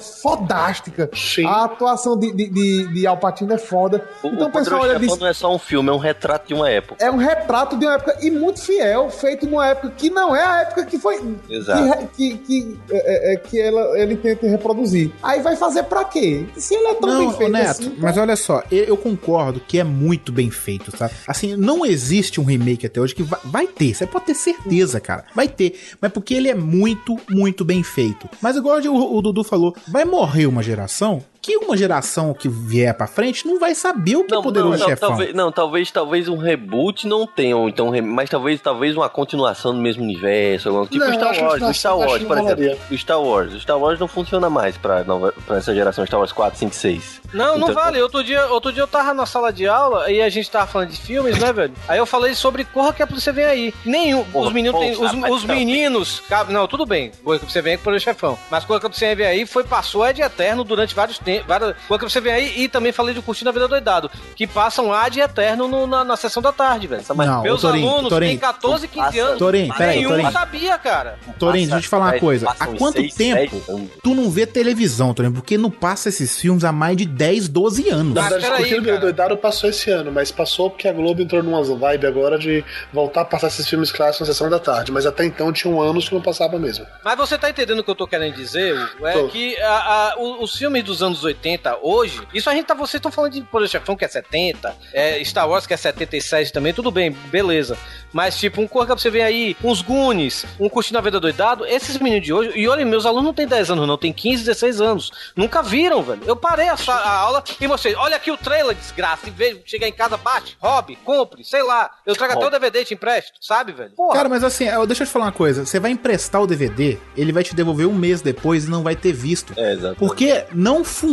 fodástica. A atuação de, de, de, de Al Pacino é foda. O, então, o Poderoso Chefão não é só um filme, é um retrato de uma época. é um retrato de uma época e muito fiel, feito numa época que não é a época que foi. Exato. Que, que, que, é, é, que ela, ele tenta reproduzir. Aí vai fazer pra quê? Se ele é tão Não, bem feito Neto, assim. mas olha só, eu, eu concordo que é muito bem feito, tá? Assim, não existe um remake até hoje que vai, vai ter, você pode ter certeza, cara. Vai ter, mas porque ele é muito, muito bem feito. Mas igual o, o Dudu falou, vai morrer uma geração que uma geração que vier pra frente não vai saber o que é poderoso não, chefão. Talvez, não, talvez, talvez um reboot não tenha, ou então, mas talvez, talvez uma continuação do mesmo universo, alguma- tipo Não, o Star Wars, não- o Star Wars, por não exemplo, o Star Wars, o Star Wars não funciona mais pra, nova, pra essa geração Star Wars 4, 5, 6. Não, não Então- vale. Outro dia, outro dia eu tava na sala de aula e a gente tava falando de filmes, né, velho? Aí eu falei sobre Corra que a polícia vem aí. Nenhum. Porra, os meninos porra, Os, rapaz, os não. meninos. Não, tudo bem. Corra que você vem por chefão. Mas Corra que você vem aí foi, passou é de eterno durante vários tempos. Várias, Corra que você vem aí e também falei de Curtindo a Vida Doidado. Que passam ad eterno no- na, na sessão da tarde, velho. Não, Meus ô, Torinho, alunos Torinho, têm 14, 15 anos. Torinho, peraí, Nenhum Torinho. sabia, cara. Torinho, deixa eu te falar uma Passa- coisa. Há quanto seis, tempo anos. tu não vê televisão, Torinho? Porque não passa esses filmes há mais de 10, 12 anos. Na verdade, Curtindo cara. Doidado passou esse ano, mas passou porque a Globo entrou numa vibe agora de voltar a passar esses filmes clássicos na sessão da tarde. Mas até então tinham anos que não passava mesmo. Mas você tá entendendo o que eu tô querendo dizer? É Tô. que a- a- os filmes dos anos 80, hoje, isso a gente tá, vocês estão falando de Poder Chefão que é 70, é, Star Wars que é 77 também, tudo bem, beleza. Mas tipo, um Corra pra você ver aí, uns Goonies, um Curtindo a Vida Doidado, esses meninos de hoje, e olha, meus alunos não têm 10 anos não, tem 15, 16 anos. Nunca viram, velho. Eu parei a, a aula e mostrei, olha aqui o trailer, desgraça, em vez de chegar em casa, bate, hobby, compre, sei lá. Eu trago até o DVD e te empresto, sabe, velho? Porra. Cara, mas assim, eu- deixa eu te falar uma coisa. Você vai emprestar o DVD, ele vai te devolver um mês depois e não vai ter visto. É, exato. Porque não funciona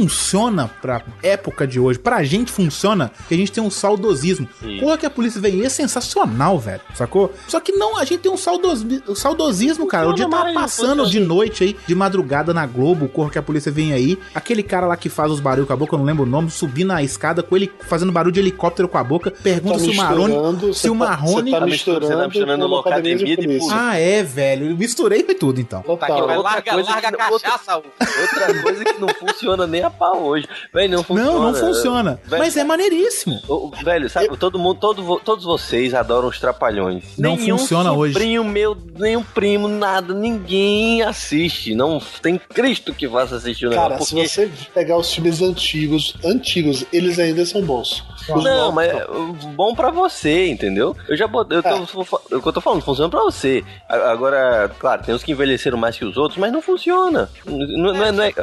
pra época de hoje. Pra gente funciona que a gente tem um saudosismo. Porra que a polícia vem aí é sensacional, velho. Sacou? Só que não, a gente tem um saudos, um saudosismo, cara. O dia Funciona tava mais, passando funciona. de noite aí, de madrugada na Globo, o Corra que a polícia vem aí. Aquele cara lá que faz os barulhos com a boca, eu não lembro o nome, subir na escada com ele fazendo barulho de helicóptero com a boca. Pergunta Tá se o Marrone. Se você o tá- Marrone. você tá misturando- você tá misturando com Locademia de polícia. Ah, é, velho. Eu misturei tudo então. Tá aqui, Total. vai, outra larga, coisa larga que a não- outra- cachaça, Hugo. Outra coisa que não funciona nem a pau hoje. Velho, não funciona. Não, não funciona. Velho, Mas é maneiríssimo. o- velho, sabe, todo mundo, todo, todos vocês adoram os trapalhões. Não nenhum funciona hoje. sobrinho meu, nenhum primo, nada, ninguém assiste. Não tem Cristo que faça assistir o negócio. Cara, se porque- você pegar os filmes antigos, antigos, eles ainda são bons. Os Não, novos, mas é bom pra você, entendeu? Eu já botei. Eu tô, É. o que eu tô falando, funciona pra você. A- Agora, claro, tem uns que envelheceram mais que os outros, mas não funciona. Não, não é, não é-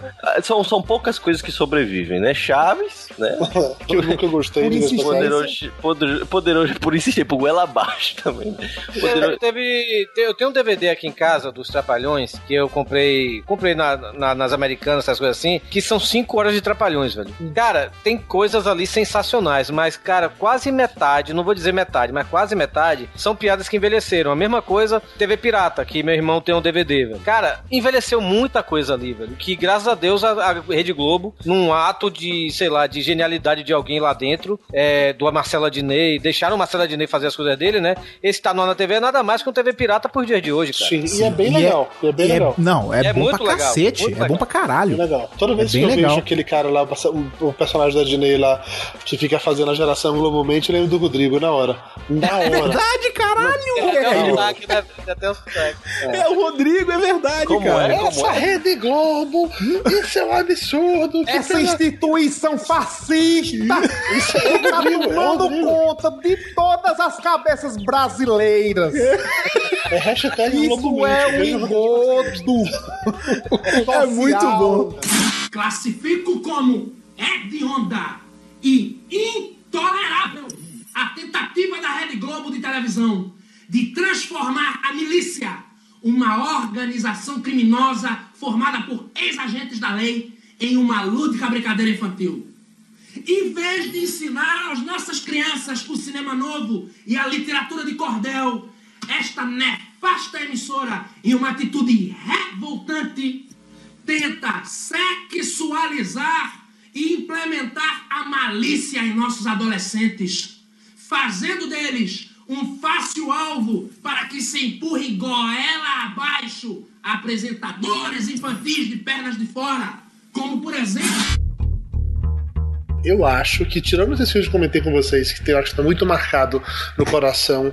são, são poucas coisas que sobrevivem, né? Chaves, né? que eu nunca gostei de. Poderoso, poder, poderoso, por isso por goela abaixo também. Poderoso, Teve, te- eu tenho um DVD aqui em casa dos Trapalhões que eu comprei, comprei na, na- nas Americanas, essas coisas assim, que são 5 horas de Trapalhões, velho. Cara, tem coisas ali sensacionais, mas cara, quase metade, não vou dizer metade, mas quase metade são piadas que envelheceram. A mesma coisa, TV Pirata, que meu irmão tem um DVD, velho. Cara, envelheceu muita coisa ali, velho. Que graças a Deus a, a Rede Globo, num ato de, sei lá, de genialidade de alguém lá dentro, é, do Marcelo Adnei, deixaram o Marcelo Adnei fazer as coisas dele, né? Esse tá no na TV é nada mais que um TV Pirata por dia de hoje, cara. Sim, e é bem E legal. É, bem E é- legal. não, é, É bom muito pra legal, cacete. muito É bom legal. pra caralho. Legal. Toda vez É que bem eu legal. vejo aquele cara lá, o personagem da Disney lá, que fica fazendo a geração globalmente, eu lembro do Rodrigo na hora. Na hora. Verdade, caralho, Até o velho. sotaque, né? Até o sotaque. É o Rodrigo, é verdade, Como cara. é? Essa Rede Globo, isso é um absurdo. Que Essa instituição fascista Isso é está é tomando conta de todas as cabeças brasileiras. É hashtag Isso é um engodo. É muito bom. Classifico como hedionda e intolerável a tentativa da Rede Globo de televisão de transformar a milícia, uma organização criminosa formada por ex-agentes da lei, em uma lúdica brincadeira infantil. Em vez de ensinar às nossas crianças o cinema novo e a literatura de cordel, esta nefasta emissora, em uma atitude revoltante, tenta sexualizar e implementar a malícia em nossos adolescentes, fazendo deles um fácil alvo para que se empurre goela abaixo apresentadores infantis de pernas de fora, como por exemplo. Eu acho que, tirando esses filmes que comentei com vocês, que eu acho que está muito marcado no coração,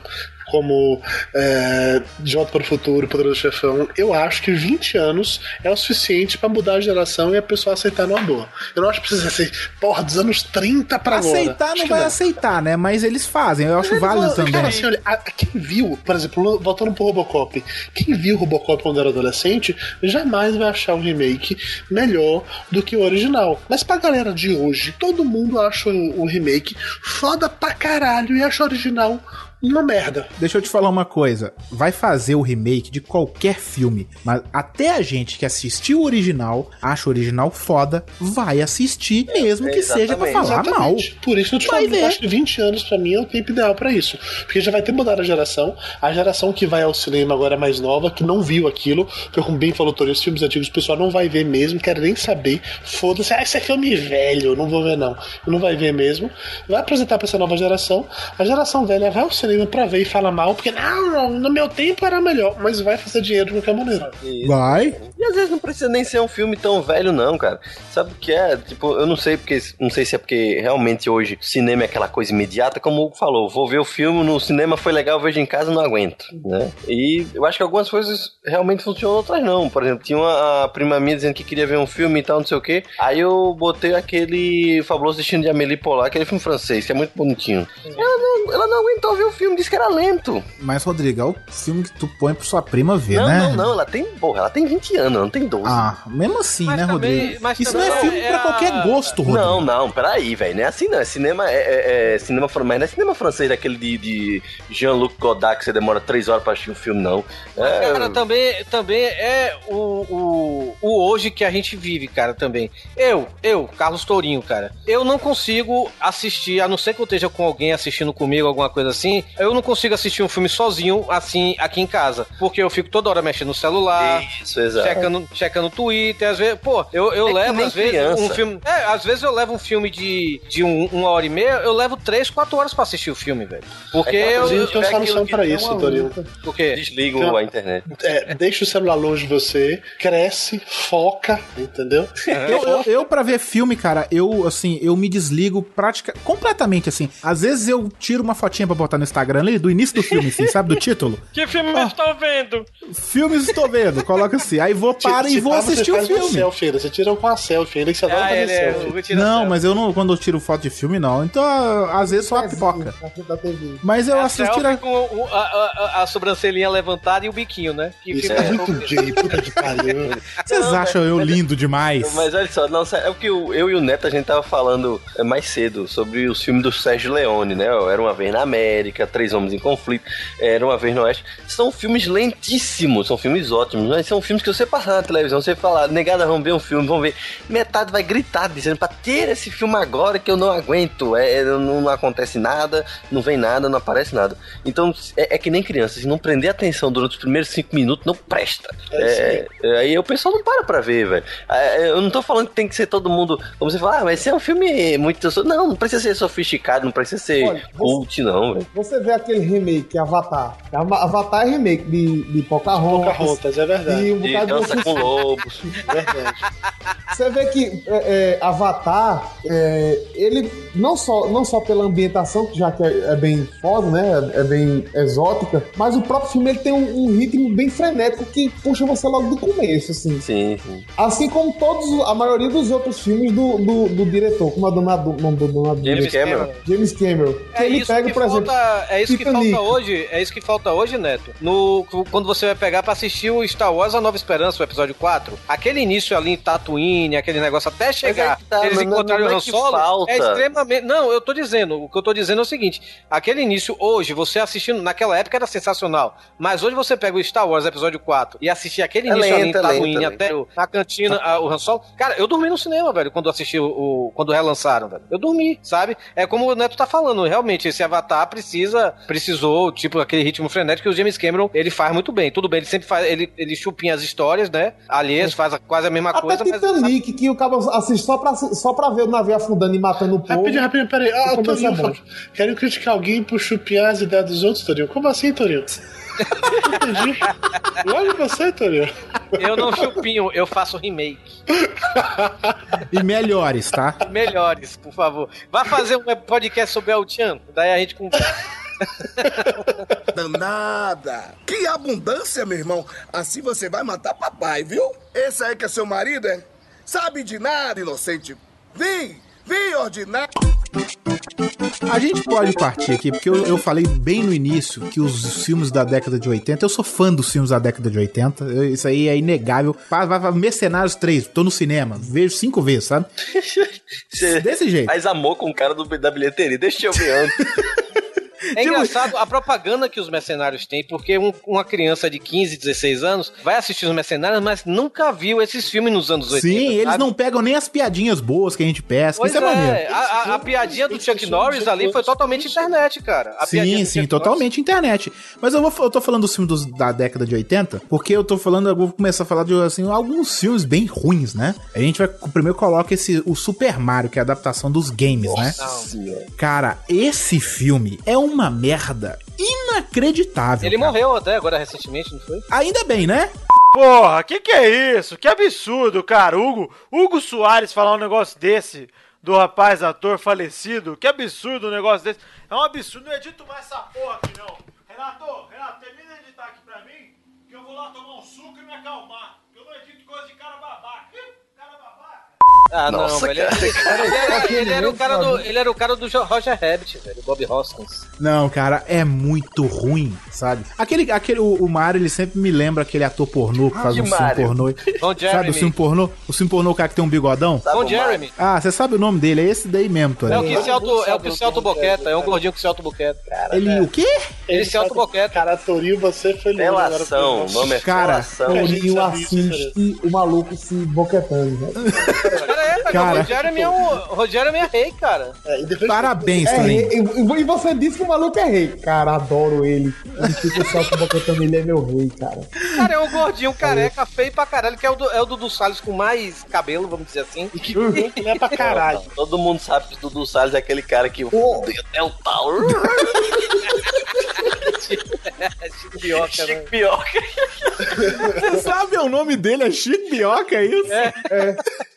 como é, De Volta para o Futuro, Poderoso Chefão, eu acho que 20 anos é o suficiente pra mudar a geração e a pessoa aceitar numa boa. Eu não acho que precisa ser, porra, dos anos 30 pra agora. Aceitar não vai aceitar, né? Mas eles fazem, eu acho válido também. Cara, assim, olha, a- quem viu, por exemplo, voltando pro Robocop, quem viu Robocop quando era adolescente, jamais vai achar o remake melhor do que o original. Mas pra galera de hoje, todo mundo acha o, o remake foda pra caralho e acha o original uma merda. Deixa eu te falar uma coisa. Vai fazer o remake de qualquer filme, mas até a gente que assistiu o original, acha o original foda, vai assistir, mesmo que seja pra falar mal. Exatamente. Por isso eu te Vai falo, ver. acho que 20 anos pra mim é o tempo ideal pra isso. Porque já vai ter mudado a geração. A geração que vai ao cinema agora é mais nova, que não viu aquilo. Porque, como bem falou Tori, os filmes antigos o pessoal não vai ver mesmo, quer nem saber. Foda-se, ah, esse é filme velho, não vou ver não. Não vai ver mesmo. Vai apresentar pra essa nova geração. A geração velha vai ao cinema pra ver e fala mal, porque não, não, no meu tempo era melhor. Mas vai fazer dinheiro de qualquer maneira. Vai. E às vezes não precisa nem ser um filme tão velho, não, cara. Sabe o que é? Tipo, eu não sei porque. Não sei se é porque realmente hoje cinema é aquela coisa imediata, como o Hugo falou, vou ver o filme no cinema, foi legal, vejo em casa, não aguento. Né? E eu acho que algumas coisas realmente funcionam, outras não. Por exemplo, tinha uma a prima minha dizendo que queria ver um filme e tal, não sei o quê. Aí eu botei aquele Fabuloso Destino de Amélie Poulain, aquele filme francês, que é muito bonitinho. Ela não, ela não aguentou ver o filme, disse que era lento. Mas, Rodrigo, é o filme que tu põe pra sua prima ver, não, né? não, não, ela tem, porra, ela tem 20 anos, ela não tem 12. Ah, mesmo assim, né, também- Rodrigo? mas Isso não é filme é pra a- qualquer gosto, Rodrigo. Não, não, peraí, velho. Não é assim, não. É cinema, é, é- é cinema mas não é cinema francês daquele de, de Jean-Luc Godard que você demora três horas pra assistir um filme, não. É, Cara, também, também é o, o, o hoje que a gente vive, cara, também. Eu, eu, Carlos Tourinho, cara, eu não consigo assistir, a não ser que eu esteja com alguém assistindo comigo, alguma coisa assim, eu não consigo assistir um filme sozinho, assim, aqui em casa. Porque eu fico toda hora mexendo no celular, Isso, exato. checando, checando Twitter, às vezes, pô, eu, eu É levo, às vezes, criança. um filme. É, às vezes eu levo um filme de, de um- uma hora e meia, eu levo três, quatro horas pra assistir o filme, velho. Porque É, eu. inclusive, eu tem uma solução pra isso, Torinho. O quê? Desliga Então- a internet. É, deixa o celular longe de você, cresce, foca, entendeu? Eu, eu, eu, pra ver filme, cara, eu, assim, eu me desligo pratica, completamente, assim. Às vezes eu tiro uma fotinha pra botar no Instagram ali, do início do filme, assim, sabe? Do título. Que filme eu estou vendo? Filmes estou vendo, coloca assim. Aí vou, para Se e vou você assistir o filme. Selfie, você tira com a selfie, que você adora Ah, fazer ele é, selfie. eu Não, selfie. mas eu não, quando eu tiro foto de filme, não. Então, às vezes só a pipoca. Mas eu É a assisto selfie tira... com o- a, a- a sobrancelhinha levantada e o biquinho, né? Que Isso fica- é muito gay, puta que pariu. Vocês acham eu lindo demais? Mas olha só, não, é o que o- eu e o Neto a gente tava falando é, mais cedo sobre os filmes do Sérgio Leone, né? Era uma vez na América, Três Homens em Conflito, Era uma vez no Oeste. São filmes lentíssimos, são filmes ótimos, mas são filmes que você passar na televisão, você falar, negada, vamos ver um filme, vamos ver. Metade vai gritar dizendo pra ter esse filme agora que eu não aguento. É, é, não, não acontece nada, não vem nada, não aparece nada. Então é, é que nem criança, se não prender atenção durante os primeiros cinco minutos, não presta. É, é, aí o pessoal não para pra ver, velho. É, Eu não tô falando que tem que ser todo mundo. Como você fala, ah, mas esse é um filme muito. Não, não precisa ser sofisticado, não precisa ser Olha, você- cult, não, velho. Você vê aquele remake, Avatar. Ava- Avatar é remake de, de Pocahontas. Pocahontas, é verdade. E um bocado de dança com lobos. Verdade. Você vê que é, é, Avatar, é, ele não só, não só pela ambientação, que já que é, é bem foda, né? É, é bem exótica, mas o próprio filme ele tem um, um ritmo bem frenético que puxa você logo do começo, assim. Sim, sim. Assim como todos, a maioria dos outros filmes do, do, do diretor, como é o nome do, do, nome do James Cameron. James Cameron. Que É ele isso pega, que por exemplo. Falta, é isso que falta hoje, é isso que falta hoje, Neto. No quando você vai pegar pra assistir o Star Wars A Nova Esperança, o episódio 4, aquele início ali em Tatooine, aquele negócio até chegar, que tá, eles não- encontrarem não o é Han Solo, falta. é extremamente, não, eu tô dizendo, o que eu tô dizendo é o seguinte, aquele início hoje, você assistindo, naquela época era sensacional, mas hoje você pega o Star Wars episódio 4 e assistir aquele É início ali em é Tatooine é até o- na cantina, a- o Han Solo, cara, eu dormi no cinema, velho, quando assisti o, o- quando relançaram, velho. Eu dormi, sabe? É como o Neto tá falando, realmente, esse Avatar precisa, precisou, tipo, aquele ritmo frenético que o James Cameron, ele faz muito bem. Tudo bem, ele sempre faz, ele, ele chupinha as histórias, né? Alheias, faz a- quase a mesma Até coisa, mas Titanic, que o cara assiste só pra, só pra ver o navio afundando e matando o povo. Rapidinho, rapidinho, peraí. Ah, O Torinho, é quero criticar alguém por chupinhar as ideias dos outros, Torinho. Como assim, Torinho? Entendi. Olha você, Torinho. eu não chupinho, eu faço remake. E melhores, tá? Melhores, por favor. Vai fazer um podcast sobre El Chan, daí a gente conversa. Danada! Que abundância, meu irmão! Assim você vai matar papai, viu? Esse aí que é seu marido, é? Sabe de nada, inocente! Vem! Vem, ordinário! A gente pode partir aqui, porque eu, eu falei bem no início que os filmes da década de 80, eu sou fã dos filmes da década de 80, eu- isso aí é inegável. Vai, vai, vai, Mercenários 3, tô no cinema, vejo cinco vezes, sabe? Desse jeito. Faz amor com o cara do, da bilheteria, deixa eu ver antes. É engraçado a propaganda que os mercenários têm, porque um- uma criança de 15, 16 anos vai assistir os mercenários, mas nunca viu esses filmes nos anos 80. Sim, eles sabe? não pegam nem as piadinhas boas que a gente pesca, Pois isso é, maneiro. é, a, a- a piadinha do Chuck Norris ali foi totalmente internet, cara. A Sim, sim, totalmente internet. Mas eu, vou, eu tô falando dos filmes dos- da década de 80, porque eu tô falando, eu vou começar a falar de assim, alguns filmes bem ruins, né? A gente vai primeiro coloca esse o Super Mario, que é a adaptação dos games, né? Cara, esse filme é uma merda inacreditável. Ele cara. morreu até agora recentemente, não foi? Ainda bem, né? Porra, que que é isso? Que absurdo, cara. Hugo, Hugo Soares falar um negócio desse do rapaz ator falecido. Que absurdo um negócio desse. É um absurdo. Não edito mais essa porra aqui, não. Renato, Renato, termina de editar aqui pra mim, que eu vou lá tomar um suco e me acalmar. Eu não edito coisa de cara babaca. Ih, cara babaca. Ah, Nossa, não, velho. cara. Ele, ele era, ele era o cara do, ele era o cara do Roger Rabbit, velho, o Bob Hoskins. Não, cara, é muito ruim, sabe? Aquele, aquele o, o Mario, ele sempre me lembra aquele ator pornô que faz Que um filme pornô. Sabe o filme pornô? O filme pornô, o cara que tem um bigodão? Ron Jeremy. Ah, você sabe o nome dele? É esse daí mesmo, Tony. É o que se auto, é o que se autoboqueta, é um gordinho que se autoboqueta. Ele o quê? Ele se autoboqueta. Cara, Torinho, você foi. Relação, o nome é Cara, relação. Torinho assiste o maluco se boquetando, velho. Cara, é, cara, Cara. o Rogério é um, o Rogério é rei, cara. Parabéns, É, Torinho. e, e você disse que o maluco é rei. Cara, adoro ele. Ele fica só se boquetando, ele é meu rei, cara. Cara, é um gordinho careca, feio pra caralho, que é o do, é o Dudu Salles com mais cabelo, vamos dizer assim. E que ele é pra caralho. Todo mundo sabe que o Dudu Salles é aquele cara que fudeu até o pau. Pioca, Chico né? Pioca. Você sabe o nome dele? É Chico Bioca, é isso?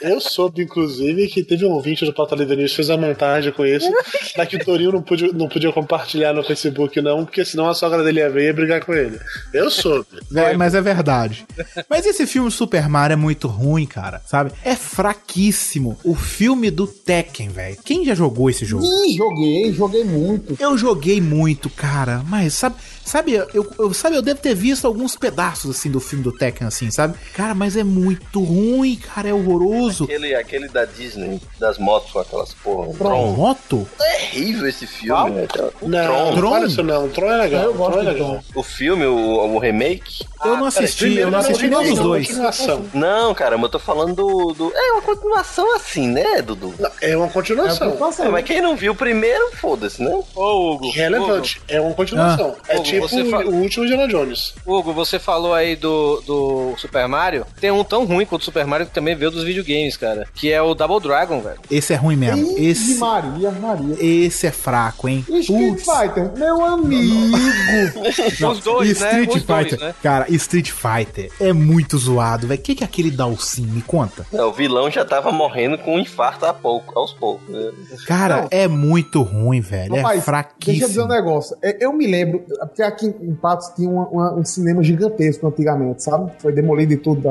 Eu soube, inclusive, que teve um ouvinte do Pauta Livre News que fez a montagem com isso, mas que o Torinho não podia, não podia compartilhar no Facebook, não, porque senão a sogra dele ia ver e ia brigar com ele. Eu soube. É, mas é verdade. Mas esse filme Super Mario é muito ruim, cara, sabe? É fraquíssimo. O filme do Tekken, velho. Quem já jogou esse jogo? Ih, joguei, joguei muito. Eu joguei muito, cara, mas sabe, sabe, eu, eu, sabe, eu devo ter visto alguns pedaços assim do filme do Tekken assim, sabe? Cara, mas é muito ruim, cara, é horroroso. Aquele, aquele da Disney, das motos com aquelas porra. Tron. Moto? É terrível esse filme, né? O Não, Tron. não fala isso não. O Tron é legal. Eu o Tron gosto é legal. Tron. O filme, o, o remake? Eu não assisti, eu não assisti não, nenhum dos não, dois. continuação. Não, cara, mas eu tô falando do, do- É uma continuação assim, né, Dudu? Não, é uma continuação. É, mas quem não viu o primeiro, foda-se, né? Ô, Hugo. Relevante. É uma continuação. Ah. é Hugo, tipo você fa- o último Indiana Jones. Hugo, você falou aí do, do Super Mario. Tem um tão ruim quanto o Super Mario que também veio dos videogames, cara. Que é o Double Dragon, velho. Esse é ruim mesmo. Ih, Esse, Maria, Maria. esse é fraco, hein? Street Fighter, meu amigo. Não, Os dois, né? Street Os dois, Fighter, né? cara, Street Fighter é muito zoado, velho. O que, que é aquele Dalsin? Me conta. Não, o vilão já tava morrendo com um infarto a pouco, aos poucos. né? Cara, Não. é muito ruim, velho. é Rapaz, deixa eu fraquíssimo. dizer um negócio. É, Eu me lembro, porque aqui em Patos tinha uma- uma- um cinema gigantesco antigamente, sabe? Foi demolido e tudo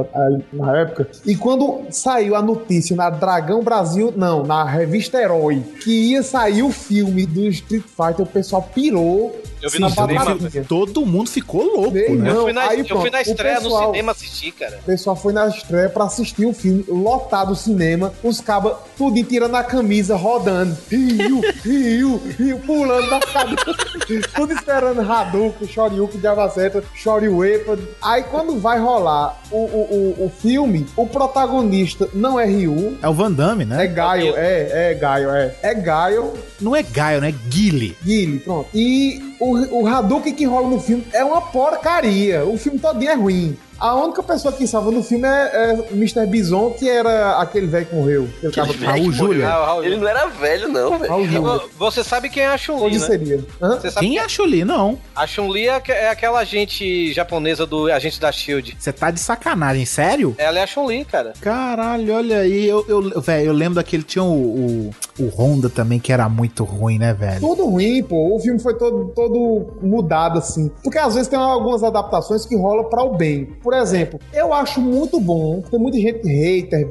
na época. E quando saiu a notícia na Dragão Brasil, não, na revista Herói, que ia sair o filme do Street Fighter, o pessoal pirou. Eu vi na no cinema, batatinha. Todo mundo ficou louco, Meu né? Eu fui na, aí eu fui pronto, na o estreia pessoal- no cinema assistir, cara. O pessoal foi na estreia pra assistir o filme, lotado o cinema, os cabas tudo tirando a camisa, rodando. Rio, Rio, Rio, pulando da cadeira. tudo esperando Hadouken, Shoryuken, Javaceta, Shoryuepa. Aí quando vai rolar o, o, o, o filme, o protagonista não é Ryu, É o Van Damme, né? é Gaio, é, é Gaio, é. É Gaio, Não é Gaio, né? Guile. Guile, pronto. E o, o Hadouken que rola no filme é uma porcaria. O filme todinho é ruim. A única pessoa que salva no filme é, é Mr. Bison, que era aquele velho que morreu. Raul Júlia. Ah, o Raul Ele não era velho, não, velho. Você sabe quem é a Chun-Li, Onde né? seria? Hã? Você sabe Quem é a Chuli? Não. A Chun-Li é, é aquela agente japonesa do agente da SHIELD. Você tá de sacanagem, sério? Ela é a Chun-Li, cara. Caralho, olha aí. Eu, eu, velho, eu lembro daquele. Tinha o, o, o Honda também, que era muito ruim, né, velho? Tudo ruim, pô. O filme foi todo, todo mudado, assim. Porque às vezes tem algumas adaptações que rola para o bem. Por exemplo, eu acho muito bom, tem muita gente hater,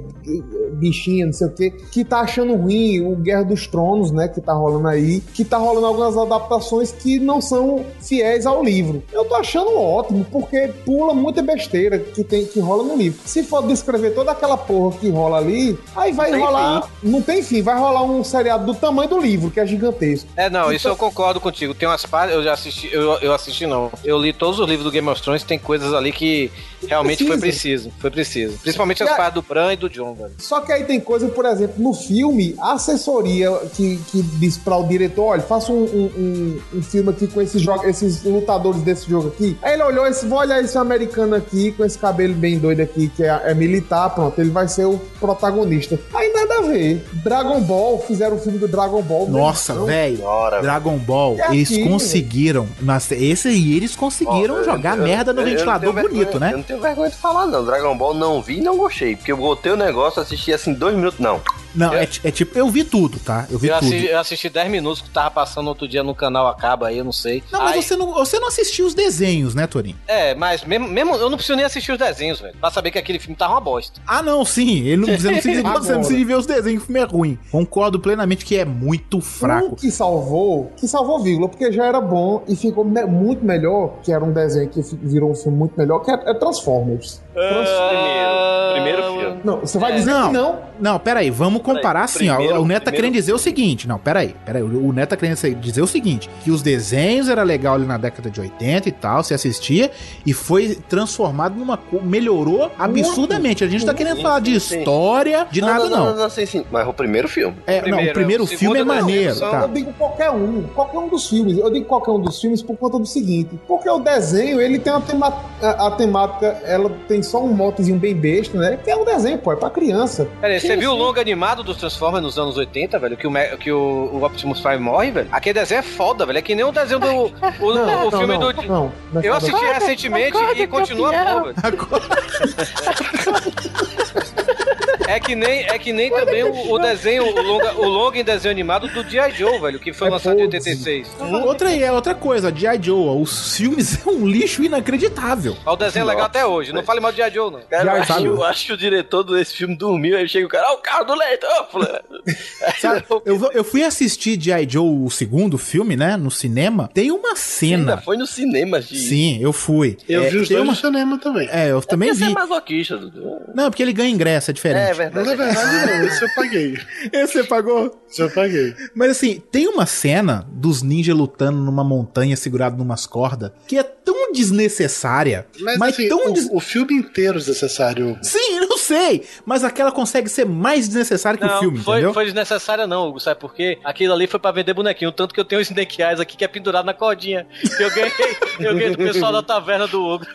bichinha, não sei o quê, que tá achando ruim o Guerra dos Tronos, né, que tá rolando aí, que tá rolando algumas adaptações que não são fiéis ao livro. Eu tô achando ótimo, porque pula muita besteira que tem que rola no livro. Se for descrever toda aquela porra que rola ali, aí vai tem rolar, não tem fim, vai rolar um seriado do tamanho do livro, que é gigantesco. É, não, isso eu concordo contigo. Tem umas partes, eu já assisti, eu, eu assisti não. Eu li todos os livros do Game of Thrones, tem coisas ali que realmente foi preciso, foi preciso. Principalmente as partes do Bran e do John, velho. Só que aí tem coisa, por exemplo, no filme, a assessoria que, que diz para o diretor, olha, faça um, um, um- um filme aqui com esses, jogos, esses lutadores desse jogo aqui. Aí ele olhou esse, vou olhar esse americano aqui, com esse cabelo bem doido aqui, que é, é militar, pronto, ele vai ser o protagonista. Aí nada a ver. Dragon Ball, fizeram o filme do Dragon Ball. Nossa, velho. Dragon Ball, É eles aquilo. conseguiram. Nossa, esse aí eles conseguiram eu- jogar eu- merda no eu- eu ventilador tenho bonito, vergonha- Eu não tenho vergonha de falar, não. Dragon Ball não vi e não gostei. Porque eu botei o negócio, assisti assim dois minutos. Não. Não, é, ti- é tipo, eu vi tudo, tá? Eu vi Eu tudo. assisti, eu assisti 10 minutos que tava passando outro dia no canal Acaba aí, eu não sei. Não, mas Aí- você não, você não assistiu os desenhos, né, Torinho? É, mas mesmo, mesmo eu não preciso nem assistir os desenhos, velho. Pra saber que aquele filme tava uma bosta. Ah, não, sim. Ele não, você não precisa, você não precisa ver os desenhos, o filme é ruim. Concordo plenamente que é muito fraco. Um que salvou, que salvou vírgula, porque já era bom e ficou me- muito melhor, que era um desenho que virou um filme muito melhor, que é, é Transformers. Primeiro. Primeiro filme. Não, você vai É, dizer não. que não? Não, peraí, vamos comparar assim, ó. primeiro- O Neto tá primeiro- querendo dizer o seguinte. Não, peraí, peraí. O Neto tá querendo dizer o seguinte: que os desenhos era legal ali na década de 80 e tal, se assistia, e foi transformado numa. melhorou absurdamente. A gente tá querendo falar de sim. história, de nada, não. Não, não, sim, sim. Mas o primeiro filme. É, não, o primeiro o filme é não, maneiro, só- tá? Eu digo qualquer um, qualquer um dos filmes. Eu digo qualquer um dos filmes por conta do seguinte: porque o desenho, ele tem uma tema, a, a temática, ela tem só um motezinho bem besta, né? Que é um desenho, pô, é pra criança. Pera aí, você viu o sim. longo animado dos Transformers nos anos 80, velho? Que o, que o, o Optimus Prime morre, velho? Aquele desenho é foda, velho. É que nem o desenho do. O, o Não, filme não, do. não, não é eu assisti recentemente e continua bom, velho. É que nem, é que nem também o, o desenho, o longa, o longa em desenho animado do G.I. Joe, velho, que foi É lançado em podre. 86. Outra é outra coisa, G.I. Joe, os filmes é um lixo inacreditável. Mas o desenho é legal até hoje. Não fale mal do G.I. Joe, não. Cara, eu acho, eu acho que o diretor desse filme dormiu, aí chega o cara, ó, o carro do leite, ó, fulano. Sabe, eu, vou- eu fui assistir G.I. Joe, o segundo filme, né, no cinema. Tem uma Ainda cena. foi no cinema, gente. Sim, eu fui. Eu É, vi os dois uma- no cinema também. É, eu também Você é vi. masoquista, Dudu. Não, porque ele ganha ingresso, é diferente. É Mas verdade. na verdade, não, esse eu paguei. Esse você pagou? Esse eu paguei. Mas assim, tem uma cena dos ninjas lutando numa montanha segurado numas cordas que é tão desnecessária. Mas, Mas, assim, tão o, des... o filme inteiro é desnecessário. Sim, eu sei. Mas aquela consegue ser mais desnecessária que o Não, filme, foi, entendeu? foi desnecessária não, Hugo, sabe por quê? Aquilo ali foi pra vender bonequinho, tanto que eu tenho o Snake Eyes aqui que é pendurado na cordinha. Que eu ganhei, eu ganhei do pessoal da taverna do Hugo.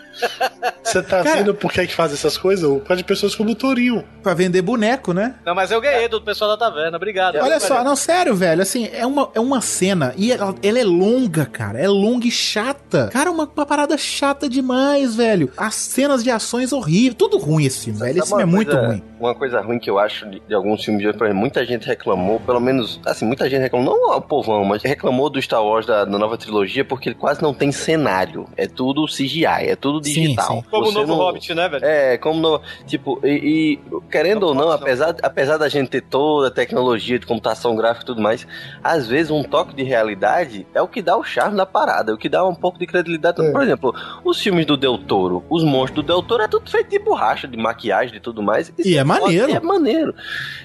Você tá Cara- vendo por que é que faz essas coisas? Por causa de pessoas como o Torinho. Pra vender boneco, né? Não, mas eu ganhei do pessoal da taverna, obrigado. Olha só, não, sério, velho, assim, é uma, é uma cena e ela, ela é longa, cara, é longa e chata. Cara, uma, uma parada chata demais, velho. As cenas de ações horríveis, tudo ruim esse filme, velho, esse filme é uma muito coisa- ruim. Uma coisa ruim que eu acho de, de alguns filmes de hoje, por exemplo, muita gente reclamou, pelo menos, assim, muita gente reclamou, não o povão, mas reclamou do Star Wars da, da nova trilogia porque ele quase não tem cenário. É tudo CGI, é tudo Sim, digital. sim. Como o novo não- Hobbit, né, velho? É, como no. Tipo, e, e querendo ou não, apesar, apesar da gente ter toda a tecnologia de computação gráfica e tudo mais, às vezes um toque de realidade é o que dá o charme da parada, é o que dá um pouco de credibilidade. É. Por exemplo, os filmes do Del Toro, os monstros do Del Toro é tudo feito de borracha, de maquiagem e tudo mais. E é maneiro. É maneiro.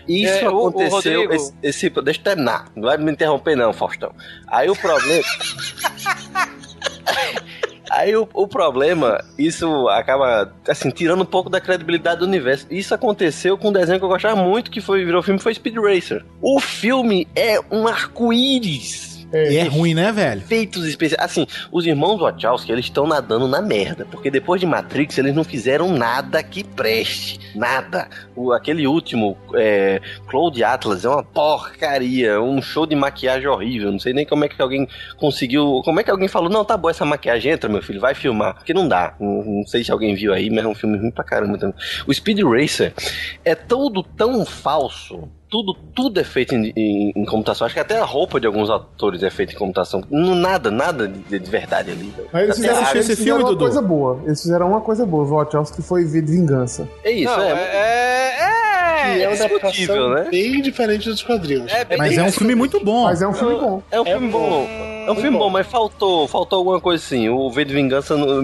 Isso É, o- o aconteceu. Rodrigo- esse, esse- deixa eu terminar. Não vai me interromper, não, Faustão. Aí o problema. Aí o, o problema, isso acaba, assim, tirando um pouco da credibilidade do universo. Isso aconteceu com um desenho que eu gostava muito, que foi, virou filme, foi Speed Racer. O filme é um arco-íris. E é ruim, né, velho? Efeitos especiais. Assim, os irmãos Wachowski, eles estão nadando na merda. Porque depois de Matrix, eles não fizeram nada que preste. Nada. O, aquele último, é, Cloud Atlas, é uma porcaria. Um show de maquiagem horrível. Não sei nem como é que alguém conseguiu. Como é que alguém falou: não, tá bom essa maquiagem, entra, meu filho, vai filmar. Porque não dá. Não, não sei se alguém viu aí, mas é um filme ruim pra caramba. O Speed Racer é tudo tão falso. Tudo, tudo é feito em, em- em computação. Acho que até a roupa de alguns atores é feita em computação. Não, nada, nada de, de verdade ali. Mas eles fizeram, eles fizeram uma coisa boa. Eles fizeram uma coisa boa. Os Wachowski foi V de Vingança. É isso, Não, é. é, é, Que é uma discutível, né? Bem diferente dos quadrinhos. Mas é um filme muito bom. Mas é um filme bom. É um filme bom. É um filme bom, mas faltou, faltou alguma coisa assim. O V de Vingança, não,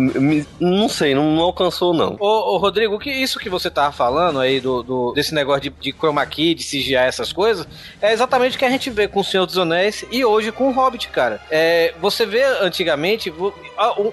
não sei, não, não alcançou, não. Ô, ô, Rodrigo, o que isso que você tava falando aí do, do- desse negócio de, de chroma key, de CGI, essas coisas, é exatamente o que a gente vê com o Senhor dos Anéis e hoje com o Hobbit, cara. É, você vê antigamente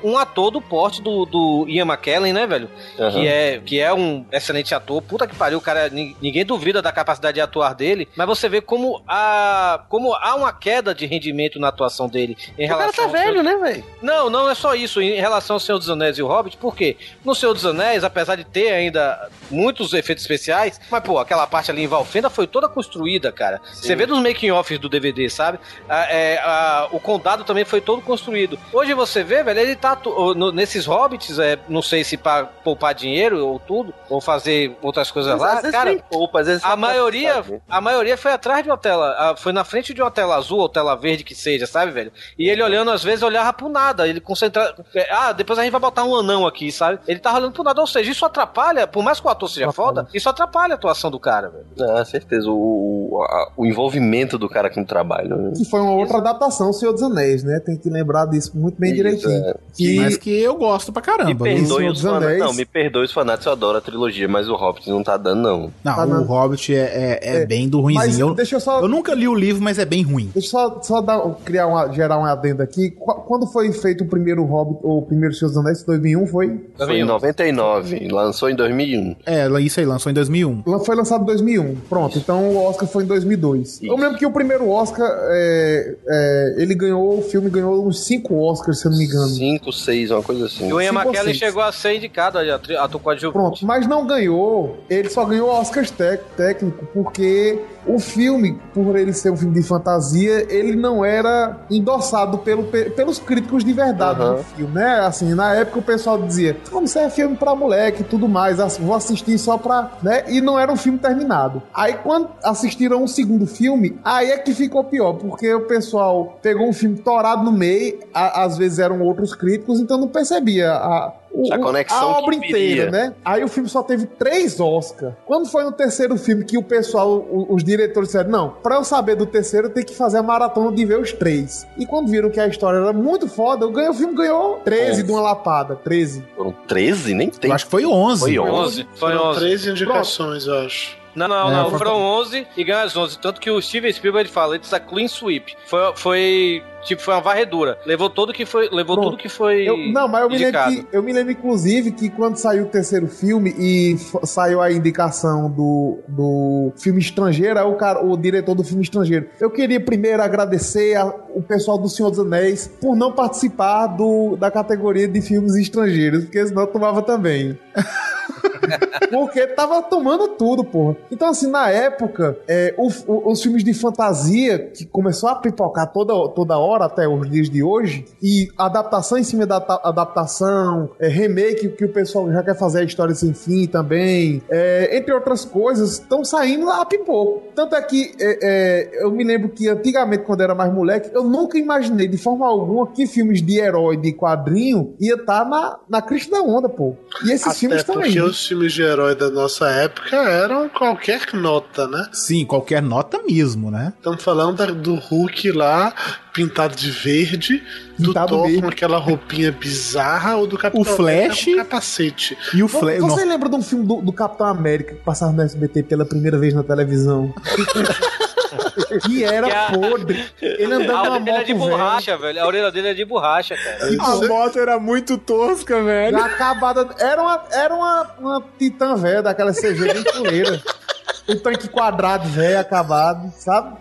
um, ator do porte do, do Ian McKellen, né, velho? Aham. Que, é, que é um excelente ator. Puta que pariu, o cara, ni- ninguém duvida da capacidade de atuar dele, mas você vê como, a, como há uma queda de rendimento na atuação dele em O cara relação tá ao Senhor- velho, né, velho? não, não é só isso. Em relação ao Senhor dos Anéis e o Hobbit, por quê? No Senhor dos Anéis, apesar de ter ainda muitos efeitos especiais, mas, pô, aquela parte ali em Valfenda foi toda construída, cara. Você vê dos making-offs do DVD, sabe? Ah, é, ah, o condado também foi todo construído. Hoje você vê, velho, ele tá no- nesses Hobbits, é, não sei se pra poupar dinheiro ou tudo, ou fazer outras coisas Mas lá, cara. nem poupa, às vezes A maioria, a maioria foi atrás de uma tela, foi na frente de uma tela azul ou tela verde que seja, sabe, velho? E ele olhando, às vezes, olhava pro nada. Ele concentra. é, Ah, depois a gente vai botar um anão aqui, sabe? Ele tava olhando pro nada. Ou seja, isso atrapalha, por mais que o ator seja foda, isso atrapalha a atuação do cara, velho. Ah, certeza. O, o, a- o envolvimento do cara com o trabalho. né? Que foi uma outra adaptação, Senhor dos Anéis, né? Tem que lembrar disso muito bem Isso, direitinho. é. Que Mas que eu gosto pra caramba. Me perdoe Senhor os dos fanáticos. Anéis. Não, me perdoe os fanáticos, eu adoro a trilogia, mas o Hobbit não tá dando, não. Não, Tá o na- Hobbit é, é, é É, bem do ruimzinho. Eu, deixa eu só. eu nunca li o livro, mas é bem ruim. Deixa eu só, só dar, criar uma, gerar um adendo aqui. Qu- Quando foi feito o primeiro Hobbit, ou o primeiro Senhor dos Anéis, 2001, foi? Foi em 99, lançou em 2001. É, isso aí lançou em 2001. Lan- Foi lançado em 2001. Pronto, então o Oscar foi em 2002. Eu me lembro que o primeiro Oscar, é, é, ele ganhou, o filme ganhou uns 5 Oscars, se eu não me engano. 5, 6, uma coisa assim. E o Ian McKellen chegou a ser indicado a ator coadjuvante. Pronto, mas não ganhou. Ele só ganhou Oscars técnico porque o filme, por ele ser um filme de fantasia, ele não era endossado pelo, pe- pelos críticos de verdade Aham. do filme, né? Assim, na época o pessoal dizia: como isso é filme pra moleque e tudo mais, ass- vou assistir só pra. né? E não era um filme terminado. Aí quando assistiram um segundo filme, aí é que ficou pior, porque o pessoal pegou um filme torado no meio, a- às vezes eram outros críticos, então não percebia a. o- A conexão a obra inteira, né? Aí o filme só teve três Oscars. Quando foi no terceiro filme que o pessoal, os diretores disseram, não, pra eu saber do terceiro eu tenho que fazer a maratona de ver os três. E quando viram que a história era muito foda, eu ganhei, o filme ganhou 13 de uma lapada, 13. Foram 13? Nem tem. Eu acho que foi 11. Foi 11. 11. Foi Foram 11. 13 indicações, eu acho. Não, não, É, não. foi- Foram 11 e ganhou as 11. Tanto que o Steven Spielberg fala, it's a clean sweep. Foi, foi tipo, foi uma varredura. Levou tudo que foi, levou Pronto. tudo que foi Eu- não, mas eu me, lembro que, eu me lembro, inclusive, que quando saiu o terceiro filme e saiu a indicação do, do filme estrangeiro, aí o, cara, o diretor do filme estrangeiro. Eu queria primeiro agradecer a- o pessoal do Senhor dos Anéis por não participar do, da categoria de filmes estrangeiros, porque senão eu tomava também. Porque tava tomando tudo, porra. Então, assim, na época, é, o- o- os filmes de fantasia, que começou a pipocar toda, toda hora até os dias de hoje, e adaptação em cima da ta- adaptação, é, remake, que o pessoal já quer fazer a história sem fim também, é, entre outras coisas, estão saindo a pipoco. Tanto é que é, é, eu me lembro que antigamente, quando eu era mais moleque, eu nunca imaginei de forma alguma que filmes de herói de quadrinho ia estar na, na crista da onda, pô. E esses filmes Até estão porque aí. os filmes de herói da nossa época eram qualquer nota, né? Sim, qualquer nota mesmo, né? Estamos falando do Hulk lá, pintado de verde, do Pintado Thor verde. com aquela roupinha bizarra, ou do Capitão Flash. América com capacete. E o Flash. Você lembra de um filme do, do Capitão América que passava no SBT pela primeira vez na televisão? que era Que a- podre. Ele andando A dele é de moto velha. borracha, velho. A orelha dele é de borracha, cara. A moto era muito tosca, velho. Acabada. Era uma, era uma, uma titã velha, daquela CG bem fuleira. O tanque quadrado velho, acabado, sabe?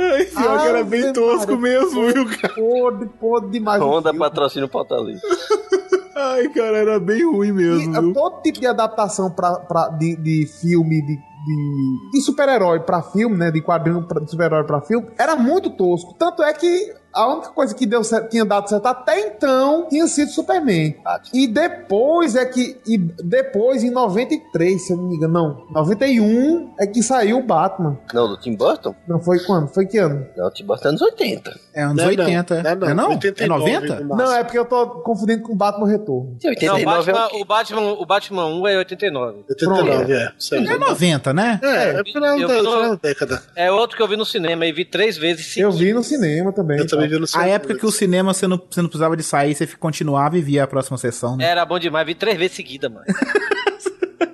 Ai, pior que era bem tosco mesmo, viu, cara? Podre, podre demais. Honda patrocina o livre. Ai, cara, era bem ruim mesmo, E, viu? todo tipo de adaptação pra, pra, de, de filme, de, de, de super-herói pra filme, né? De quadrinho pra, de super-herói pra filme, era muito tosco. Tanto é que a única coisa que deu certo, tinha dado certo até então tinha sido Superman. E depois é que. E depois, em 93, se eu não me engano, não. 91 é que saiu o Batman. Não, do Tim Burton? Não foi quando? Foi que ano? Não, o Tim Burton é anos 80. É anos Não, não. 80, é. Não, não. É não? 89 é 90? no máximo. Não, é porque eu tô confundindo com o Batman Retorno. Não, o Batman, o, Batman, o Batman 1 é 89. 89, é. Isso aí. É 90, né? É, é final da, década. É outro que eu vi no cinema e vi três vezes Eu vi no cinema também. Eu também vi no A cinema. época que o cinema você não, você não precisava de sair, você continuava e via a próxima sessão, né? Era bom demais, vi três vezes seguida, mano.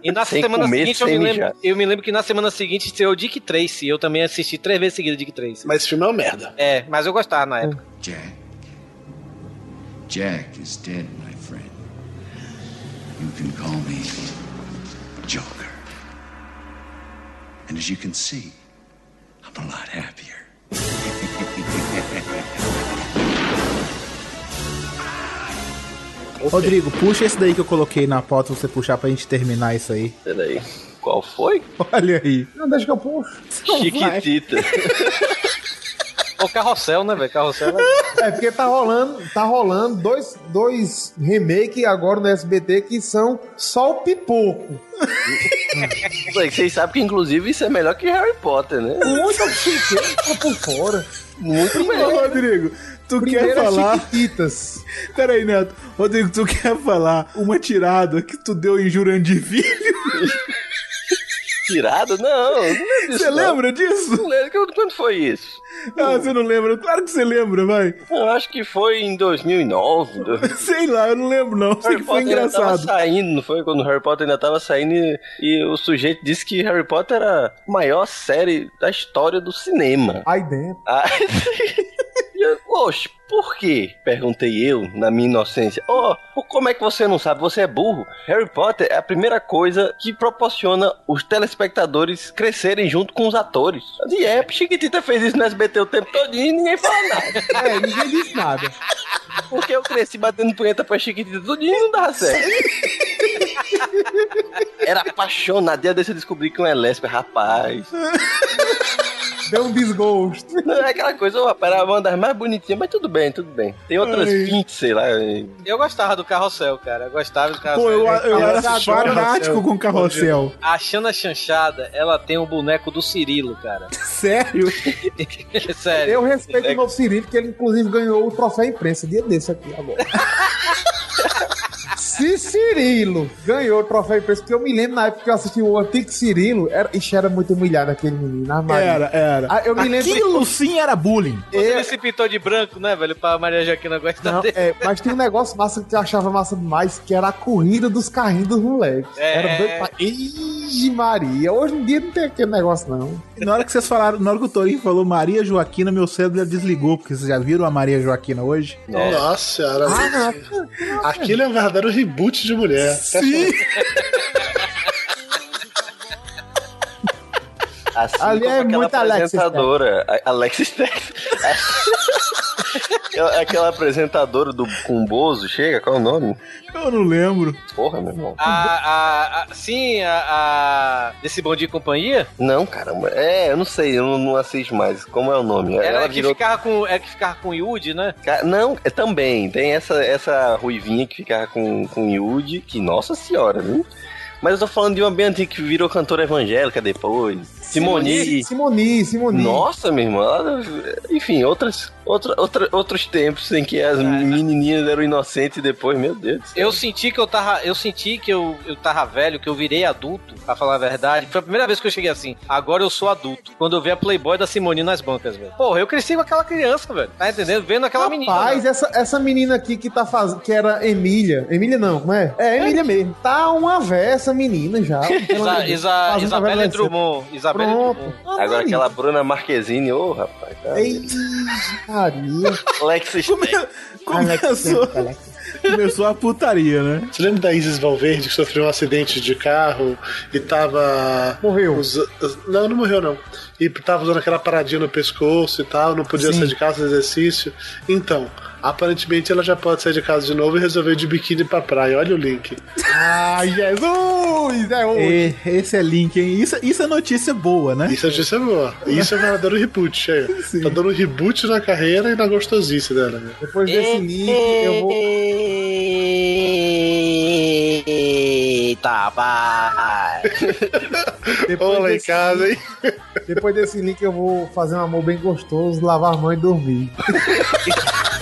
E na Sem semana comer, seguinte eu me, lembro, eu me lembro que na semana seguinte estreou Dick Tracy. Eu também assisti três vezes seguida Dick Tracy. Mas esse filme é uma merda. É, mas eu gostava na época. Jack. Jack is dead, my friend. You can call me Joker. And as you can see, I'm a lot happier. Rodrigo, puxa esse daí que eu coloquei na pauta pra você puxar pra gente terminar isso aí. Peraí. Qual foi? Olha aí. Não, deixa que eu puxo. Chiquitita. O carrossel, né, velho? Carrossel é... É porque tá rolando, tá rolando dois, dois remake agora no SBT que são só o pipoco. Vocês sabem que, inclusive, isso é melhor que Harry Potter, né? Muito tá por fora. Muito melhor. Rodrigo, tu Primeiro quer é falar... Chiquititas. Pera aí, Neto. Rodrigo, tu quer falar uma tirada que tu deu em Jurandir Filho? Tirada? Não, não lembro disso. Você lembra disso? Não lembro. Quando foi isso? Ah, você não lembra? Claro que você lembra, vai. Eu acho que foi em 2009. do- Sei lá, eu não lembro não. Sei Harry que foi Potter ainda tava engraçado. saindo, não foi? Quando o Harry Potter ainda tava saindo e, e o sujeito disse que Harry Potter era a maior série da história do cinema. Aí dentro. Aí, e eu, Oxe, por quê? Perguntei eu, na minha inocência. Oh, como é que você não sabe? Você é burro. Harry Potter é a primeira coisa que proporciona os telespectadores crescerem junto com os atores. E é, Chiquitita fez isso no SBT o tempo todo e ninguém fala nada. É, ninguém disse nada. Porque eu cresci batendo punheta pra Chiquitita tudo e não dava certo. Era apaixonado. Dia desse eu descobri que um é lésbica, rapaz. Deu um desgosto. Não é aquela coisa, ó, era uma das mais bonitinhas, mas tudo bem, tudo bem. Tem outras Ai. 20, sei lá. Eu gostava do carrossel, cara. Eu gostava do Pô, carrossel. eu, eu era fanático com carrossel. A Xana Chanchada, ela tem um boneco do Cirilo, cara. Sério? Sério. Eu respeito o novo Cirilo, porque ele inclusive ganhou o troféu imprensa dia desse aqui agora. Se Cirilo ganhou o troféu imprensa, porque eu me lembro na época que eu assisti o antigo Cirilo, era, ixi, era muito humilhado aquele menino. ah, Maria. Era, era. Ah, eu me lembro- Aquilo sim era bullying. Quando Ele se pintou de branco, né, velho? Pra Maria Joaquina gostar Não, dele. é, mas tem um negócio massa que eu achava massa demais, que era a corrida dos carrinhos dos moleques. É. Era doido pra... Ixi, Maria. Hoje em dia não tem aquele negócio, não. E na hora que vocês falaram, na hora que o Torinho falou Maria Joaquina, meu cérebro já desligou, porque vocês já viram a Maria Joaquina hoje? Nossa senhora. Aquilo é um verdadeiro reboot de mulher. Sim. Assim Ali como é muita Alexis Alexis Steff. Aquela- aquela apresentadora do com o Bozo, chega, qual é o nome? Eu não lembro. Porra, meu irmão. A, a, a- sim, a, a- Desse bom de companhia? Não, caramba. É, eu não sei, eu não, não assisto mais. Como é o nome? Era Ela que virou. ficava com. É que ficava com Yudi, né? Não, é, também. Tem essa, essa ruivinha que ficava com, com Yudi, que, nossa senhora, viu? Mas eu tô falando de uma bem antiga que virou cantora evangélica depois. Simoni. Simoni, Simoni. Nossa, meu irmão. ela- enfim, outras, outra, outra, outros tempos em que as menininhas eram inocentes e depois, meu Deus. do céu. Eu senti que eu tava. Eu senti que eu, eu tava velho, que eu virei adulto, pra falar a verdade. Foi a primeira vez que eu cheguei assim. Agora eu sou adulto. Quando eu vi a Playboy da Simone nas bancas, velho. Porra, eu cresci com aquela criança, velho. Tá entendendo? Vendo aquela menina. Rapaz, essa, essa menina aqui que tá fazendo, que era Emília. Emília não, como é? É, Emília mesmo. Tá uma véia essa menina já. Isa, Isa, adolescente. Drummond. Isabelle Pronto. Ah, Agora aquela Bruna Marquezine, ô rapaz. Tá. Ei, Maria. Alexis Come- Alex, Começou, Alex. Começou a putaria, né? Você lembra da Isis Valverde que sofreu um acidente de carro e tava. Morreu. usa- Não, não morreu, não. E tava usando aquela paradinha no pescoço e tal, não podia Sim. sair de casa exercício. Então, aparentemente ela já pode sair de casa de novo e resolveu ir de biquíni pra praia. Olha o link. Ai, Jesus! É hoje. E- esse é link, hein? Isso, isso é notícia boa, né? Isso é notícia boa. Isso é verdadeiro reboot, aí. Tá dando reboot na carreira e na gostosice dela. né? Depois desse link, eu vou. Eita, vai! Depois Olha em desse casa, hein? Depois desse link, eu vou fazer um amor bem gostoso, lavar a mão e dormir.